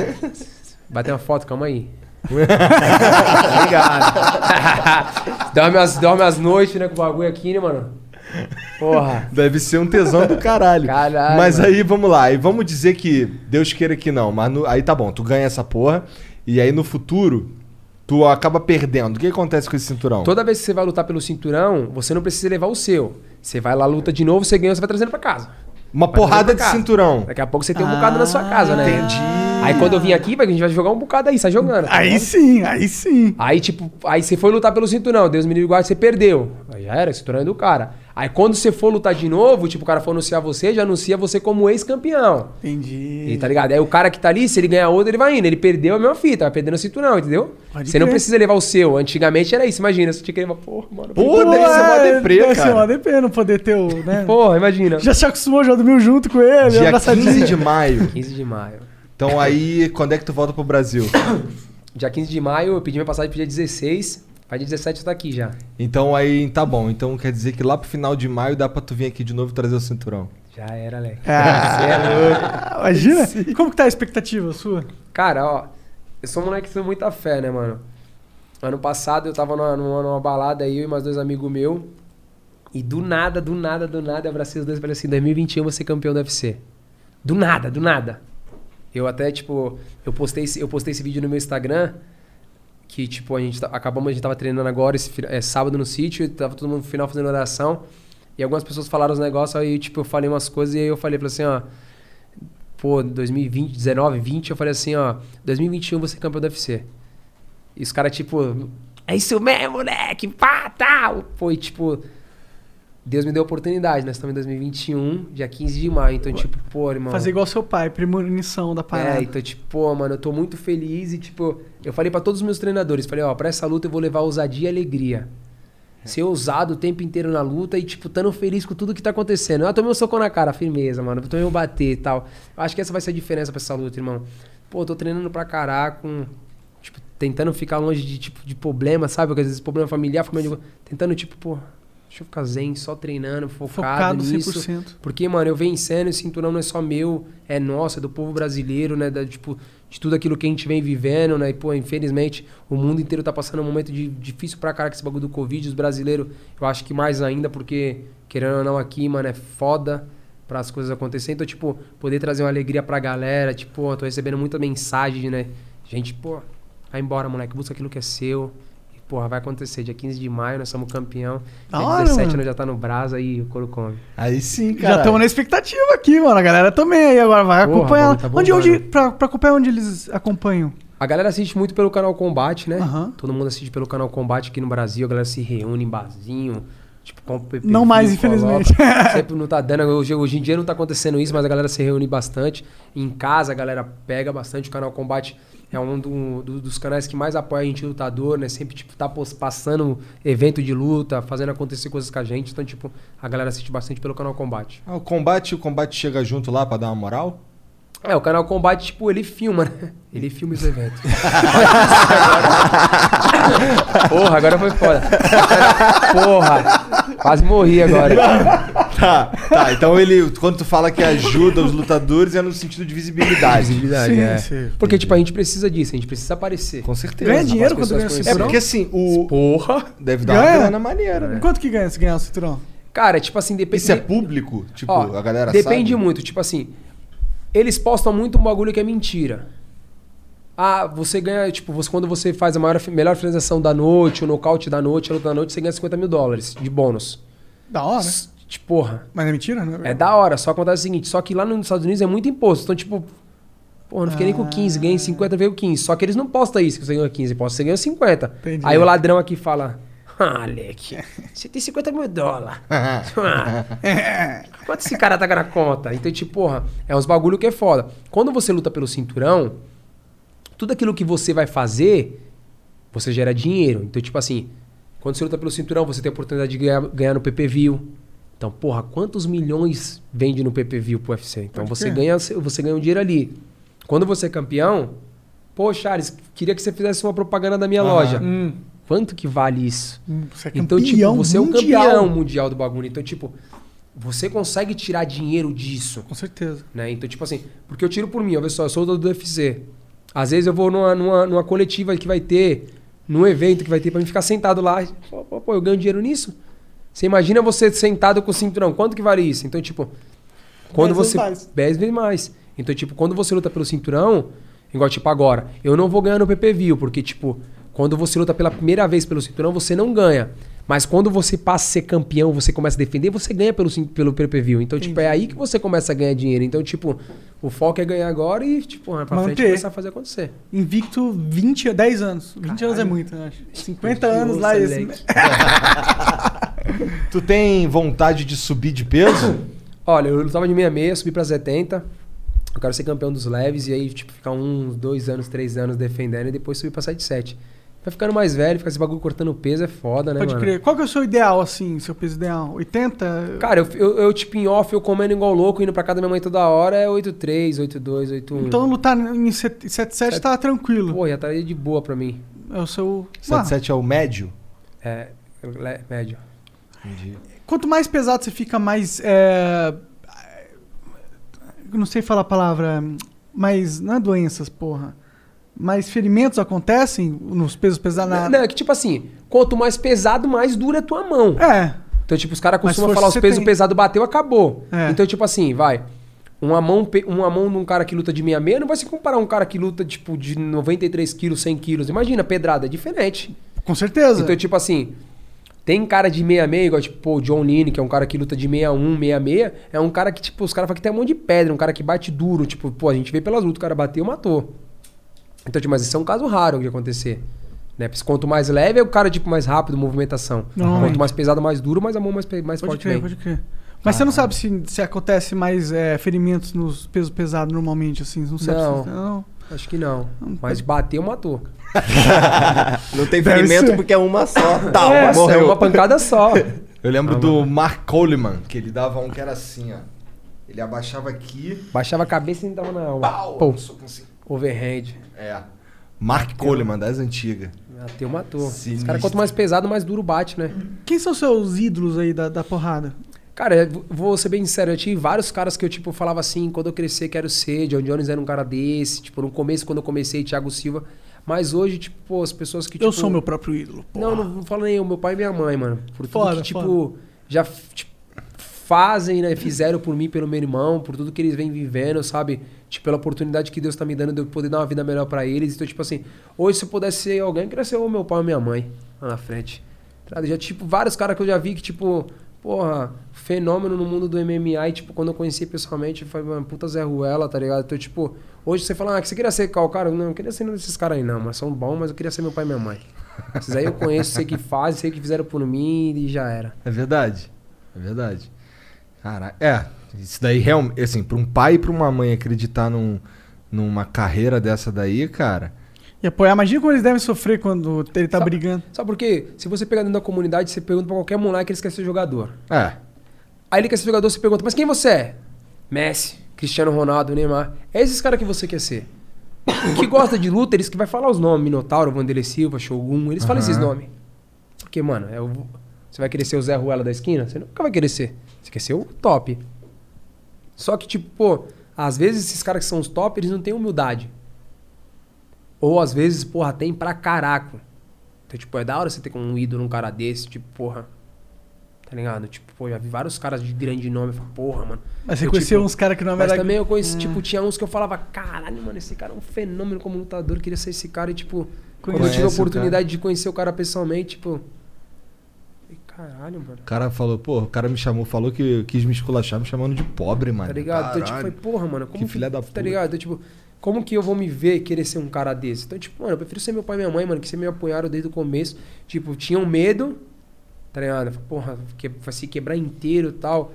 Bater uma foto, calma aí. tá ligado? dorme, as, dorme as noites, né, com o bagulho aqui, né, mano? Porra. Deve ser um tesão do caralho. Caralho, Mas mano. aí, vamos lá. E vamos dizer que Deus queira que não. Mas no- aí tá bom, tu ganha essa porra. E aí no futuro, tu acaba perdendo. O que acontece com esse cinturão? Toda vez que você vai lutar pelo cinturão, você não precisa levar o seu. Você vai lá, luta de novo, você ganha, você vai trazendo pra casa. Uma Vai porrada de casa. cinturão. Daqui a pouco você tem um bocado na sua casa, né? Entendi. Aí quando eu vim aqui, a gente vai jogar um bocado aí, sai jogando. tá Aí ligado? sim, aí sim. Aí, tipo, aí você foi lutar pelo cinturão, Deus me livre e guarde, você perdeu. Aí já era, o cinturão é do cara. Aí quando você for lutar de novo, tipo, o cara for anunciar você, já anuncia você como ex-campeão. Entendi. E tá ligado? Aí o cara que tá ali, se ele ganhar outro, ele vai indo. Ele perdeu a mesma fita, vai perdendo o cinturão, entendeu? Pode você não crer. precisa levar o seu. Antigamente era isso, imagina. Você tinha que levar, porra, mano. Pô, porra, deve ser uma é, deprê, deve ser cara. uma deprê não poder ter o. Né? [LAUGHS] Porra, imagina. Já se acostumou, já dormiu junto com ele, Dia abraçadinho. 15 de maio. [LAUGHS] 15 de maio. Então aí, quando é que tu volta pro Brasil? Dia 15 de maio, eu pedi minha passagem pro dia 16. Vai dia 17 eu tô aqui já. Então aí, tá bom. Então quer dizer que lá pro final de maio dá pra tu vir aqui de novo trazer o cinturão. Já era, Leque. Ah, Você é louco. Imagina? E como que tá a expectativa sua? Cara, ó, eu sou um moleque que tem muita fé, né, mano? Ano passado eu tava numa, numa, numa balada aí, eu e mais dois amigos meus. E do nada, do nada, do nada, eu abracei os dois e falei assim: 2021 eu vou ser campeão do UFC. Do nada, do nada. Eu até, tipo, eu postei, eu postei esse vídeo no meu Instagram. Que, tipo, a gente tá- acabamos, a gente tava treinando agora, esse, é, sábado no sítio, e tava todo mundo no final fazendo oração. E algumas pessoas falaram os negócios, aí, tipo, eu falei umas coisas e aí eu falei, falei assim, ó. Pô, 2020, 19, 20, eu falei assim, ó. 2021 você campeão do UFC. E os caras, tipo, é isso mesmo, moleque, pá, tal. Pô, e tipo, Deus me deu a oportunidade. Nós estamos em 2021, dia 15 de maio. Então, tipo, pô, irmão. Fazer igual seu pai, premonição da parada. É, então, tipo, pô, mano, eu tô muito feliz e, tipo, eu falei pra todos os meus treinadores, falei, ó, pra essa luta eu vou levar ousadia e alegria. Ser ousado o tempo inteiro na luta e, tipo, tando feliz com tudo que tá acontecendo. Eu tomei um soco na cara, firmeza, mano. Eu tomei um bater e tal. Eu acho que essa vai ser a diferença pra essa luta, irmão. Pô, tô treinando pra caraca, com, tipo, tentando ficar longe de, tipo, de problema, sabe? Porque às vezes problema familiar, família, tentando, tipo, pô, deixa eu ficar zen, só treinando, focado, Focado nisso. 100%. Porque, mano, eu vencendo, esse cinturão não é só meu, é nosso, é do povo brasileiro, né? Da, tipo, de tudo aquilo que a gente vem vivendo, né? E, pô, infelizmente, o mundo inteiro tá passando um momento de, difícil pra cara com esse bagulho do Covid. Os brasileiros, eu acho que mais ainda, porque, querendo ou não, aqui, mano, é foda para as coisas acontecerem. Então, tipo, poder trazer uma alegria pra galera. Tipo, tô recebendo muita mensagem, né? Gente, pô, vai embora, moleque, busca aquilo que é seu. Porra, vai acontecer. Dia 15 de maio, nós somos campeão. Dia hora, 17 mano. nós já tá no Brasa e o couro come. Aí sim, Já estamos na expectativa aqui, mano. A galera também aí agora vai Porra, acompanhar. tá onde, onde, pra, pra acompanhar onde eles acompanham? A galera assiste muito pelo canal Combate, né? Aham. Todo mundo assiste pelo canal Combate aqui no Brasil. A galera se reúne em barzinho. Tipo, com Não mais, infelizmente. [LAUGHS] Sempre não tá dando. Hoje, hoje em dia não tá acontecendo isso, mas a galera se reúne bastante. Em casa a galera pega bastante. O canal Combate é um do- do- dos canais que mais apoia a gente lutador, né? Sempre, tipo, tá passando evento de luta, fazendo acontecer coisas com a gente. Então, tipo, a galera assiste bastante pelo canal Combate. Ah, o combate, o combate chega junto lá pra dar uma moral? É, o canal Combate, tipo, ele filma, né? Ele filma os eventos. [LAUGHS] Porra, agora foi foda. Porra, quase morri agora. [LAUGHS] Tá, tá. Então ele, quando tu fala que ajuda os lutadores, é no sentido de visibilidade. Visibilidade, Sim, é. sim. Porque, tipo, a gente precisa disso, a gente precisa aparecer. Com certeza. Ganha dinheiro quando ganha o pessoas É cinturão? porque assim, o. Porra! Deve dar Ganha? uma grana maneira, né? Quanto que ganha se ganhar o cinturão? Cara, tipo assim, depende. Isso é público? Tipo, Ó, a galera Depende sabe? muito, tipo assim. Eles postam muito um bagulho que é mentira. Ah, você ganha, tipo, você, quando você faz a maior, melhor finalização da noite, o nocaute da noite, a luta da noite, você ganha 50 mil dólares de bônus. Da hora. Tipo, porra. Mas é mentira, né? É da hora, só acontece o seguinte, só que lá nos Estados Unidos é muito imposto. Então, tipo, pô, não fiquei nem com 15, ganhei 50, veio 15. Só que eles não postam isso, que você ganhou 15, postam, você ganhou 50. Entendi. Aí o ladrão aqui fala, ah, Alec, você tem 50 mil dólares. [LAUGHS] Ah, Quanto esse cara tá na conta? Então, tipo, porra, é uns bagulho que é foda. Quando você luta pelo cinturão, tudo aquilo que você vai fazer, você gera dinheiro. Então, tipo assim, quando você luta pelo cinturão, você tem a oportunidade de ganhar, ganhar no PPV. Então, porra, quantos milhões vende no PPV pro UFC? Então, você ganha, você ganha um dinheiro ali. Quando você é campeão, pô, Charles, queria que você fizesse uma propaganda da minha Aham. loja. Hum, Quanto que vale isso? hum, você é Então, tipo, campeão você é o mundial. campeão mundial do bagulho. Então, tipo, você consegue tirar dinheiro disso. Com certeza. Né? Então, tipo assim, porque eu tiro por mim, olha só, eu sou do UFC. Às vezes eu vou numa, numa, numa coletiva que vai ter, num evento que vai ter, pra mim ficar sentado lá. Pô, pô, pô, eu ganho dinheiro nisso? Você imagina você sentado com o cinturão, quanto que vale isso? Então, tipo, quando Dez vezes você. mais. 10 vezes mais. Então, tipo, quando você luta pelo cinturão, igual tipo agora, eu não vou ganhar no PPV, porque, tipo, quando você luta pela primeira vez pelo cinturão, você não ganha. Mas quando você passa a ser campeão, você começa a defender, você ganha pelo, pelo PPV. Então, tipo, é aí que você começa a ganhar dinheiro. Então, tipo, o foco é ganhar agora e, tipo, pra frente Manter. começar a fazer acontecer. Invicto 20, 10 anos. 20 anos é muito, eu acho. 50 anos lá. Esse... Alex. [LAUGHS] Tu tem vontade de subir de peso? Olha, eu lutava de 66, subi pra 70. Eu quero ser campeão dos leves e aí, tipo, ficar uns dois anos, três anos defendendo e depois subir pra 77. Vai ficando mais velho, ficar esse bagulho cortando peso é foda, né, Pode mano? crer. Qual que é o seu ideal, assim, seu peso ideal? 80? Cara, eu, eu, eu, tipo, em off, eu comendo igual louco, indo pra casa da minha mãe toda hora, é 83, 82, 81. Então lutar em 77 tá tranquilo. Pô, já estaria de boa pra mim. É o seu... 77 é o médio? É, médio. Entendi. Quanto mais pesado você fica, mais. É... Não sei falar a palavra. Mais. Não é doenças, porra. Mais ferimentos acontecem nos pesos pesados na. Não, é que tipo assim, quanto mais pesado, mais dura a tua mão. É. Então, tipo, os caras Mas costumam falar os pesos tem. pesados bateu, acabou. É. Então, tipo assim, vai. Uma mão, uma mão num cara que luta de 66 não vai se comparar a um cara que luta, tipo, de 93 quilos, 100 quilos. Imagina, pedrada, é diferente. Com certeza. Então, tipo assim, tem cara de 66, igual, tipo, o John Lean, que é um cara que luta de 61, 66, é um cara que, tipo, os caras falam que tem a mão de pedra, um cara que bate duro. Tipo, pô, a gente vê pelas lutas, o cara bateu, matou. Então, tipo, mas isso é um caso raro de acontecer. Né? Porque Quanto mais leve, é o cara, tipo, mais rápido, movimentação. Normalmente. Quanto mais pesado, mais duro, mais a mão mais, mais Pode forte crer, pode crer. Mas você não sabe se, se acontece mais é, ferimentos nos pesos pesados normalmente, assim? Não sabe Não. se. Não. Acho que não. Mas bateu, matou. Não tem [LAUGHS] ferimento porque é uma só. Tá, é, morreu. é uma pancada só. Eu lembro do Mark Coleman, que ele dava um que era assim, ó. Ele abaixava aqui. Baixava a cabeça e entrava na alma. Pau! Overhand. É. Mark Coleman, das antigas. Bateu, matou. Os Sinistro. caras, quanto mais pesado, mais duro bate, né? Quem são seus ídolos aí da, da porrada? Cara, vou ser bem sincero, eu tive vários caras que eu, tipo, falava assim, quando eu crescer, quero ser. John Jones era um cara desse. Tipo, no começo, quando eu comecei, Thiago Silva. Mas hoje, tipo, pô, as pessoas que, tipo... Eu sou meu próprio ídolo. Não, não, não falo nem eu, meu pai e minha mãe, mano. Por tudo Foda, que, tipo, já f- tipo, fazem, né? Fizeram por mim, pelo meu irmão, por tudo que eles vêm vivendo, sabe? Tipo, pela oportunidade que Deus tá me dando de eu poder dar uma vida melhor pra eles. Então, tipo assim, hoje se eu pudesse ser alguém, eu queria ser o meu pai ou minha mãe lá na frente. Tá? Já, tipo, vários caras que eu já vi que, tipo, porra, fenômeno no mundo do MMA. E, tipo, quando eu conheci pessoalmente, foi uma puta Zé Ruela, tá ligado? Então, tipo, hoje você fala, ah, que você queria ser qual cara? Não, eu queria ser nenhum desses caras aí, não, mas são bons, mas eu queria ser meu pai e minha mãe. Esses aí eu conheço, sei que fazem, sei que fizeram por mim e já era. É verdade. É verdade. Cara, é. Isso daí realmente, assim, pra um pai e pra uma mãe acreditar num, numa carreira dessa daí, cara. E apoiar, imagina como eles devem sofrer quando ele tá Sabe- brigando. Sabe por quê? Se você pegar dentro da comunidade, você pergunta pra qualquer moleque, eles querem ser jogador. É. Aí ele quer ser jogador, você pergunta, mas quem você é? Messi, Cristiano Ronaldo, Neymar. É esses caras que você quer ser. que gosta de luta, eles que vai falar os nomes, Minotauro, Vanderlei Silva, Shogun, eles falam Aham. esses nomes. Porque, mano, é o- você vai querer ser o Zé Ruela da esquina? Você nunca vai querer ser. Você quer ser o top. Só que, tipo, pô, às vezes esses caras que são os top, eles não têm humildade. Ou às vezes, porra, tem pra caraco. Então, tipo, é da hora você ter um ídolo um cara desse, tipo, porra. Tá ligado? Tipo, pô, já vi vários caras de grande nome. Eu falo, porra, mano. Mas você Eu, conheceu tipo, uns caras que não Mas era- também eu conheci, Hum. tipo, tinha uns que eu falava, caralho, mano, esse cara é um fenômeno como lutador. Eu queria ser esse cara e, tipo, quando eu Conhece tive a oportunidade de conhecer o cara pessoalmente, tipo. Caralho, mano. O cara falou, pô, o cara me chamou, falou que quis me esculachar, me chamando de pobre, mano. Tá ligado? Então, tipo, Caralho. foi, porra, mano, como Que filha da Tá puta. ligado? Então, tipo, como que eu vou me ver querer ser um cara desse? Então, tipo, mano, eu prefiro ser meu pai e minha mãe, mano, que você me apoiaram desde o começo. Tipo, tinham medo, tá ligado? Porra, que, se quebrar inteiro e tal.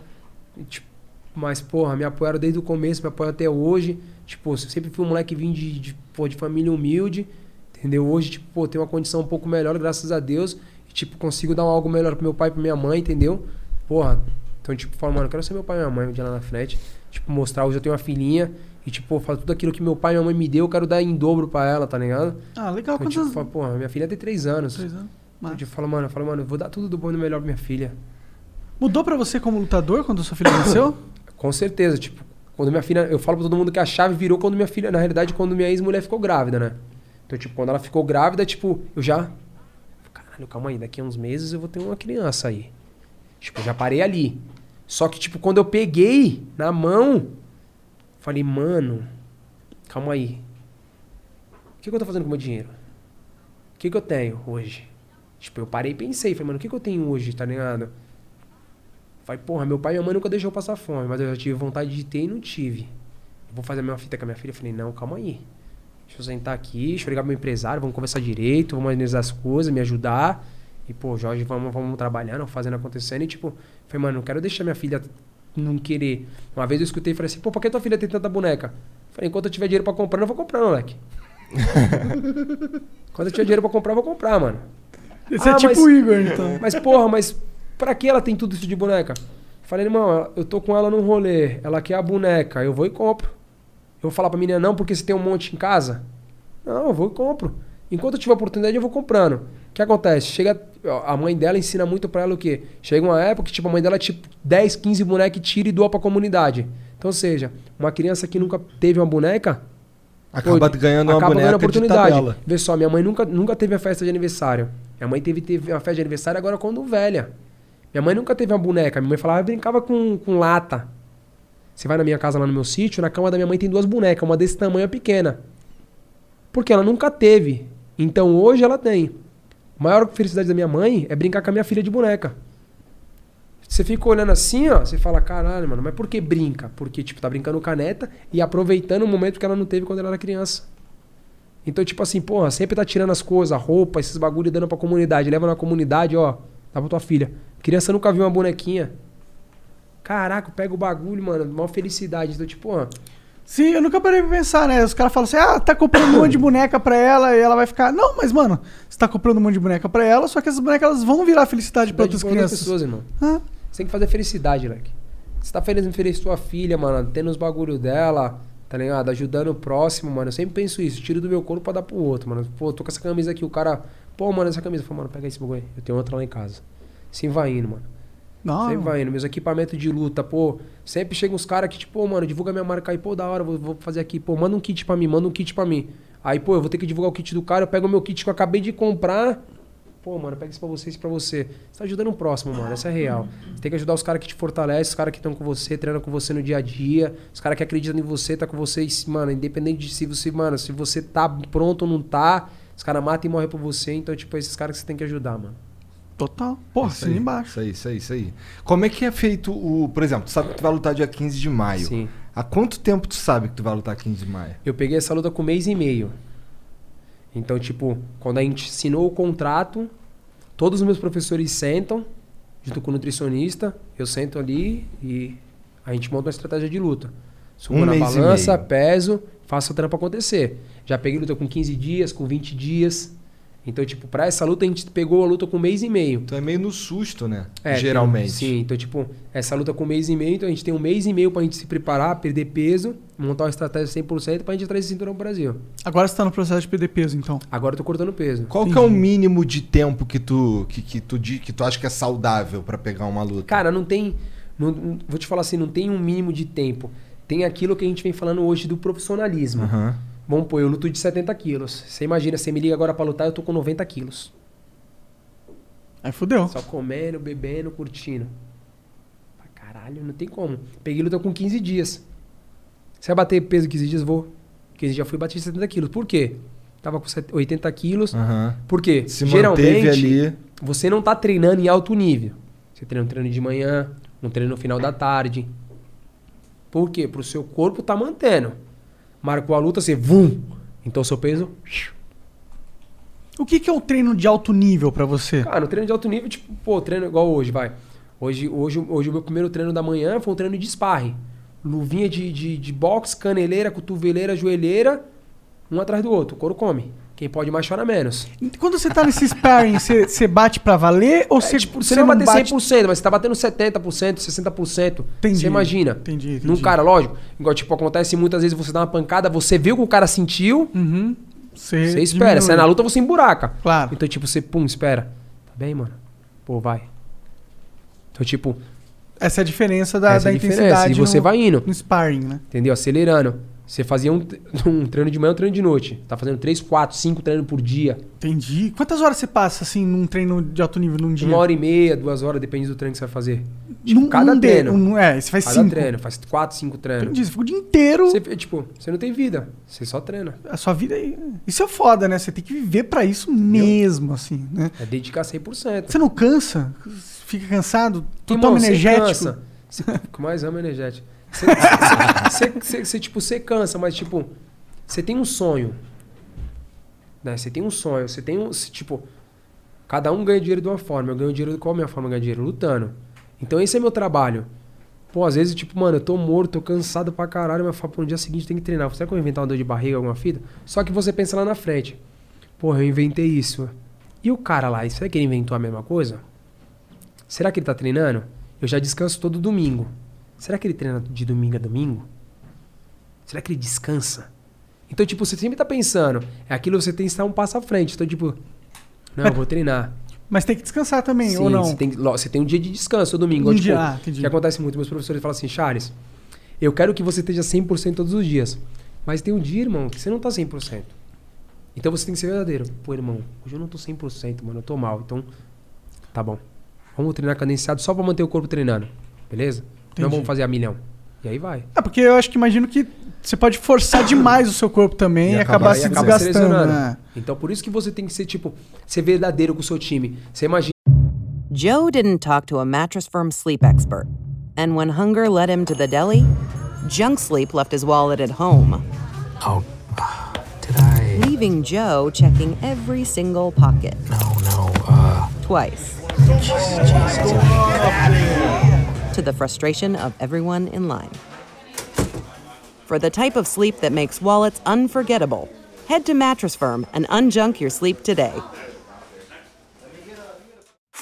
E, tipo, mas, porra, me apoiaram desde o começo, me apoiam até hoje. Tipo, eu sempre fui um moleque vim de, de, pô, de família humilde, entendeu? Hoje, tipo, pô, tenho uma condição um pouco melhor, graças a Deus. E, tipo, consigo dar algo melhor pro meu pai e pra minha mãe, entendeu? Porra, então, tipo, falo, mano, eu quero ser meu pai e minha mãe um dia lá na frente. Tipo, mostrar, hoje eu tenho uma filhinha. E, tipo, falo tudo aquilo que meu pai e minha mãe me deu, eu quero dar em dobro pra ela, tá ligado? Ah, legal. Então, Quantos tipo, falo, porra, minha filha tem três anos. Três anos. Então, tipo, falo, mano, eu falo, mano, eu vou dar tudo do bom e do melhor pra minha filha. Mudou pra você como lutador quando sua filha nasceu? [COUGHS] Com certeza, tipo, quando minha filha. Eu falo pra todo mundo que a chave virou quando minha filha. Na realidade, quando minha ex-mulher ficou grávida, né? Então, tipo, quando ela ficou grávida, tipo, eu já. Caralho, calma aí, daqui a uns meses eu vou ter uma criança aí. Tipo, eu já parei ali. Só que, tipo, quando eu peguei na mão, falei, mano, calma aí. O que, que eu tô fazendo com o meu dinheiro? O que, que eu tenho hoje? Tipo, eu parei e pensei, falei, mano, o que, que eu tenho hoje, tá ligado? Falei, porra, meu pai e minha mãe nunca deixou eu passar fome, mas eu já tive vontade de ter e não tive. Eu vou fazer a mesma fita com a minha filha. Eu falei, não, calma aí. Deixa eu sentar aqui, deixa eu ligar pro meu empresário, vamos conversar direito, vamos analisar as coisas, me ajudar. E, pô, Jorge, vamos, vamos trabalhando, fazendo acontecendo. E, tipo, falei, mano, não quero deixar minha filha não querer. Uma vez eu escutei e falei assim, pô, por que tua filha tem tanta boneca? Falei, enquanto eu tiver dinheiro pra comprar, eu não vou comprar, não, moleque. [LAUGHS] Quando eu tiver dinheiro pra comprar, eu vou comprar, mano. Esse é tipo o Igor, então. Mas, porra, mas pra que ela tem tudo isso de boneca? Falei, irmão, eu tô com ela num rolê, ela quer a boneca, eu vou e compro. Eu vou falar pra menina, não, porque você tem um monte em casa? Não, eu vou e compro. Enquanto eu tiver oportunidade, eu vou comprando. O que acontece? Chega. A mãe dela ensina muito pra ela o quê? Chega uma época que, tipo, a mãe dela, tipo, 10, 15 bonecas e tira e doa pra comunidade. Então, ou seja, uma criança que nunca teve uma boneca. Acaba ganhando uma acaba boneca ganhando de oportunidade. tabela. Vê só, minha mãe nunca, nunca teve a festa de aniversário. Minha mãe teve, teve uma festa de aniversário agora quando velha. Minha mãe nunca teve uma boneca. Minha mãe falava, brincava com, com lata. Você vai na minha casa lá no meu sítio, na cama da minha mãe tem duas bonecas, uma desse tamanho é pequena. Porque ela nunca teve. Então hoje ela tem. A maior felicidade da minha mãe é brincar com a minha filha de boneca. Você fica olhando assim, ó, você fala, caralho, mano, mas por que brinca? Porque, tipo, tá brincando caneta e aproveitando o momento que ela não teve quando ela era criança. Então, tipo assim, porra, sempre tá tirando as coisas, roupa, esses bagulho e dando pra comunidade. Leva na comunidade, ó, dá pra tua filha. Criança nunca viu uma bonequinha. Caraca, pega o bagulho, mano, maior felicidade. Então, tipo, ó. Sim, eu nunca parei pra pensar, né? Os caras falam assim, ah, tá comprando um monte de boneca pra ela e ela vai ficar. Não, mas, mano, você tá comprando um monte de boneca pra ela, só que essas bonecas elas vão virar felicidade pra outras de crianças. pessoas, irmão. Ah. Você tem que fazer felicidade, leque. Você tá feliz em feliz sua filha, mano, tendo os bagulho dela, tá ligado? Ajudando o próximo, mano. Eu sempre penso isso, tiro do meu corpo pra dar pro outro, mano. Pô, tô com essa camisa aqui, o cara, pô, mano, essa camisa. Eu falo, mano, pega esse bagulho aí. Eu tenho outra lá em casa. Sim, vai indo, mano. Não. Sempre vai indo. Meus equipamentos de luta, pô. Sempre chegam uns caras que, tipo, pô, mano, divulga minha marca aí, pô, da hora, vou, vou fazer aqui. Pô, manda um kit pra mim, manda um kit pra mim. Aí, pô, eu vou ter que divulgar o kit do cara, eu pego o meu kit que eu acabei de comprar. pô, mano, pega isso pra você, isso pra você. Você tá ajudando o próximo, mano. Essa é real. Você tem que ajudar os caras que te fortalecem, os caras que estão com você, treinam com você no dia a dia, os caras que acreditam em você, tá com você, mano, independente de se você, mano, se você tá pronto ou não tá, os caras matam e morrem por você. Então, tipo, esses caras que você tem que ajudar, mano. Total. Porra, Isso aí, embaixo. Isso aí, isso aí, isso aí. Como é que é feito o. Por exemplo, tu sabe que tu vai lutar dia 15 de maio. Sim. Há quanto tempo tu sabe que tu vai lutar 15 de maio? Eu peguei essa luta com um mês e meio. Então, tipo, quando a gente assinou o contrato, todos os meus professores sentam, junto com o nutricionista, eu sento ali e a gente monta uma estratégia de luta. Subo Um na mês e balança, meio. peso, faço o trampo acontecer. Já peguei luta com 15 dias, com 20 dias. Então, tipo, pra essa luta a gente pegou a luta com um mês e meio. Então é meio no susto, né? É, Geralmente. tem- sim, então, tipo, essa luta com um mês e meio, então a gente tem um mês e meio pra gente se preparar, perder peso, montar uma estratégia 100% pra gente trazer esse cinturão pro Brasil. Agora você tá no processo de perder peso, então. Agora eu tô cortando peso. Qual que é o mínimo de tempo que tu, que, que tu, que tu acha que é saudável pra pegar uma luta? Cara, não tem. não- vou te falar assim, não tem um mínimo de tempo. Tem aquilo que a gente vem falando hoje do profissionalismo. Aham. Vamos pôr, eu luto de 70 quilos. Você imagina, você me liga agora pra lutar, eu tô com 90 quilos. Aí fudeu. Só comendo, bebendo, curtindo. Pra caralho, não tem como. Peguei luta com 15 dias. Você vai bater peso 15 dias? Vou. 15 dias fui bater 70 quilos. Por quê? Tava com set- 80 quilos. Aham. Por quê? Se Geralmente, ali. você não tá treinando em alto nível. Você treina um treino de manhã, um treino no final da tarde. Por quê? Pro seu corpo tá mantendo. Marcou a luta, você vum. Então seu peso. O que, que é o treino de alto nível pra você? Cara, no treino de alto nível, tipo, pô, treino igual hoje, vai. Hoje, hoje, hoje o meu primeiro treino da manhã foi um treino de sparring. Luvinha de, de, de boxe, caneleira, cotoveleira, joelheira, um atrás do outro. O couro come. Quem pode mais chora menos. Quando você tá nesse sparring, você, você bate pra valer ou você, É, tipo, você, não vai bater 100%, mas você tá batendo 70%, 60%. Entendi. Você imagina. Entendi, entendi. Num cara, lógico. Igual, tipo, acontece muitas vezes você dá uma pancada, você viu que o cara sentiu, Uhum. Você, você espera. diminui. Se é na luta, você emburaca. Claro. Então, tipo, você, pum, espera. Tá bem, mano? Pô, vai. Então, tipo, Essa é a diferença da, Essa da é a diferença, intensidade e você no, vai indo. no sparring, né? entendeu? Acelerando. Você fazia um, um treino de manhã, um treino de noite. Tá fazendo 3, 4, 5 treinos por dia. Entendi. Quantas horas você passa, assim, num treino de alto nível num dia? Uma hora e meia, duas horas, depende do treino que você vai fazer. Tipo, Num- cada num de- treino. um- é, você faz cada cinco. treino, faz quatro, cinco treinos. Entendi. Você fica o dia inteiro. Você, tipo, você não tem vida. Você só treina. A sua vida é... Isso é foda, né? Você tem que viver pra isso mesmo, assim, né? É dedicar 100%. Você não cansa? Fica cansado? Tu toma você energético? cansa. Você- [LAUGHS] O que mais ama é energético. Você, tipo, você cansa, mas, tipo, você tem um sonho. Né? Você tem um sonho. Você tem um. se, Tipo, cada um ganha dinheiro de uma forma. Eu ganho dinheiro. Qual é a minha forma de ganhar dinheiro? Lutando. Então, esse é meu trabalho. Pô, às vezes, tipo, mano, eu tô morto, tô cansado pra caralho, mas falo, pô, no dia seguinte tem que treinar. Será que eu vou inventar uma dor de barriga, alguma fita? Só que você pensa lá na frente. Porra, eu inventei isso. E o cara lá, será que ele inventou a mesma coisa? Será que ele tá treinando? Eu já descanso todo domingo. Será que ele treina de domingo a domingo? Será que ele descansa? Então, tipo, você sempre tá pensando. É aquilo que você tem que estar um passo à frente. Então, tipo, não, eu vou treinar. Mas tem que descansar também, Sim, ou não? Você tem, você tem um dia de descanso, o domingo. Um tipo, dia, ah, que acontece muito. Meus professores falam assim, Charles, eu quero que você esteja 100% todos os dias. Mas tem um dia, irmão, que você não tá 100%. Então você tem que ser verdadeiro. Pô, irmão, hoje eu não tô 100%, mano, eu tô mal. Então, tá bom. Vamos treinar cadenciado só pra manter o corpo treinando. Beleza? Não vamos fazer a milhão. E aí vai. É porque eu acho que imagino que você pode forçar demais o seu corpo também e, acabar Aí se acaba desgastando. né? Então por isso que você tem que ser, tipo, ser verdadeiro com o seu time. Você imagina. Joe didn't talk to a Mattress Firm sleep expert. And when hunger led him to the deli, Junk Sleep left his wallet at home. Oh, did I? Leaving Joe checking every single pocket. No, no, uh. Twice. To the frustration of everyone in line. For the type of sleep that makes wallets unforgettable, head to Mattress Firm and unjunk your sleep today.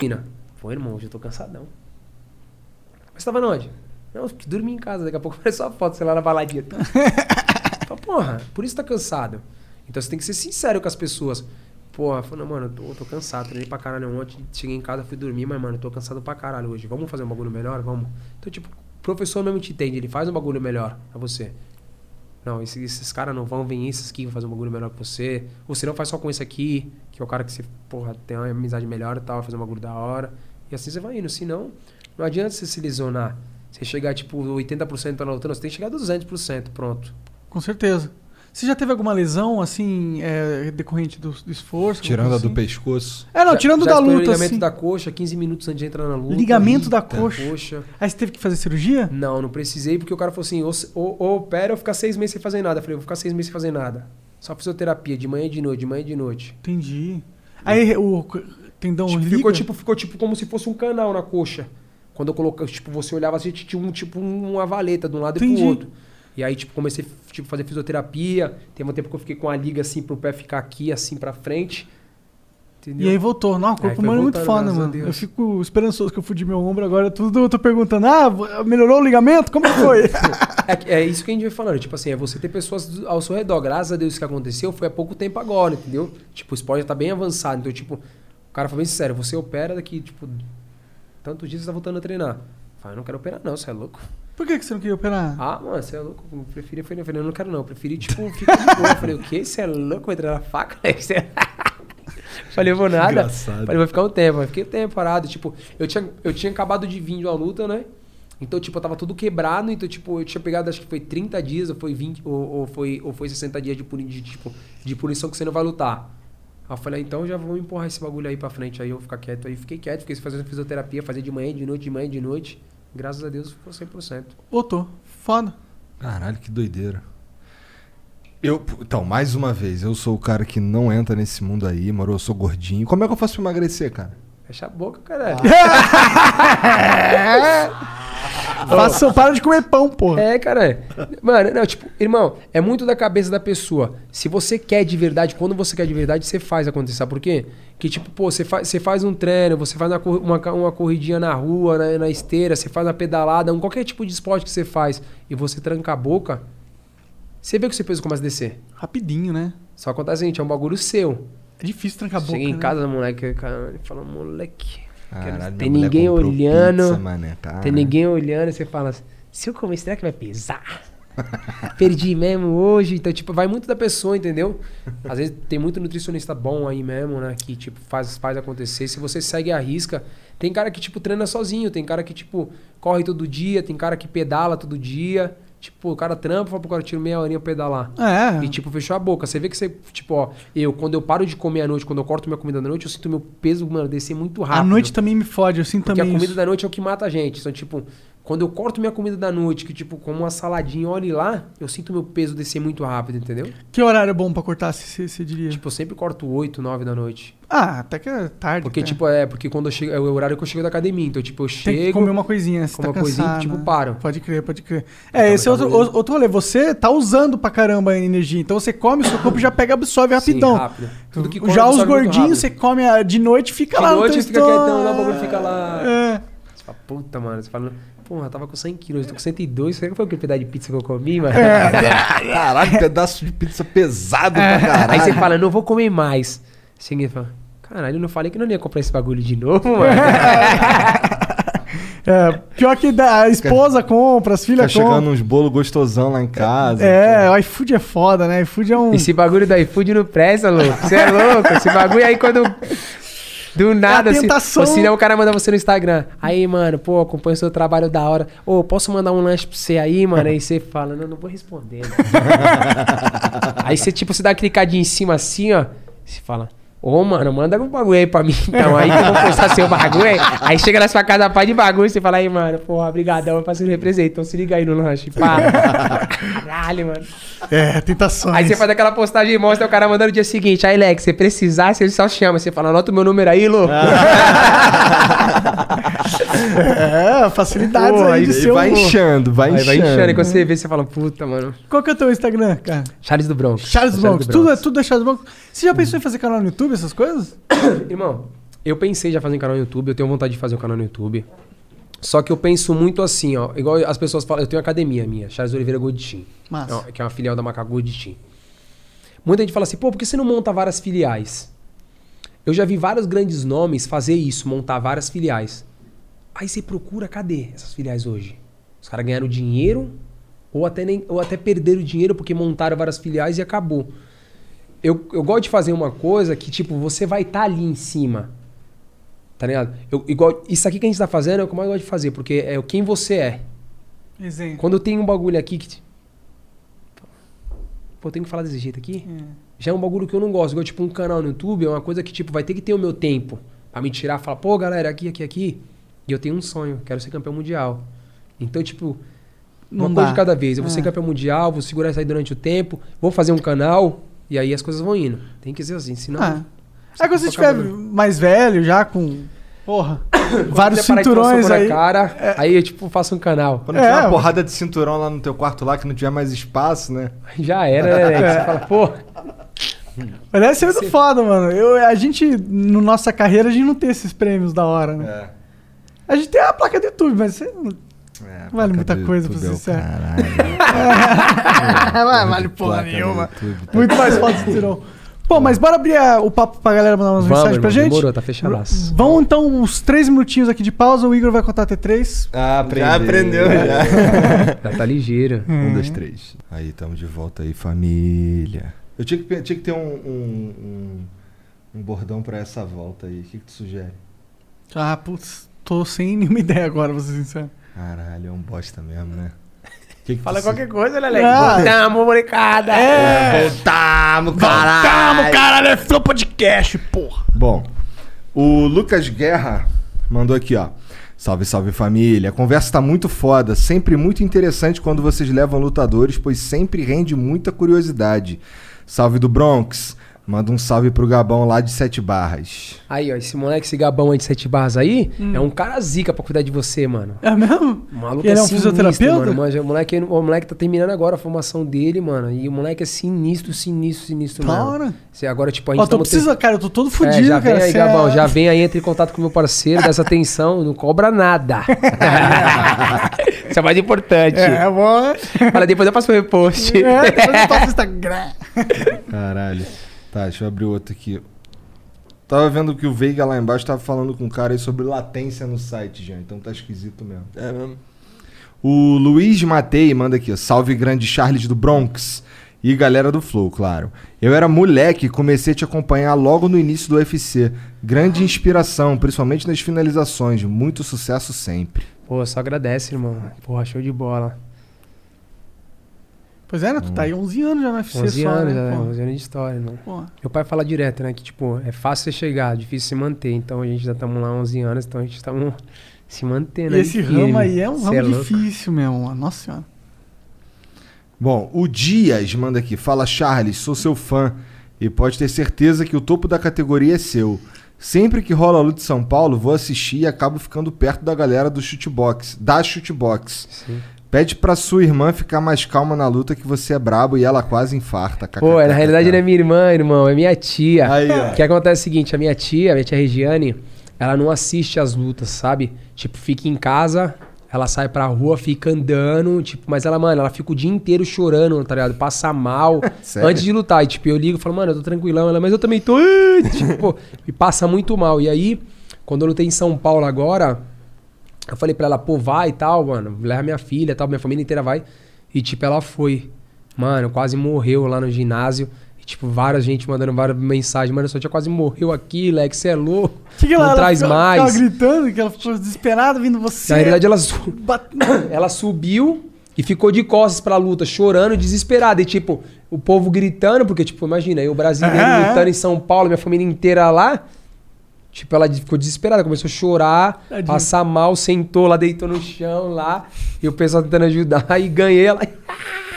Mina, pô, irmão, hoje eu tô cansadão. Mas tava onde? Não, eu dormi em casa, daqui a pouco [LAUGHS] aparece só foto, sei lá, na baladinha. [LAUGHS] Fala, porra, por isso tá cansado. Então você tem que ser sincero com as pessoas. Porra, falando, mano, eu tô, eu tô cansado, treinei pra caralho ontem, cheguei em casa, fui dormir, mas, mano, eu tô cansado pra caralho hoje. Vamos fazer um bagulho melhor? Vamos. Então, tipo, o professor mesmo te entende, ele faz um bagulho melhor pra você. Não, esses, esses caras não vão, vem esses aqui, vão fazer um bagulho melhor pra você. Ou se não, faz só com esse aqui, que é o cara que você, porra, tem uma amizade melhor e tal, vai fazer um bagulho da hora. E assim você vai indo. Se não, não adianta você se lesionar. Você chegar, tipo, 80% tá na luta, não, você tem que chegar a 200%, pronto. Com certeza. Você já teve alguma lesão, assim, é, decorrente do, do esforço? Tirando a assim? do pescoço. É, não, Já- tirando já da luta, ligamento assim. da coxa, 15 minutos antes de entrar na luta. Ligamento da Eita. coxa. Aí você teve que fazer cirurgia? Não, não precisei, porque o cara falou assim, ou, ou, ou opera ou ficar seis meses sem fazer nada. Eu falei, eu vou ficar seis meses sem fazer nada. Só fisioterapia, de manhã e de noite, de manhã e de noite. Entendi. Aí o tendão Tipo, liga? ficou, tipo, ficou tipo como se fosse um canal na coxa. Quando eu coloquei, tipo, você olhava assim, tinha um, tipo uma valeta de um lado e Entendi. pro outro. E aí, tipo, comecei a tipo, fazer fisioterapia. Teve um tempo que eu fiquei com a liga assim pro pé ficar aqui, assim pra frente. Entendeu? E aí voltou. Não, o corpo foi humano é muito foda, mano. Eu fico esperançoso que eu fudi meu ombro agora. Tudo eu tô perguntando, ah, melhorou o ligamento? Como foi? [LAUGHS] É, que- é isso que a gente vai falando. Tipo assim, é você ter pessoas ao seu redor. Graças a Deus que aconteceu foi há pouco tempo agora, entendeu? Tipo, o esporte já tá bem avançado. Então, tipo, o cara falou bem sério, você opera daqui, tipo, tantos dias você tá voltando a treinar. Falei, eu não quero operar, não, você é louco. Por que, que você não queria operar? Ah, mano, você é louco. Eu preferi, eu falei, eu não quero não. Eu preferi, tipo, ficar de boa. Eu falei, o quê? Você é louco? Vai treinar faca? [LAUGHS] Você... falei, eu vou nada. Engraçado. Falei, vou ficar um tempo. Eu fiquei um tempo parado. Tipo, eu tinha, eu tinha acabado de vir de uma luta, né? Então, tipo, eu tava tudo quebrado. Então, tipo, eu tinha pegado, acho que foi 30 dias, ou foi 20, ou, ou foi, ou foi 60 dias de, puni, de, tipo, de punição que você não vai lutar. Aí eu falei, ah, então já vou empurrar esse bagulho aí pra frente. Aí eu vou ficar quieto. Aí fiquei quieto, fiquei fazendo fisioterapia, fazer de manhã, de noite, de manhã, de noite. Graças a Deus ficou 100%. Voltou. Foda. Caralho, que doideira. Eu, então, mais uma vez, eu sou o cara que não entra nesse mundo aí, moro? Eu sou gordinho. Como é que eu faço pra emagrecer, cara? Fecha a boca, caralho. [LAUGHS] [LAUGHS] Faça, para de comer pão, porra. É, cara. Mano, não, tipo, irmão, é muito da cabeça da pessoa. Se você quer de verdade, quando você quer de verdade, você faz acontecer. Sabe por quê? Que, tipo, pô, você faz, você faz um treino, você faz uma, uma, uma corridinha na rua, na, na esteira, você faz uma pedalada, um, qualquer tipo de esporte que você faz e você tranca a boca, você vê que o seu peso começa a descer. Rapidinho, né? Só acontece seguinte, é um bagulho seu. É difícil trancar a boca. Chega em né? casa, moleque, cara, ele fala, moleque. Caralho, tem ninguém olhando. pizza, mané, tem ninguém olhando e você fala assim, se eu comer, será que vai pesar? [LAUGHS] Perdi mesmo hoje. Então, tipo, vai muito da pessoa, entendeu? Às vezes tem muito nutricionista bom aí mesmo, né? Que, tipo, faz, faz acontecer. Se você segue a risca. Tem cara que, tipo, treina sozinho. Tem cara que, tipo, corre todo dia. Tem cara que pedala todo dia. Tipo, o cara trampa, fala pro cara, tira meia horinha pra pedalar. É. E, tipo, fechou a boca. Você vê que você, tipo, ó, eu, quando eu paro de comer à noite, quando eu corto minha comida da noite, eu sinto meu peso, mano, descer muito rápido. A noite também me fode, eu sinto Porque também a comida isso. da noite é o que mata a gente. Então, tipo, quando eu corto minha comida da noite, que, tipo, como uma saladinha, olhe lá, eu sinto meu peso descer muito rápido, entendeu? Que horário é bom pra cortar, você diria? Tipo, eu sempre corto 8, 9 da noite. Ah, até que é tarde. Porque, até. tipo, é, porque quando eu chego, é o horário que eu chego da academia. Então, tipo, eu Tem chego. que comer uma coisinha, como tá uma coisinha, cansado, tipo, né? paro. Pode crer, pode crer. Então, É, esse é outro, outro rolê. Você tá usando pra caramba a energia. Então você come, seu corpo já pega e absorve rapidão. rápido. Tudo que come já os gordinhos, você come de noite fica De lá no noite fica quietão, lá o bagulho fica lá. É. Você fala, puta, mano. Você fala, porra, eu tava com 100 quilos, eu tô com 102. Será que foi aquele pedaço de pizza que eu comi, mano? Caralho, pedaço de pizza pesado pra caralho. Aí você fala, não vou comer mais. Chega e fala, caralho, eu não falei que não ia comprar esse bagulho de novo, mano. [LAUGHS] É, pior que da- a esposa compra, as Tá filhas chegando compram. uns bolos gostosão lá em casa. É, o iFood é foda, né? iFood é um. Esse bagulho do iFood não presta, louco. Você é louco. Esse bagulho aí quando. Do nada, assim. tentação. Ou se não, o cara manda você no Instagram. Aí, mano, pô, acompanha o seu trabalho da hora. Ô, posso mandar um lanche pra você aí, mano? Aí você fala, não, não vou responder. né? [LAUGHS] aí você, tipo, você dá uma clicadinha em cima assim, ó. Você fala, Ô, mano, manda um bagulho aí pra mim, então. Aí que eu vou postar seu bagulho. Aí, aí chega na sua casa, pá de bagulho, você fala aí, mano, porra, brigadão, eu faço represento. Então se liga aí no lanche, pá. [LAUGHS] Caralho, mano. É, tentações. Aí você faz aquela postagem e mostra o cara mandando no dia seguinte. Aí, Lex, se precisar, você só chama. Você fala, anota o meu número aí, Lô. [LAUGHS] É, facilidades Pô, aí aí de ser vai inchando, vai Aí vai inchando. inchando, e quando você vê, você fala, puta, mano. Qual que é o teu Instagram, cara? Charles do Bronx. Charles É Bronx. do Tudo, é, tudo é Charles Bronx. Você já pensou em fazer canal no YouTube, essas coisas? [COUGHS] Irmão, eu pensei já fazer um canal no YouTube, eu tenho vontade de fazer um canal no YouTube. Só que eu penso muito assim, ó. Igual as pessoas falam, eu tenho academia minha, Charles Oliveira Team. Massa. Ó, Que é uma filial da Macaco Team. Muita gente fala assim, pô, por que você não monta várias filiais? Eu já vi vários grandes nomes fazer isso, montar várias filiais. Aí você procura, cadê essas filiais hoje? Os caras ganharam dinheiro ou até, nem, ou até perderam dinheiro porque montaram várias filiais e acabou. Eu, eu gosto de fazer uma coisa que, tipo, você vai estar ali em cima. Tá ligado? Eu, igual, isso aqui que a gente tá fazendo é o que eu mais gosto de fazer, porque é o quem você é. Exemplo. Quando eu tenho um bagulho aqui que. Pô, tenho que falar desse jeito aqui? Já é um bagulho que eu não gosto. Igual, tipo, um canal no YouTube é uma coisa que, tipo, vai ter que ter o meu tempo. Pra me tirar e falar, pô, galera, aqui, aqui, aqui. E eu tenho um sonho, quero ser campeão mundial. Então, tipo, uma Não coisa dá. de cada vez. Eu vou ser É. campeão mundial, vou segurar isso aí durante o tempo, vou fazer um canal, e aí as coisas vão indo. Tem que ser assim, senão. Ah. Aí quando você estiver mais velho, já com. Porra. [COUGHS] vários cinturões na aí. cara, aí eu, tipo, faço um canal. Quando tiver É, uma mano. porrada de cinturão lá no teu quarto lá, que não tiver mais espaço, né? [LAUGHS] Já era, né? Você [LAUGHS] fala, pô. Mas deve ser muito foda, mano. Eu, a gente, no nossa carreira, a gente não tem esses prêmios da hora, né? É. A gente tem a placa do YouTube, mas você não É, vale muita coisa pra YouTube é ser sincero. caralho. [LAUGHS] Vai, vale porra nenhuma. YouTube, tá. Muito mais do cinturão. Pô, mas bora abrir a- o papo pra galera mandar umas Vamos, mensagens pra gente? demorou, tá fechadaço. Vamos então uns três minutinhos aqui de pausa. O Igor vai contar até três. Ah, Já aprendeu, já. [LAUGHS] Já tá ligeiro. Um, dois, três. Aí, tamo de volta aí, família. Eu tinha que, tinha que ter um, um, um, um bordão pra essa volta aí. O que, que tu sugere? Ah, putz, tô sem nenhuma [LAUGHS] ideia agora, vou ser sincero. Caralho, é um bosta mesmo, né? Que que Fala qualquer coisa, né, Lex? Ah. Voltamos, molecada. É. Voltamos, caralho. Vamos, caralho, é Flow Podcast, porra. Bom, o Lucas Guerra mandou aqui, ó. Salve, salve família. A conversa tá muito foda, sempre muito interessante quando vocês levam lutadores, pois sempre rende muita curiosidade. Salve do Bronx. Manda um salve pro Gabão lá de Sete Barras. Aí, ó, esse moleque, esse gabão aí de sete barras aí, é um cara zica pra cuidar de você, mano. É mesmo? O maluco ele é um sinistro, fisioterapeuta? Mano. O moleque, o moleque tá terminando agora a formação dele, mano. E o moleque é sinistro, sinistro, sinistro, hora. Você agora, tipo, a gente Ó, tô tamo precisa, cara, eu tô todo É, fudido, já cara. vem aí, cê Gabão, é- já vem aí, entre em contato com o meu parceiro, dá essa atenção, não cobra nada. [LAUGHS] Isso é o mais importante. É, bom. Fala, depois eu faço o repost. É, depois eu passo no Instagram. Caralho. Tá, deixa eu abrir outro aqui. Tava vendo que o Veiga lá embaixo tava falando com um cara aí sobre latência no site, já. Então tá esquisito mesmo. É mesmo. O Luiz Matei manda aqui, ó. Salve grande Charles do Bronx. E galera do Flow, claro. Eu era moleque e comecei a te acompanhar logo no início do UFC. Grande inspiração, principalmente nas finalizações. Muito sucesso sempre. Pô, só agradece, irmão. Porra, show de bola. Pois é, né? Tu tá aí 11 anos já no UFC 11 só, anos, né? já, pô? 11 anos de história, irmão. Pô. Meu pai fala direto, né? Que, tipo, é fácil você chegar, difícil se manter. Então a gente já estamos lá há 11 anos, então a gente estamos [LAUGHS] se mantendo. E esse firme. ramo aí é um Cê ramo louco. difícil mesmo, mano. Nossa senhora. Bom, o Dias manda aqui. Fala Charles, sou seu fã. E pode ter certeza que o topo da categoria é seu. Sempre que rola a luta de São Paulo, vou assistir e acabo ficando perto da galera do chutebox, da chutebox. Sim. Pede pra sua irmã ficar mais calma na luta que você é brabo e ela quase infarta. Pô, na realidade não é minha irmã, irmão, é minha tia. Aí, ó. O que acontece é o seguinte, a minha tia, a minha tia Regiane, ela não assiste as lutas, sabe? Tipo, fica em casa, ela sai pra rua, fica andando, tipo, mas ela, mano, ela fica o dia inteiro chorando, tá ligado? Passa mal [LAUGHS] antes de lutar. E, tipo, eu ligo e falo, mano, eu tô tranquilão. Ela, mas eu também tô. [LAUGHS] Tipo, e passa muito mal. E aí, quando eu lutei em São Paulo agora, eu falei pra ela, pô, vai e tal, mano, leva minha filha e tal, minha família inteira vai. E, tipo, ela foi. Mano, quase morreu lá no ginásio. E, tipo, várias gente mandando várias mensagens. Mano, sua tia quase morreu aqui, Lex, você é louco. Que que ela, não ela traz mais. Ficava gritando que ela ficou desesperada vindo você. Na realidade, ela, su- [COUGHS] ela subiu e ficou de costas pra luta, chorando, desesperada. E tipo, o povo gritando, porque, tipo, imagina, eu brasileiro Aham. lutando em São Paulo, minha família inteira lá. Tipo, ela ficou desesperada, começou a chorar, Tadinho. passar mal, sentou lá, deitou no chão lá. E o pessoal tentando ajudar. [LAUGHS] E ganhei ela.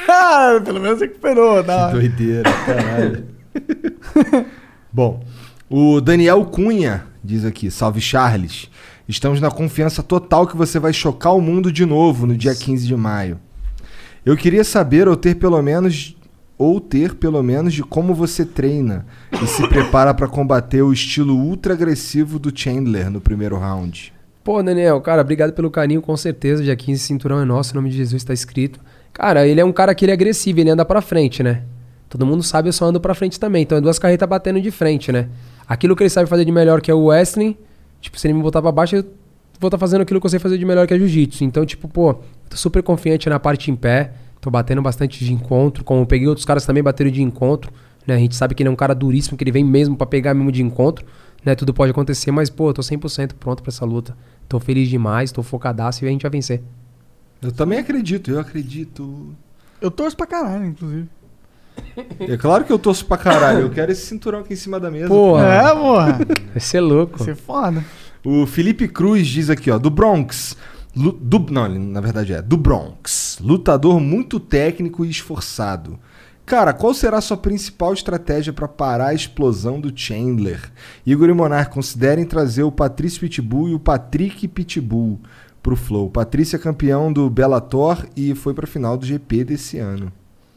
Ah, pelo menos recuperou, tá? Doideira, caralho. [LAUGHS] Bom, o Daniel Cunha diz aqui: Salve Charles. Estamos na confiança total que você vai chocar o mundo de novo no dia 15 de maio. Eu queria saber ou ter pelo menos ou ter pelo menos de como você treina e se prepara para combater o estilo ultra agressivo do Chandler no primeiro round. Pô, Daniel, cara, obrigado pelo carinho, com certeza. Dia 15, cinturão é nosso, em nome de Jesus tá escrito. Cara, ele é um cara que ele é agressivo, ele anda pra frente, né? Todo mundo sabe, eu só ando pra frente também. Então é duas carretas batendo de frente, né? Aquilo que ele sabe fazer de melhor, que é o wrestling, tipo, se ele me botar pra baixo, eu vou estar fazendo aquilo que eu sei fazer de melhor, que é jiu-jitsu. Então, tipo, pô, tô super confiante na parte em pé. Tô batendo bastante de encontro. Como eu peguei outros caras também bateram de encontro. Né? A gente sabe que ele é um cara duríssimo, que ele vem mesmo pra pegar mesmo de encontro. Né? Tudo pode acontecer, mas, pô, eu tô 100% pronto pra essa luta. Tô feliz demais, tô focadaço e a gente vai vencer. Eu também acredito, eu acredito. Eu torço pra caralho, inclusive. É claro que eu torço pra caralho, eu quero esse cinturão aqui em cima da mesa. Porra. É, porra. Vai ser louco. Vai ser foda. O Felipe Cruz diz aqui, ó, do Bronx. Do, não, na verdade é, do Bronx. Lutador muito técnico e esforçado. Cara, qual será a sua principal estratégia para parar a explosão do Chandler? Igor e Monar considerem trazer o Patrício Pitbull e o Patrick Pitbull pro Flow. Patrício é campeão do Bellator e foi pra final do GP desse ano.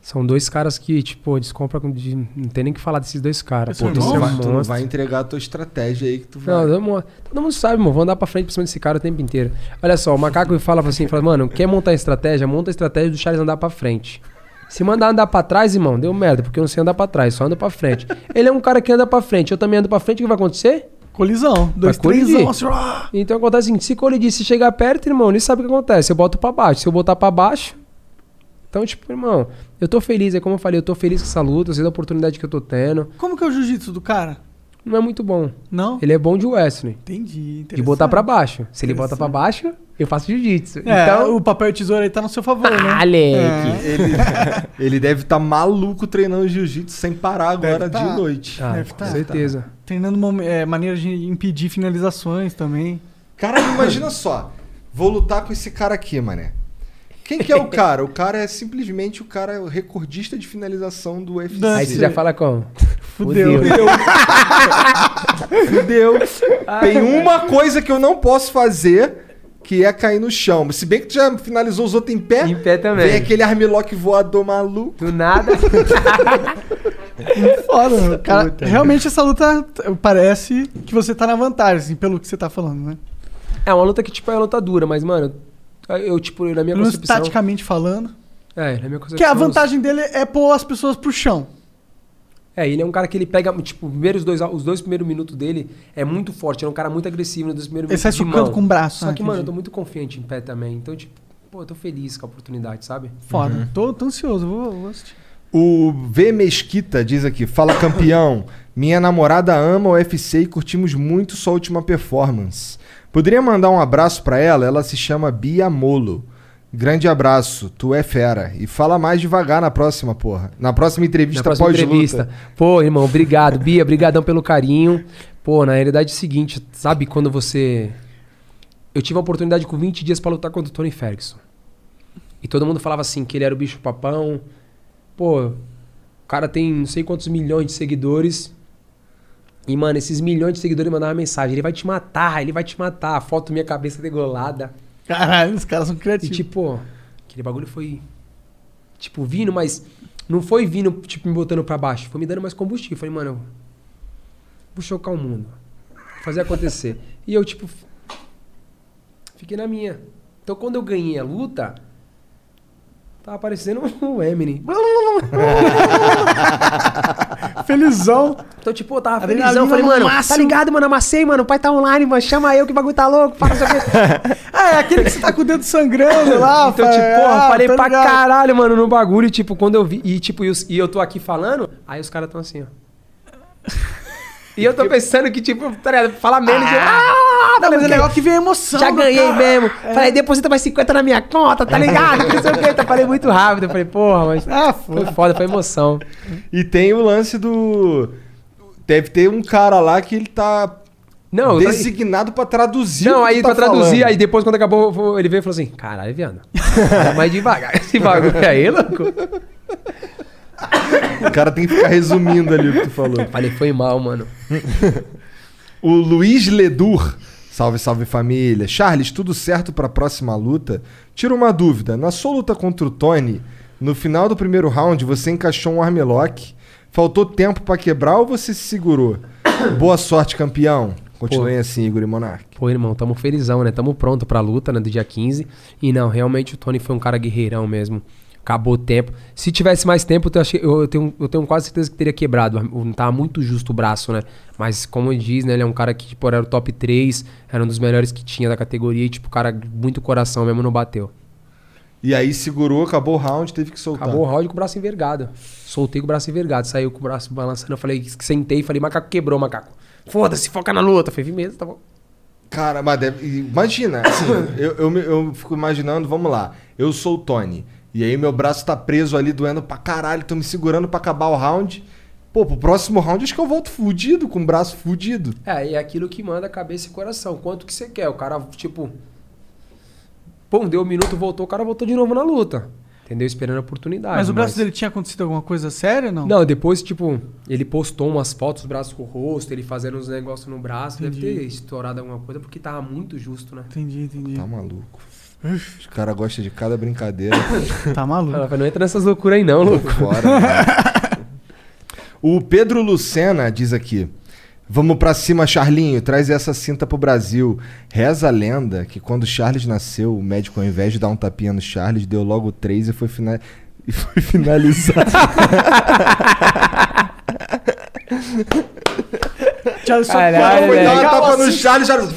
São dois caras que, tipo, eles compram. com- de- Não tem nem que falar desses dois caras. Pô, tu, é um vai, tu vai entregar a tua estratégia aí que tu vai. Não, todo mundo, todo mundo sabe, mano. Vou andar pra frente pra cima desse cara o tempo inteiro. Olha só, o macaco fala assim: fala, mano, quer montar estratégia? Monta a estratégia do Charles andar pra frente. Se mandar andar pra trás, irmão, deu merda, porque eu não sei andar pra trás, só ando pra frente. Ele é um cara que anda pra frente, eu também ando pra frente, o que vai acontecer? Colisão. Dois, trêsão, assim. Então acontece assim: se colidir, se chegar perto, irmão, ele sabe o que acontece. Eu boto pra baixo. Se eu botar pra baixo. Então, tipo, irmão, eu tô feliz, é como eu falei, eu tô feliz com essa luta, sei da oportunidade que eu tô tendo. Como que é o jiu-jitsu do cara? Não é muito bom. Não? Ele é bom de wrestling. Entendi. De botar pra baixo. Se ele bota pra baixo, eu faço jiu-jitsu. É, então, o papel e tesoura aí tá no seu favor, né? Ah, Leque. É. Ele, [LAUGHS] ele deve estar maluco treinando jiu-jitsu sem parar agora Deve tá. de noite. Ah, Deve com tá. certeza. Treinando é, maneiras de impedir finalizações também. Caralho, imagina só. Vou lutar com esse cara aqui, mané. Quem que é o cara? O cara é simplesmente o cara o recordista de finalização do UFC. Aí você já fala como? Fudeu. Fudeu. Fudeu. Tem uma coisa que eu não posso fazer, que é cair no chão. Se bem que tu já finalizou os outros em pé. Em pé também. Vem aquele armlock voador maluco. Do nada. [LAUGHS] Foda, mano. Cara, realmente essa luta parece que você tá na vantagem, assim, pelo que você tá falando, né? é uma luta que, tipo, é uma luta dura, mas, mano, eu, tipo, na minha Pelo concepção... taticamente falando. É, na minha concepção... Que a vantagem dele é pôr as pessoas pro chão. É, ele é um cara que ele pega, tipo, primeiros dois, os dois primeiros minutos dele é muito forte, ele é um cara muito agressivo nos dois primeiros Ele sai minutos de socando mão. com o braço, Só ah, que, mano, eu tô muito confiante em pé também, então, tipo, pô, eu tô feliz com a oportunidade, sabe? Foda. Tô, tô ansioso, vou, vou assistir. O V Mesquita diz aqui: Fala campeão, minha namorada ama o UFC e curtimos muito sua última performance. Poderia mandar um abraço pra ela? Ela se chama Bia Molo. Grande abraço, tu é fera. E fala mais devagar na próxima, porra. Na próxima entrevista Na próxima entrevista. Pô, irmão, obrigado. Bia, brigadão pelo carinho. Pô, na realidade é o seguinte, sabe quando você... Eu tive a oportunidade com 20 dias pra lutar contra o Tony Ferguson. E todo mundo falava assim, que ele era o bicho papão. Pô, o cara tem não sei quantos milhões de seguidores. E, mano, esses milhões de seguidores mandavam mensagem. Ele vai te matar, ele vai te matar. A foto minha cabeça degolada. Caralho, os caras são E criativos. tipo, aquele bagulho foi. Tipo, vindo, mas. Não foi vindo, tipo, me botando pra baixo. Foi me dando mais combustível. Falei, mano, vou chocar o mundo. Vou fazer acontecer. e eu, tipo. Fiquei na minha. Então quando eu ganhei a luta. Tava parecendo [LAUGHS] o Eminem. [LAUGHS] Felizão. Então, tipo, eu tava Adrenalina felizão. Falei, no mano, máximo. tá ligado, mano? Amassei, mano. O pai tá online, mano. Chama eu que o bagulho tá louco. Fala aqui. Ah, é aquele que você tá com o dedo sangrando lá. Então, fa- tipo, porra, ah, falei tô pra ligado. caralho, mano, no bagulho. E, tipo, quando eu vi. E, tipo, e, e eu tô aqui falando, aí os caras tão assim, ó. E eu tô pensando que, tipo, tá ligado? Fala menos. eu, ah, Não, tá mas é legal que vem a emoção. Já ganhei cara. mesmo. Falei, deposita mais 50 na minha conta, tá ligado? Não sei o que. Falei muito rápido. Eu falei, porra, mas. Ah, Foi foda, foi emoção. E tem o lance do. Deve ter um cara lá que ele tá Não, eu tra- designado pra traduzir. Não, o que aí tá pra traduzir, falando. aí depois quando acabou, ele veio e falou assim: caralho, viado. Fala mais devagar esse bagulho aí, louco. O cara tem que ficar resumindo ali o que tu falou. Falei, foi mal, mano. O Luiz Ledur. Salve, salve família. Charles, tudo certo pra próxima luta? Tira uma dúvida. Na sua luta contra o Tony, no final do primeiro round, você encaixou um armlock. Faltou tempo pra quebrar ou você se segurou? [COUGHS] Boa sorte, campeão. Continuem assim, Igor e Monark. Pô, irmão, tamo felizão, né? Tamo pronto pra luta, né? Do dia 15. E não, realmente o Tony foi um cara guerreirão mesmo. Acabou o tempo. Se tivesse mais tempo, eu, achei- eu tenho, eu tenho quase certeza que teria quebrado. Não tava muito justo o braço, né? Mas como ele diz, né? Ele é um cara que, tipo, era o top 3, era um dos melhores que tinha da categoria e, tipo, cara, muito coração mesmo não bateu. E aí segurou, acabou o round, teve que soltar. Acabou o round com o braço envergado. Soltei com o braço envergado. Saiu com o braço balançando. Eu falei, sentei e falei, macaco quebrou, macaco. Foda-se, foca na luta. Falei, vi mesmo, tá bom. Cara, mas deve- imagina, assim, [COUGHS] eu, eu, eu fico imaginando, vamos lá, eu sou o Tony, e aí meu braço tá preso ali, doendo pra caralho, tô me segurando pra acabar o round. Pô, pro próximo round acho que eu volto fudido, com o braço fudido. É, e é aquilo que manda cabeça e coração. Quanto que você quer? O cara, tipo. Pum, deu um minuto, voltou, o cara voltou de novo na luta. Entendeu? Esperando a oportunidade. Mas o braço dele tinha acontecido alguma coisa séria, não? Não, depois, tipo, ele postou umas fotos dos braços com o rosto, ele fazendo uns negócios no braço. Entendi. Deve ter estourado alguma coisa, porque tava muito justo, né? Entendi, entendi. Tá maluco. Os caras gostam de cada brincadeira. [LAUGHS] Tá maluco. Ela não entra nessas loucuras aí não, louco. Fora. né? o Pedro Lucena diz aqui. Vamos pra cima, Charlinho. Traz essa cinta pro Brasil. Reza a lenda que quando Charles nasceu, o médico, ao invés de dar um tapinha no Charles, deu logo três e foi, fina... e foi finalizado. [LAUGHS] Charles só Caralho, foi Dá dar uma tapa no Charles, Charles.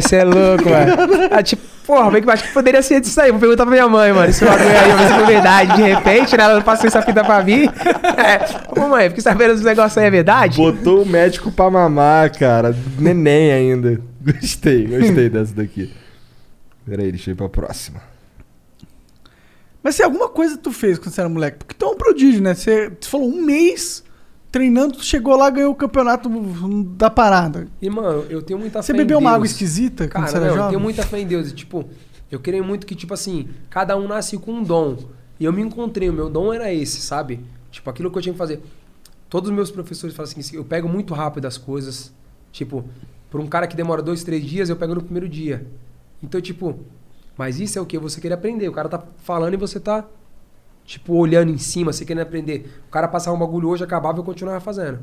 Você é louco, mano. Ah, tipo, porra, bem que eu acho que poderia ser disso aí. Vou perguntar pra minha mãe, mano. Esse bagulho aí, se é verdade. De repente, né? Ela passou essa fita pra mim. É. Ô, mãe, fiquei sabendo dos negócios aí, é verdade? Botou o médico pra mamar, cara. Neném ainda. Gostei, gostei dessa daqui. Pera aí, deixa eu ir pra próxima. Mas se alguma coisa tu fez quando você era moleque, porque tu é um prodígio, né? Você, você falou um mês treinando, tu chegou lá ganhou o campeonato da parada. E, mano, eu tenho muita Você fé em bebeu uma água esquisita quando Cara, você era não, eu jovem? tenho muita fé em Deus. E, tipo, eu creio muito que, tipo assim, cada um nasce com um dom. E eu me encontrei, o meu dom era esse, sabe? Tipo, aquilo que eu tinha que fazer. Todos os meus professores falam assim, eu pego muito rápido as coisas. Tipo, por um cara que demora dois, três dias, eu pego no primeiro dia. Então, tipo, mas isso é o que você querer aprender. O cara tá falando e você tá, tipo, olhando em cima, você querendo aprender. O cara passava um bagulho hoje, acabava e eu continuava fazendo.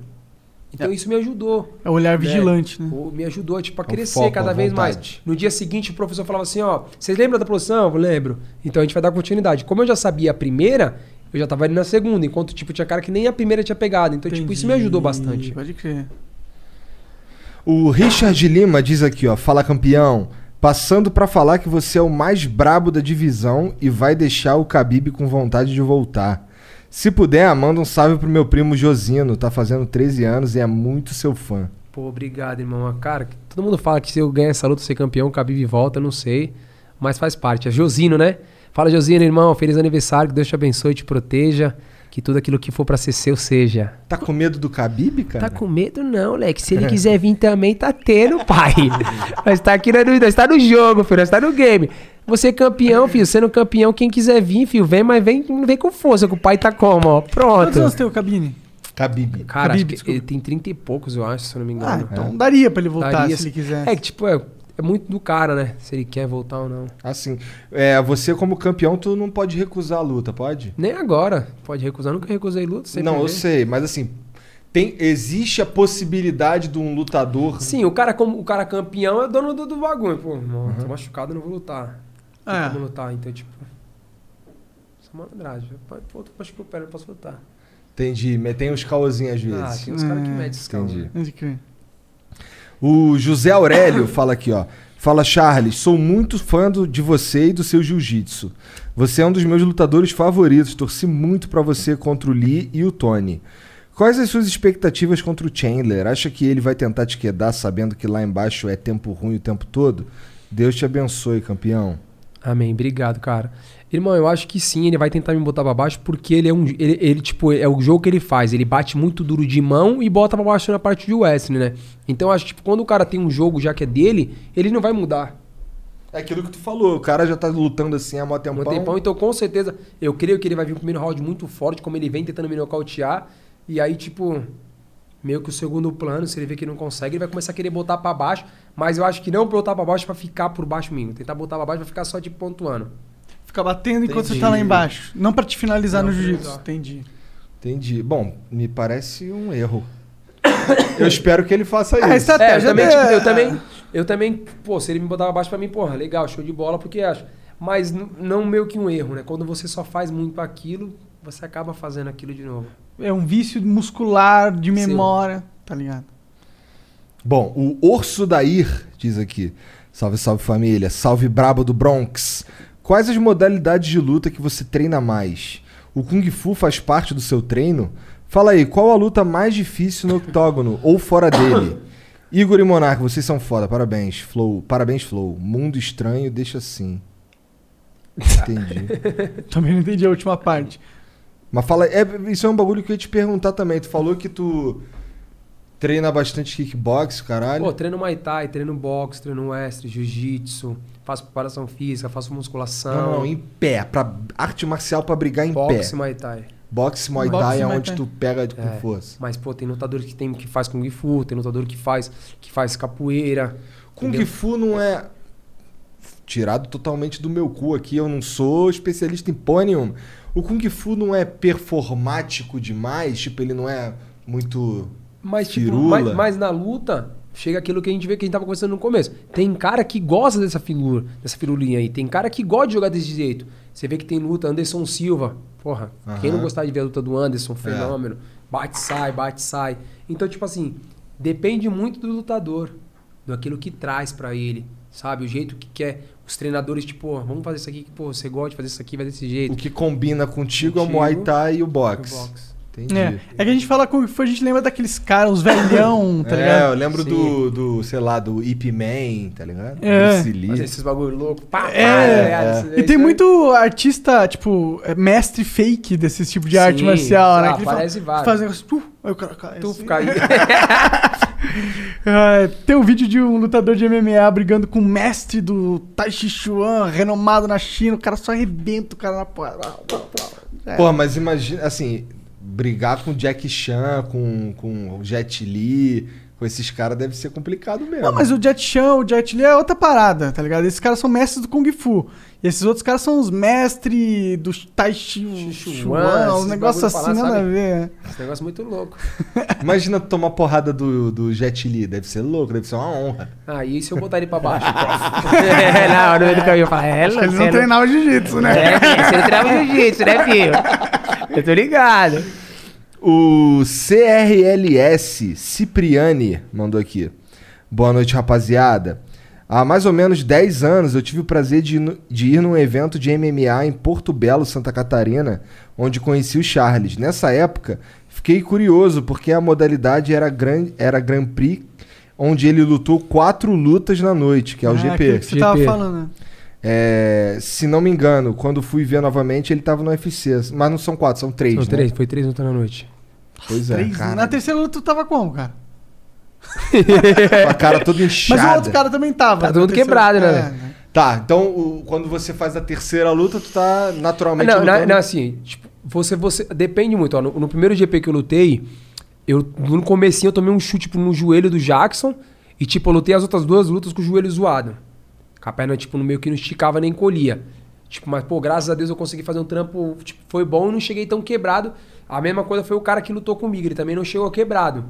Então isso me ajudou. É o olhar vigilante, né? O- Me ajudou, tipo, a É crescer foco, cada a vez mais. No dia seguinte, o professor falava assim, ó, vocês lembram da produção? Eu lembro. Então a gente vai dar continuidade. Como eu já sabia a primeira, eu já tava ali na segunda, enquanto, tipo, tinha cara que nem a primeira tinha pegado. Então, tipo, isso me ajudou bastante. Pode crer. O Richard Lima diz aqui, ó, fala campeão, passando pra falar que você é o mais brabo da divisão e vai deixar o Khabib com vontade de voltar. Se puder, manda um salve pro meu primo Josino, tá fazendo 13 anos e é muito seu fã. Pô, obrigado, irmão. Ah, Cara, todo mundo fala que se eu ganhar essa luta, ser campeão, o Khabib volta, não sei. Mas faz parte. É Josino, né? Fala, Josino, irmão. Feliz aniversário. Que Deus te abençoe e te proteja. Que tudo aquilo que for pra ser seu seja. Tá com medo do Khabib, cara? Tá com medo não, Leque. Se ele [LAUGHS] quiser vir também, tá tendo, pai. [LAUGHS] Nós tá aqui, na- nós tá no jogo, filho. Nós tá no game. Você é campeão, filho. Sendo campeão, quem quiser vir, filho, vem, mas vem, vem com força, que o pai tá como, ó. Quantos Pronto. anos tem o Cabine? Khabib. Cara, Khabib, acho que desculpa. ele tem 30 e poucos, eu acho, se eu não me engano. Ah, então daria pra ele voltar Daria, se ele quiser. É que, tipo, é, é muito do cara, né? Se ele quer voltar ou não. Assim, é, você como campeão, tu não pode recusar a luta, pode? Nem agora. Pode recusar. Nunca recusei luta. sempre não, eu sei, mas assim, tem, existe a possibilidade de um lutador... Sim, o cara, como, o cara campeão é dono do, do bagulho. Pô, não, tô machucado, não vou lutar. Tem É. como lutar, então, tipo... Essa malandragem. Pô, tô machucou o pé, não posso lutar. Entendi, mas tem uns caosinhos às vezes. Ah, tem uns caras que É, metem esses caras. Entendi. Crer. O José Aurélio fala aqui, ó. Fala, Charles, sou muito fã do- de você e do seu jiu-jitsu. Você é um dos meus lutadores favoritos. Torci muito pra você contra o Lee e o Tony. Quais as suas expectativas contra o Chandler? Acha que ele vai tentar te quedar sabendo que lá embaixo é tempo ruim o tempo todo? Deus te abençoe, campeão. Amém. Obrigado, cara. Irmão, eu acho que sim, ele vai tentar me botar pra baixo porque ele é um. Ele, ele, tipo, é o jogo que ele faz. Ele bate muito duro de mão e bota pra baixo na parte de wrestling, né? Então eu acho que, tipo, quando o cara tem um jogo já que é dele, ele não vai mudar. É aquilo que tu falou, o cara já tá lutando assim há mó tempão. Um tempão, então com certeza, eu creio que ele vai vir o primeiro round muito forte, como ele vem tentando me nocautear. E aí, tipo, meio que o segundo plano, se ele vê que não consegue, ele vai começar a querer botar pra baixo. Mas eu acho que não botar pra baixo pra ficar por baixo mesmo. Tentar botar pra baixo pra ficar só de pontuando. Fica batendo enquanto Entendi. você tá lá embaixo. Não pra te finalizar Não, no jiu-jitsu. Entendi. Entendi. Bom, me parece um erro. Eu espero que ele faça isso. É, estratégia É, eu também, tipo, eu também, eu também, pô, se ele me botar pra baixo pra mim, porra, legal, show de bola, porque acho. Mas não meio que um erro, né? Quando você só faz muito aquilo, você acaba fazendo aquilo de novo. É um vício muscular, de memória, tá ligado? Bom, o Orso Dair diz aqui. Salve, salve família. Salve brabo do Bronx. Quais as modalidades de luta que você treina mais? O Kung Fu faz parte do seu treino? Fala aí, qual a luta mais difícil no octógono ou fora dele? [COUGHS] Igor e Monarca, vocês são foda. Parabéns, Flow. Parabéns, Flow. Mundo estranho, deixa assim. Entendi. [LAUGHS] Também não entendi a última parte. Mas fala, é, isso é um bagulho que eu ia te perguntar também. Tu falou que tu treina bastante kickbox, caralho. Pô, treino Muay Thai, treino boxe, treino wrestling, jiu-jitsu, faço preparação física, faço musculação. Não, não, em pé. Pra, arte marcial pra brigar em boxe pé. Muay Thai. Boxe Muay Boxe, Thai é Muay onde Thai. tu pega com É, força. Mas, pô, tem lutador que, tem, que faz Kung Fu, tem lutador que faz, que faz capoeira. Kung entendeu? Fu não é tirado totalmente do meu cu aqui, eu não sou especialista em porra nenhuma. O Kung Fu não é performático demais, tipo, ele não é muito Mas, tipo, mas, mas na luta, chega aquilo que a gente vê que a gente tava conversando no começo. Tem cara que gosta dessa filura, dessa firulinha aí. Tem cara que gosta de jogar desse jeito. Você vê que tem luta, Anderson Silva. Porra, quem Aham. não gostar de ver a luta do Anderson, fenômeno. Bate, sai, bate, sai. Então, tipo assim, depende muito do lutador. Daquilo que traz pra ele. Sabe? O jeito que quer. Os treinadores, tipo, ó, vamos fazer isso aqui, que, pô, você gosta de fazer isso aqui, vai desse jeito. O que combina contigo, é o Contigo, Muay Thai e o boxe. o boxe. Entendi. É. é que a gente fala Kung Fu, a gente lembra daqueles caras, os velhão, [COUGHS] tá É, ligado? eu lembro Sim. do, do, sei lá, do Ip Man, tá ligado? É. Fazer esses bagulho louco. Pá, pá, É, tá ligado? Isso- E tem isso- muito artista, tipo, é, mestre fake desse tipo de arte Sim, marcial, né? ah, Que ele aparece fala, vários. faz um negócio, tu, aí o cara cai. Tu assim. fica aí. [LAUGHS] É, tem um vídeo de um lutador de MMA brigando com o mestre do Tai Chi Chuan, renomado na China, o cara só arrebenta o cara na porra. É. Porra, mas imagina, assim, brigar com Jack Chan, com, com Jet Li, com esses caras deve ser complicado mesmo. Não, mas o Jet Chan, o Jet Li é outra parada, tá ligado? Esses caras são mestres do Kung Fu. E esses outros caras são os mestres do Tai Chi Chuan, negócios bagulho assim, lá, nada a sabe? ver. Esse negócio é muito louco. [LAUGHS] Imagina tu tomar porrada do, do Jet Li, deve ser louco, deve ser uma honra. Ah, e se eu botar ele pra baixo? [LAUGHS] é, [LAUGHS] não, no meio do caminho eu falo, é, Acho que eles você não treinavam jiu-jitsu, né? É, você não treinava jiu-jitsu, né, filho? Eu tô ligado. O CRLS Cipriani mandou aqui. Boa noite, rapaziada. Há mais ou menos 10 anos eu tive o prazer de, ir no- de ir num evento de MMA em Porto Belo, Santa Catarina, onde conheci o Charles. Nessa época, fiquei curioso porque a modalidade era, gran, era Grand Prix, onde ele lutou quatro lutas na noite, que é o Ah, GP. que você tava GP. falando, né? É, se não me engano, quando fui ver novamente, ele tava no UFC. Mas não são quatro, são três, São né? três, foi três lutas na noite. Pois é, Três- cara. Na terceira luta tu tava como, cara? Com [LAUGHS] a cara toda inchada. Mas o outro cara também tava. Tá todo mundo quebrado, né? É, né? Tá, então o- quando você faz a terceira luta, tu tá naturalmente não, não, lutando- não, assim, tipo, você, você. Depende muito, ó. No, no primeiro GP que eu lutei, eu, no comecinho eu tomei um chute tipo, no joelho do Jackson. E, tipo, eu lutei as outras duas lutas com o joelho zoado. Com a perna, tipo, no meio que não esticava nem colhia. Tipo, mas, pô, graças a Deus eu consegui fazer um trampo, tipo, foi bom e não cheguei tão quebrado. A mesma coisa foi o cara que lutou comigo, ele também não chegou quebrado,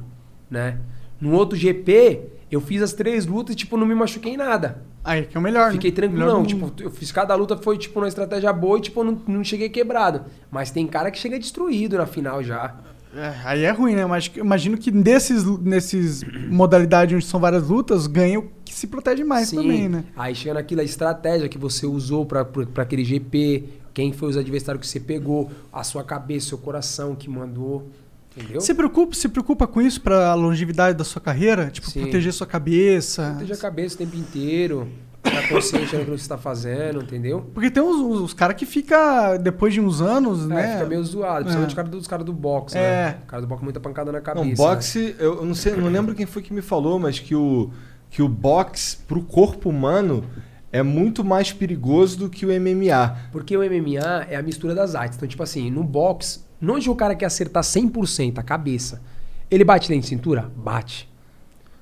né? No outro GP, eu fiz as três lutas e, tipo, não me machuquei em nada. Aí, que é o melhor, Fiquei né? tranquilo, não. Tipo, eu fiz cada luta, foi tipo uma estratégia boa e tipo, não, não cheguei quebrado. Mas tem cara que chega destruído na final já. É, aí é ruim, né? Mas imagino que desses, nesses modalidades onde são várias lutas, ganha o se protege mais Sim. também, né? Aí chega naquela estratégia que você usou pra aquele GP, quem foi os adversários que você pegou, a sua cabeça, seu coração que mandou. Entendeu? Se preocupa, se preocupa com isso pra longevidade da sua carreira? Tipo, Sim. proteger sua cabeça? Proteja a cabeça o tempo inteiro. Ficar consciente daquilo que você tá fazendo, entendeu? Porque tem uns, uns, os caras que fica depois de uns anos, É, né? fica meio zoado. Principalmente É. os caras dos caras do boxe, É. né? O cara do boxe muita pancada na cabeça. Não, né? boxe, eu eu não sei, não lembro quem foi que me falou, mas que o, que o boxe pro corpo humano é muito mais perigoso do que o MMA. Porque o MMA é a mistura das artes. Então, tipo assim, no boxe, onde o cara quer acertar 100% a cabeça, ele bate dentro de cintura? Bate.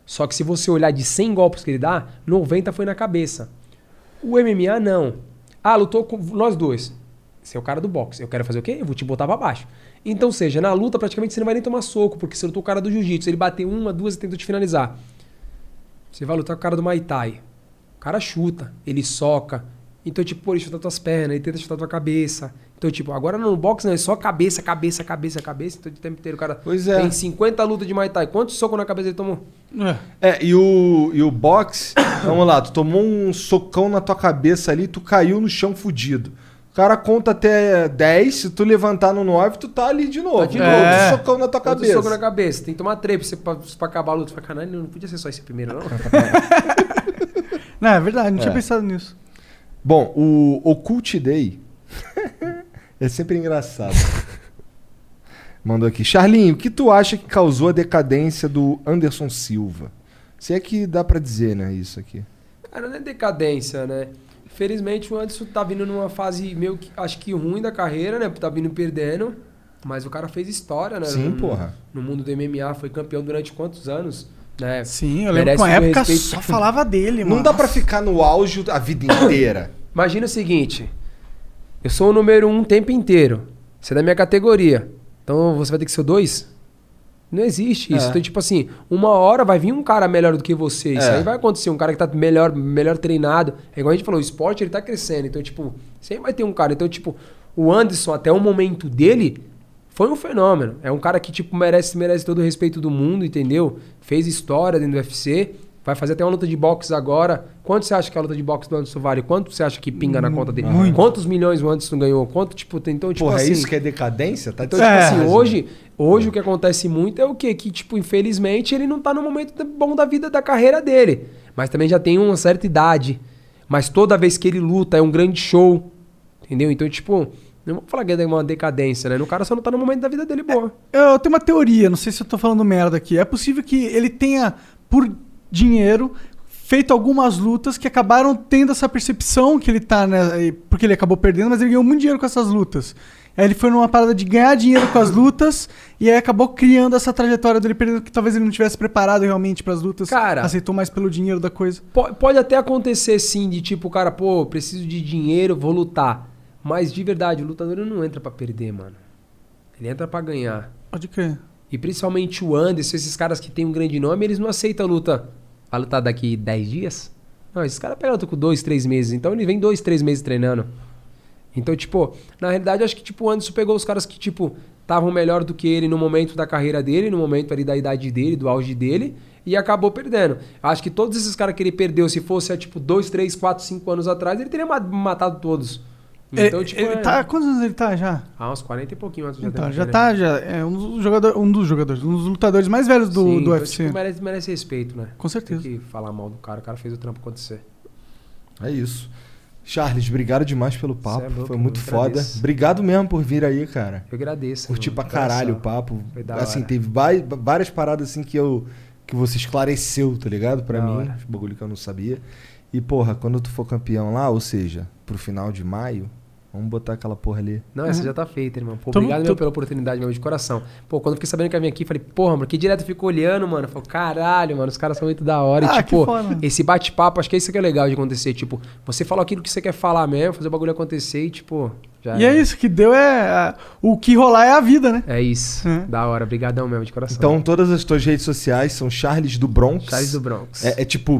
Só que se você olhar de 100 golpes que ele dá, 90 foi na cabeça. O MMA não. Ah, lutou com nós dois. Você é o cara do boxe. Eu quero fazer o quê? Eu vou te botar pra baixo. Então, seja, na luta praticamente você não vai nem tomar soco, porque você lutou o cara do jiu-jitsu. Ele bateu uma, duas e tentou te finalizar. Você vai lutar com o cara do Muay Thai. O cara chuta, ele soca. Então, tipo, ele chuta tuas pernas, ele tenta chutar tua cabeça. Então, tipo, agora no boxe não, é só cabeça, cabeça, cabeça, cabeça. Então, o tempo inteiro o cara Pois é. tem 50 lutas de Muay Thai. Quantos socos na cabeça ele tomou? É, e o, e o boxe, [COUGHS] vamos lá, tu tomou um socão na tua cabeça ali, tu caiu no chão fudido. O cara conta até 10, se tu levantar no 9, tu tá ali de novo. Tá de novo. socão na tua Outro cabeça. soco na cabeça. Tem que tomar três pra, você- pra, pra acabar a luta. Fala, caralho, não podia ser só esse primeiro, não? [LAUGHS] Não, é verdade, não tinha É. pensado nisso. Bom, o Occult Day [LAUGHS] é sempre engraçado. Mandou aqui. Charlinho, o que tu acha que causou a decadência do Anderson Silva? Se é que dá pra dizer, né, isso aqui. Cara, não é decadência, né? Felizmente o Anderson tá vindo numa fase meio que, acho que ruim da carreira, né? Tá vindo perdendo. Mas o cara fez história, né? Sim, no, porra. No mundo do MMA, foi campeão durante quantos anos? Né? Sim, eu lembro que uma época respeito. só falava dele, mano. Não dá pra ficar no auge a vida inteira. [COUGHS] Imagina o seguinte: eu sou o número um o tempo inteiro. Você é da minha categoria. Então você vai ter que ser o dois? Não existe isso. É. Então, tipo assim, uma hora vai vir um cara melhor do que você. Isso É. aí vai acontecer. Um cara que tá melhor, melhor treinado. É igual a gente falou, o esporte ele tá crescendo. Então, tipo, sempre vai ter um cara. Então, tipo, o Anderson, até o momento dele, foi um fenômeno. É um cara que, tipo, merece, merece todo o respeito do mundo, entendeu? Fez história dentro do UFC. Vai fazer até uma luta de boxe agora. Quanto você acha que a luta de boxe do Anderson vale? Quanto você acha que pinga na conta dele? Muito. Quantos milhões o Anderson ganhou? Quanto, tipo, tem- então, tipo Porra, é assim... isso que é decadência? Tá Então, tipo assim, hoje, hoje o que acontece muito é o quê? Que, tipo, infelizmente, ele não tá no momento bom da vida, da carreira dele. Mas também já tem uma certa idade. Mas toda vez que ele luta é um grande show. Entendeu? Então, tipo, não vou falar que é uma decadência, né? O cara só não tá no momento da vida dele boa. Eu tenho uma teoria, não sei se eu tô falando merda aqui. É possível que ele tenha, por dinheiro, feito algumas lutas que acabaram tendo essa percepção que ele tá, né? Porque ele acabou perdendo, mas ele ganhou muito dinheiro com essas lutas. Aí ele foi numa parada de ganhar dinheiro com as lutas e aí acabou criando essa trajetória dele perdendo que talvez ele não tivesse preparado realmente pras lutas. Cara- aceitou mais pelo dinheiro da coisa. Po- Pode até acontecer sim, de tipo, o cara, pô, preciso de dinheiro, vou lutar. Mas de verdade, o lutador não entra pra perder, mano. Ele entra pra ganhar. Pode crer. E principalmente o Anderson, esses caras que tem um grande nome, eles não aceitam a luta. Vai lutar daqui 10 dias? Não, esses caras pegam luta com 2, 3 meses. Então ele vem 2, 3 meses treinando. Então, tipo, na realidade, acho que tipo, o Anderson pegou os caras que, tipo, estavam melhor do que ele no momento da carreira dele, no momento ali da idade dele, do auge dele, e acabou perdendo. Acho que todos esses caras que ele perdeu, se fosse há, tipo, 2, 3, 4, 5 anos atrás, ele teria ma- matado todos. Então, ele, tipo, ele é- tá, quantos anos ele tá já? Ah, uns 40 e pouquinho antes Então, já né? tá, já é um dos, jogador, um dos jogadores, um dos lutadores mais velhos do, Sim, do então, UFC. tipo, merece, merece respeito, né? Com certeza. Tem que falar mal do cara, o cara fez o trampo acontecer. É isso. Charles, obrigado demais pelo papo. Cê é louco, Foi muito foda. agradeço. Obrigado mesmo por vir aí, cara. Eu agradeço. Curti pra caralho o papo. Foi da assim, hora. teve várias paradas assim que eu que você esclareceu, tá ligado? Pra Da mim, hora. bagulho que eu não sabia. E porra, quando tu for campeão lá, ou seja, pro final de maio, vamos botar aquela porra ali. Não, essa já tá feita, irmão. Pô, obrigado tô- mesmo pela oportunidade, meu, de coração. Pô, quando eu fiquei sabendo que ia vir aqui, falei, porra, mano, que direto ficou olhando, mano. Falei, caralho, mano, os caras são muito da hora. Ah, e, tipo, esse bate-papo, acho que é isso que é legal de acontecer. Tipo, você fala aquilo que você quer falar mesmo, fazer o bagulho acontecer e, tipo, já E é isso, que deu é. O que rolar é a vida, né? É isso. É. Da hora. Obrigadão mesmo, de coração. Então, todas as tuas redes sociais são Charles do Bronx. Charles do Bronx. É, é tipo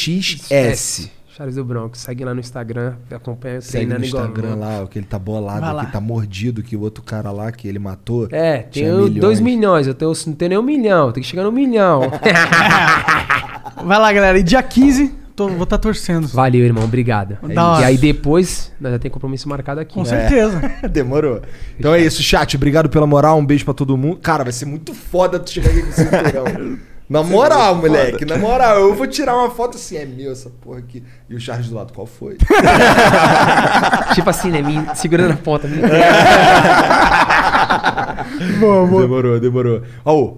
B-R-O-N-X-S. Charles do Bronx. Segue lá no Instagram, acompanha Segue no treinando igual Instagram louco. lá, o que ele tá bolado, Vai o lá. que tá mordido, que o outro cara lá que ele matou. É, tinha tenho milhões. 2 milhões. Eu tenho, não tenho nem um milhão. Tem que chegar no milhão. [LAUGHS] Vai lá, galera. E dia 15, tô- vou estar torcendo. Valeu, irmão. Obrigado. Da e aí depois, nós já tem compromisso marcado aqui. Com certeza. [LAUGHS] Demorou. Então é isso, chat. Obrigado pela moral. Um beijo pra todo mundo. Cara, vai ser muito foda tu chegar aqui com cinturão. [LAUGHS] Na moral, moleque. Na moral, eu vou tirar uma foto assim. É meu essa porra aqui. E o Charles do lado, qual foi? [LAUGHS] tipo assim, né? Me segurando a ponta. Me... [LAUGHS] Demorou, demorou. Ó,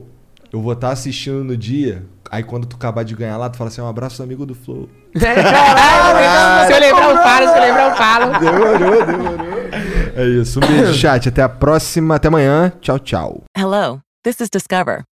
eu vou estar assistindo no dia. Aí quando tu acabar de ganhar lá, tu fala assim: um abraço, amigo do Flow. [LAUGHS] Caralho, se eu lembrar, eu falo. Se eu lembrar, eu falo. Demorou, demorou. É isso. Um beijo, chat. Até a próxima. Até amanhã. Tchau, tchau. Hello, this is Discover,